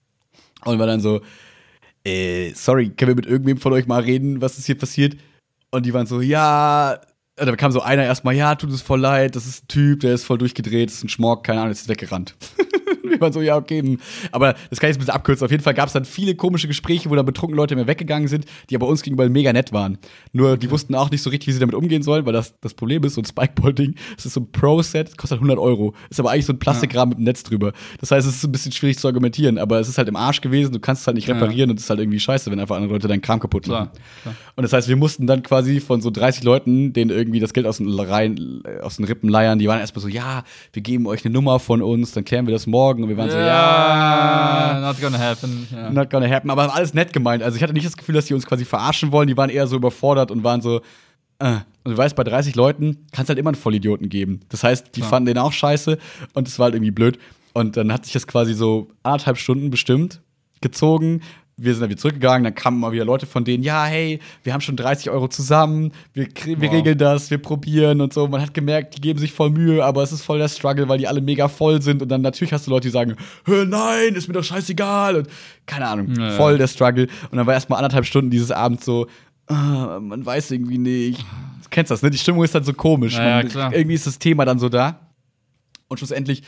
Und war dann so, äh, sorry, können wir mit irgendwem von euch mal reden, was ist hier passiert? Und die waren so, ja. Da kam so einer erstmal, ja, tut es voll leid, das ist ein Typ, der ist voll durchgedreht, das ist ein Schmock, keine Ahnung, ist weggerannt. wir waren so, ja, okay. Hm. Aber das kann ich jetzt ein bisschen abkürzen. Auf jeden Fall gab es dann viele komische Gespräche, wo dann betrunkene Leute mehr weggegangen sind, die aber uns gegenüber mega nett waren. Nur die wussten auch nicht so richtig, wie sie damit umgehen sollen, weil das, das Problem ist, so ein Spikeball-Ding, das ist so ein Pro-Set, kostet 100 Euro. Ist aber eigentlich so ein Plastikrahmen mit einem Netz drüber. Das heißt, es ist ein bisschen schwierig zu argumentieren, aber es ist halt im Arsch gewesen, du kannst es halt nicht reparieren ja. und es ist halt irgendwie scheiße, wenn einfach andere Leute deinen Kram kaputt machen. Klar, klar. Und das heißt, wir mussten dann quasi von so 30 Leuten, denen irgendwie das Geld aus den, Reihen, aus den Rippen leiern, die waren erstmal so, ja, wir geben euch eine Nummer von uns, dann klären wir das morgen. Und wir waren ja. so, ja, not gonna happen. Ja. Not gonna happen. Aber alles nett gemeint. Also ich hatte nicht das Gefühl, dass die uns quasi verarschen wollen. Die waren eher so überfordert und waren so. Äh. Und du weißt, bei 30 Leuten kann es halt immer einen Vollidioten geben. Das heißt, die ja. fanden den auch scheiße und es war halt irgendwie blöd. Und dann hat sich das quasi so anderthalb Stunden bestimmt gezogen, wir sind dann wieder zurückgegangen, dann kamen mal wieder Leute von denen, ja, hey, wir haben schon 30 Euro zusammen, wir, wir wow. regeln das, wir probieren und so. Man hat gemerkt, die geben sich voll Mühe, aber es ist voll der Struggle, weil die alle mega voll sind. Und dann natürlich hast du Leute, die sagen, nein, ist mir doch scheißegal. Und keine Ahnung, ja, voll der Struggle. Und dann war erst mal anderthalb Stunden dieses Abend so, uh, man weiß irgendwie nicht. Du kennst das, ne? Die Stimmung ist dann so komisch. Ja, man, irgendwie ist das Thema dann so da. Und schlussendlich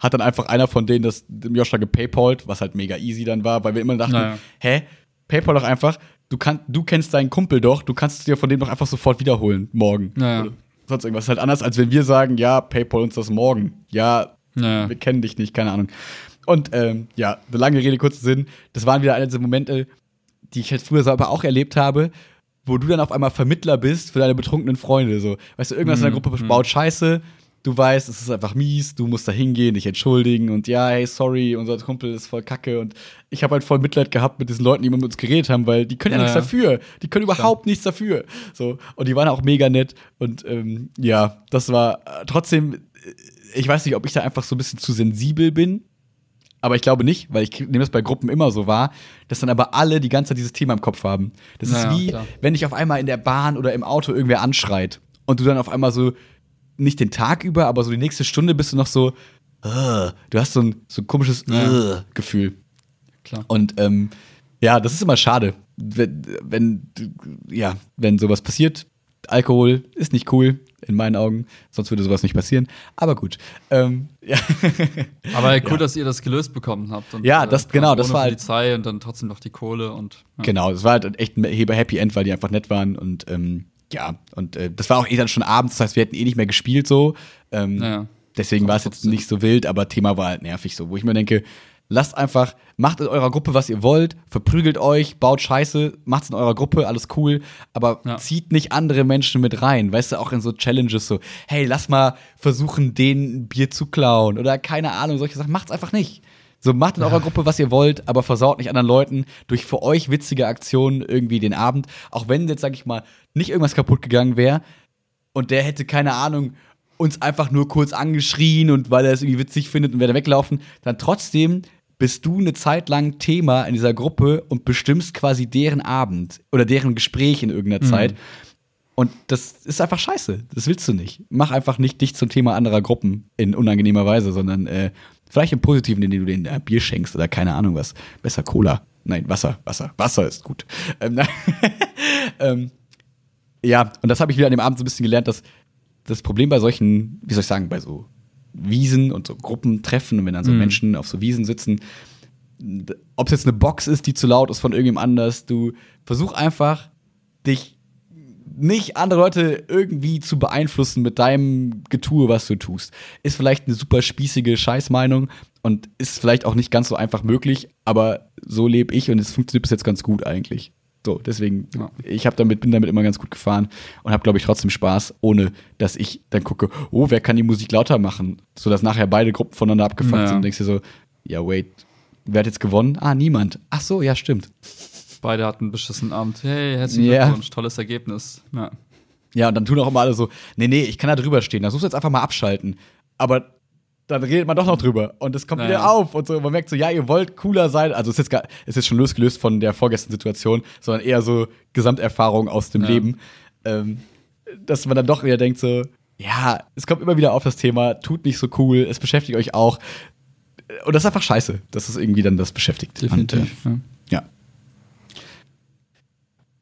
hat dann einfach einer von denen das dem Joscha gepaypalt, was halt mega easy dann war, weil wir immer dachten, naja. hä, Paypal doch einfach, du, kann, du kennst deinen Kumpel doch, du kannst es dir von dem doch einfach sofort wiederholen, morgen. Naja. Oder sonst irgendwas. Halt anders, als wenn wir sagen, ja, Paypal uns das morgen. Ja, naja. wir kennen dich nicht, keine Ahnung. Und ähm, ja, eine lange Rede, kurzer Sinn, das waren wieder eine dieser Momente, die ich halt früher selber auch erlebt habe, wo du dann auf einmal Vermittler bist für deine betrunkenen Freunde. So, weißt du, irgendwas mhm. in der Gruppe mhm. baut Scheiße, du weißt, es ist einfach mies, du musst da hingehen, dich entschuldigen und ja, hey, sorry, unser Kumpel ist voll kacke und ich habe halt voll Mitleid gehabt mit diesen Leuten, die mit uns geredet haben, weil die können ja, ja nichts dafür, die können überhaupt nichts dafür. So und die waren auch mega nett und ähm, ja, das war äh, trotzdem, äh, ich weiß nicht, ob ich da einfach so ein bisschen zu sensibel bin. Aber ich glaube nicht, weil ich nehme das bei Gruppen immer so wahr, dass dann aber alle die ganze Zeit dieses Thema im Kopf haben. Das naja, ist wie, klar. wenn dich auf einmal in der Bahn oder im Auto irgendwer anschreit und du dann auf einmal so, nicht den Tag über, aber so die nächste Stunde bist du noch so, uh, du hast so ein, so ein komisches Ja. uh, Gefühl. Klar. Und ähm, ja, das ist immer schade, wenn, wenn, ja, wenn sowas passiert. Alkohol ist nicht cool, in meinen Augen, sonst würde sowas nicht passieren. Aber gut. Ähm, ja. Aber cool, Ja. dass ihr das gelöst bekommen habt. Und, Ja, das- quasi genau, das war halt- Polizei und dann trotzdem noch die Kohle und. Ja. Genau, es war halt echt ein Happy End, weil die einfach nett waren und ähm, ja, und äh, das war auch eh dann schon abends, das heißt, wir hätten eh nicht mehr gespielt so. Ähm, Ja. Deswegen war es jetzt nicht so wild, aber Thema war halt nervig so, wo ich mir denke, lasst einfach, macht in eurer Gruppe, was ihr wollt, verprügelt euch, baut Scheiße, macht's in eurer Gruppe, alles cool, aber Ja. zieht nicht andere Menschen mit rein, weißt du, auch in so Challenges so, hey, lass mal versuchen, den ein Bier zu klauen oder keine Ahnung, solche Sachen, macht's einfach nicht. So, macht in eurer Gruppe, was ihr wollt, aber versaut nicht anderen Leuten durch für euch witzige Aktionen irgendwie den Abend. Auch wenn jetzt, sag ich mal, nicht irgendwas kaputt gegangen wäre und der hätte, keine Ahnung, uns einfach nur kurz angeschrien und weil er es irgendwie witzig findet und wäre weglaufen, dann trotzdem bist du eine Zeit lang Thema in dieser Gruppe und bestimmst quasi deren Abend oder deren Gespräch in irgendeiner Zeit. Und das ist einfach scheiße. Das willst du nicht. Mach einfach nicht dich zum Thema anderer Gruppen in unangenehmer Weise, sondern äh, vielleicht im Positiven, indem du denen äh, Bier schenkst oder keine Ahnung was. Besser Cola. Nein, Wasser, Wasser. Wasser ist gut. Ähm, ähm, ja, und das habe ich wieder an dem Abend so ein bisschen gelernt, dass das Problem bei solchen, wie soll ich sagen, bei so Wiesen und so Gruppentreffen und wenn dann so Mhm. Menschen auf so Wiesen sitzen, ob es jetzt eine Box ist, die zu laut ist von irgendjemand anders, du versuch einfach, dich nicht andere Leute irgendwie zu beeinflussen mit deinem Getue, was du tust. Ist vielleicht eine super spießige Scheißmeinung und ist vielleicht auch nicht ganz so einfach möglich, aber so lebe ich und es funktioniert bis jetzt ganz gut eigentlich. So, deswegen, Ja. ich hab damit, bin damit immer ganz gut gefahren und habe, glaube ich, trotzdem Spaß, ohne dass ich dann gucke, oh, wer kann die Musik lauter machen, sodass nachher beide Gruppen voneinander abgefuckt Naja. sind und denkst dir so, ja, wait, wer hat jetzt gewonnen? Ah, niemand. Ach so, ja, stimmt. Beide hatten einen beschissenen Abend. Hey, herzlichen Ja. Glückwunsch, tolles Ergebnis. Ja. Ja, und dann tun auch immer alle so, nee, nee, ich kann da drüber stehen, da suchst du jetzt einfach mal abschalten. Aber dann redet man doch noch drüber und es kommt Naja. wieder auf und so. Man merkt so, ja, ihr wollt cooler sein. Also es ist jetzt, gar, es ist schon losgelöst von der vorgestern Situation, sondern eher so Gesamterfahrung aus dem Ja. Leben. Ähm, dass man dann doch wieder denkt so, ja, es kommt immer wieder auf das Thema, tut nicht so cool, es beschäftigt euch auch. Und das ist einfach scheiße, dass es irgendwie dann das beschäftigt. Definitiv. Und, äh, ja.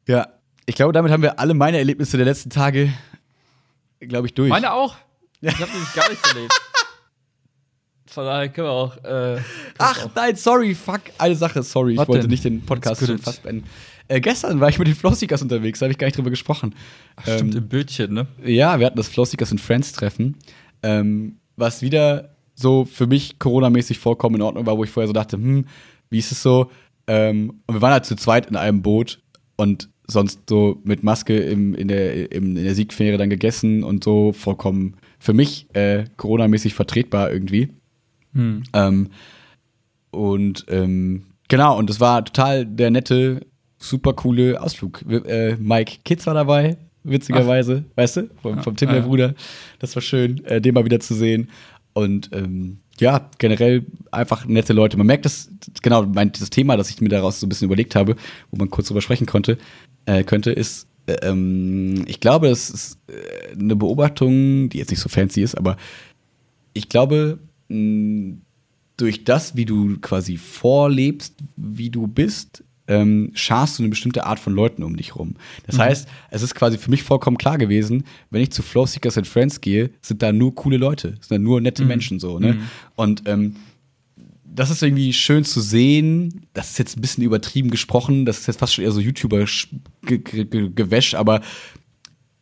Ja, ich glaube, damit haben wir alle meine Erlebnisse der letzten Tage, glaube ich, durch. Meine auch. Ich habe nämlich gar nichts erlebt. Von daher können wir auch. Äh, Ach auch- nein, sorry, fuck, eine Sache, sorry, Was ich wollte denn? nicht den Podcast schon fast beenden. Äh, gestern war ich mit den Flossikers unterwegs, da habe ich gar nicht drüber gesprochen. Ach, stimmt, Ähm, im Bötchen, ne? Ja, wir hatten das Flossikers and Friends Treffen, ähm, was wieder so für mich Corona-mäßig vollkommen in Ordnung war, wo ich vorher so dachte, hm, wie ist es so? Ähm, und wir waren halt zu zweit in einem Boot und sonst so mit Maske im, in, der, im, in der Siegfähre dann gegessen und so vollkommen für mich äh, Corona-mäßig vertretbar irgendwie. Hm. Ähm, und ähm, genau, und das war total der nette, super coole Ausflug. Äh, Mike Kitz war dabei, witzigerweise, weißt du, vom, vom Tim, ja, der ja. Bruder. Das war schön, äh, den mal wieder zu sehen. Und ähm, ja, generell einfach nette Leute. Man merkt das, genau, mein, das Thema, das ich mir daraus so ein bisschen überlegt habe, wo man kurz drüber sprechen konnte, äh, könnte, ist, äh, ähm, ich glaube, es ist äh, eine Beobachtung, die jetzt nicht so fancy ist, aber ich glaube, mh, durch das, wie du quasi vorlebst, wie du bist, ähm, scharst du eine bestimmte Art von Leuten um dich rum. Das heißt, es ist quasi für mich vollkommen klar gewesen, wenn ich zu Flow Seekers and Friends gehe, sind da nur coole Leute, sind da nur nette Menschen so, ne? Und ähm, das ist irgendwie schön zu sehen. Das ist jetzt ein bisschen übertrieben gesprochen. Das ist jetzt fast schon eher so YouTuber-Gewäsch, aber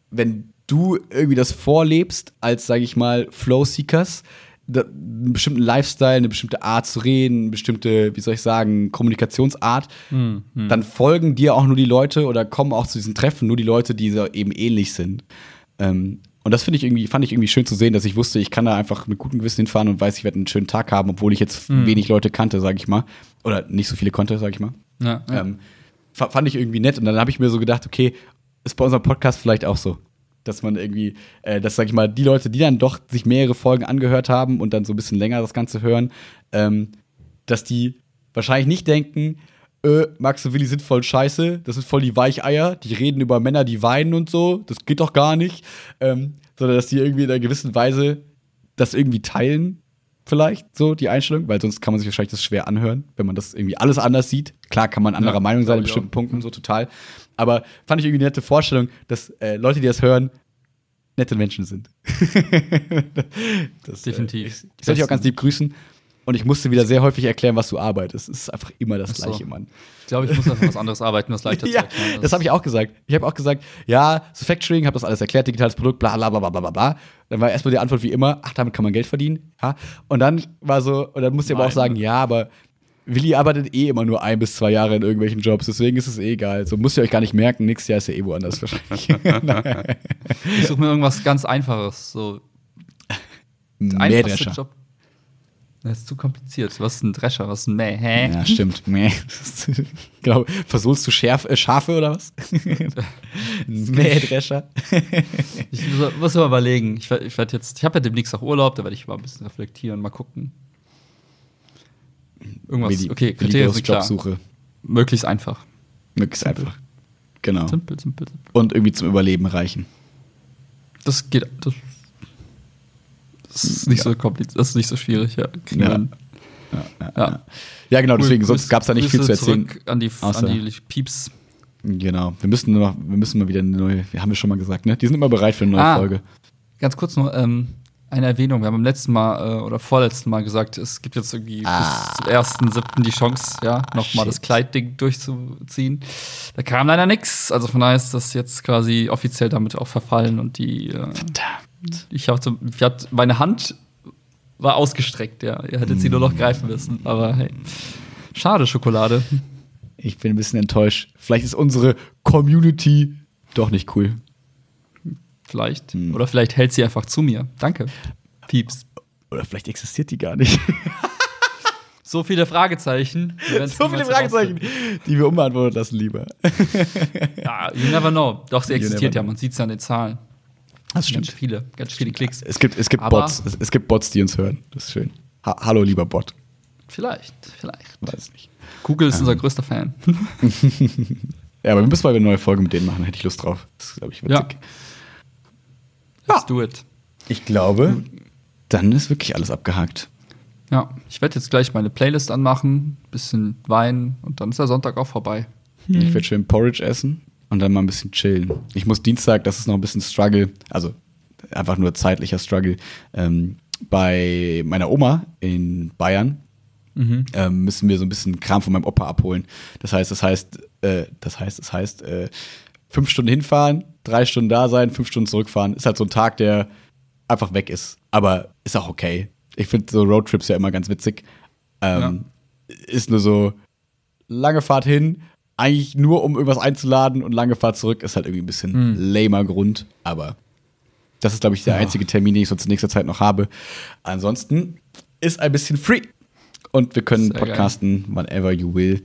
wenn du irgendwie das vorlebst, als, sage ich mal, Flow-Seekers, da- einen bestimmten Lifestyle, eine bestimmte Art zu reden, eine bestimmte, wie soll ich sagen, Kommunikationsart, Hm, hm. dann folgen dir auch nur die Leute oder kommen auch zu diesen Treffen nur die Leute, die so eben ähnlich sind. Ähm, und das finde ich irgendwie, fand ich irgendwie schön zu sehen, dass ich wusste, ich kann da einfach mit gutem Gewissen hinfahren und weiß, ich werde einen schönen Tag haben, obwohl ich jetzt Hm. wenig Leute kannte, sage ich mal. Oder nicht so viele konnte, sage ich mal. Ja, ja. Ähm, fa- fand ich irgendwie nett. Und dann habe ich mir so gedacht, okay, ist bei unserem Podcast vielleicht auch so. Dass man irgendwie, äh, dass, sag ich mal, die Leute, die dann doch sich mehrere Folgen angehört haben und dann so ein bisschen länger das Ganze hören, ähm, dass die wahrscheinlich nicht denken, äh, Max und Willi sind voll scheiße, das sind voll die Weicheier, die reden über Männer, die weinen und so, das geht doch gar nicht. Ähm, sondern dass die irgendwie in einer gewissen Weise das irgendwie teilen, vielleicht, so die Einstellung, weil sonst kann man sich wahrscheinlich das schwer anhören, wenn man das irgendwie alles anders sieht. Klar kann man anderer Ja, Meinung sein in bestimmten. Punkten, so total. Aber fand ich irgendwie eine nette Vorstellung, dass äh, Leute, die das hören, nette Menschen sind. das, Definitiv. Äh, ich ich soll dich auch ganz lieb grüßen. Und ich musste wieder sehr häufig erklären, was du arbeitest. Es ist einfach immer das Ach so. Gleiche, Mann. Ich glaube, ich muss einfach was anderes arbeiten, was leichter Ja, zu erklären ist. das habe ich auch gesagt. Ich habe auch gesagt, ja, so Factoring, habe das alles erklärt, digitales Produkt, bla bla bla bla bla bla. Dann war erstmal die Antwort wie immer, ach, damit kann man Geld verdienen. Ja. Und dann war so, und dann musste ich aber auch sagen, ja, aber Willi arbeitet eh immer nur ein bis zwei Jahre in irgendwelchen Jobs, deswegen ist es eh egal. So müsst ihr euch gar nicht merken, nächstes Jahr ist ja eh woanders wahrscheinlich. Ich suche mir irgendwas ganz Einfaches. So, einfachste Mähdrescher. Job. Das ist zu kompliziert. Was ist ein Drescher? Was ist ein Mäh? Hä? Ja, stimmt. Mäh. genau. Versohlst du Schärf, äh, Schafe oder was? Mähdrescher. Ich muss, muss mal überlegen. Ich, ich werde jetzt, ich habe ja demnächst auch Urlaub, da werde ich mal ein bisschen reflektieren, mal gucken. Irgendwas, Willi- okay, Kriterien sind klar. Jobsuche. Möglichst einfach. Möglichst einfach. Genau. Simpel, simpel, simpel. Und irgendwie zum Überleben reichen. Das geht, das, das ist nicht Ja. so kompliziert, das ist nicht so schwierig, ja. Ja. wir. Ja, ja, genau, deswegen, Grüß- sonst gab es da nicht viel zu erzählen. An die, Außer- an die Pieps. Genau. Wir müssen nur noch, wir müssen mal wieder eine neue, wir haben ja schon mal gesagt, ne? Die sind immer bereit für eine neue Ah. Folge. Ganz kurz noch ähm, eine Erwähnung. Wir haben beim letzten Mal äh, oder vorletzten Mal gesagt, es gibt jetzt irgendwie Ah. bis zum 1.7. die Chance, ja, nochmal das Kleidding durchzuziehen. Da kam leider nichts. Also von daher ist das jetzt quasi offiziell damit auch verfallen und die. Äh, ich hatte, ich hatte, meine Hand war ausgestreckt, ja. Ihr hättet sie nur noch greifen müssen. Aber hey. Schade, Schokolade. Ich bin ein bisschen enttäuscht. Vielleicht ist unsere Community doch nicht cool. Vielleicht. Hm. Oder vielleicht hält sie einfach zu mir. Danke. Pieps. Oder vielleicht existiert die gar nicht. So viele Fragezeichen. So viele Fragezeichen, die wir unbeantwortet lassen lieber. Ja, you never know. Doch, sie existiert ja, man sieht es ja an den Zahlen. Das Ganz viele, ganz viele Klicks. Es gibt, es gibt Aber- Bots. Es, es gibt Bots, die uns hören. Das ist schön. Ha Hallo, lieber Bot. Vielleicht, vielleicht. Weiß nicht. Google ist unser größter Fan. Ja, aber wir müssen mal eine neue Folge mit denen machen. Hätte ich Lust drauf. Das ist, glaube ich, witzig. Ja. Let's do it. Ich glaube, dann ist wirklich alles abgehakt. Ja, ich werde jetzt gleich meine Playlist anmachen, bisschen weinen und dann ist der Sonntag auch vorbei. Ich werde schön Porridge essen und dann mal ein bisschen chillen. Ich muss Dienstag, das ist noch ein bisschen Struggle, also einfach nur zeitlicher Struggle, ähm, bei meiner Oma in Bayern ähm, müssen wir so ein bisschen Kram von meinem Opa abholen. Das heißt, das heißt, äh, das heißt, das heißt, äh, fünf Stunden hinfahren, drei Stunden da sein, fünf Stunden zurückfahren. Ist halt so ein Tag, der einfach weg ist. Aber ist auch okay. Ich finde so Roadtrips ja immer ganz witzig. Ähm, Ist nur so lange Fahrt hin, eigentlich nur um irgendwas einzuladen und lange Fahrt zurück ist halt irgendwie ein bisschen lamer Grund. Aber das ist, glaube ich, der Ja. einzige Termin, den ich sonst in nächster Zeit noch habe. Ansonsten ist ein bisschen free. Und wir können Sehr geil. podcasten whenever you will.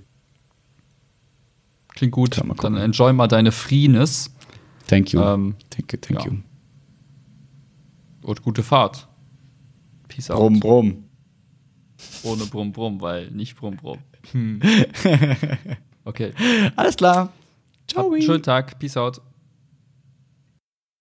Klingt gut. Ja. Dann enjoy mal deine Freeness Thank you. Ähm, thank you, thank ja. you. und gute Fahrt. Peace out. Brumm, brumm. Ohne Brumm Brumm, weil nicht Brumm Brumm. Okay. Alles klar. Ciao. Schönen Tag. Peace out.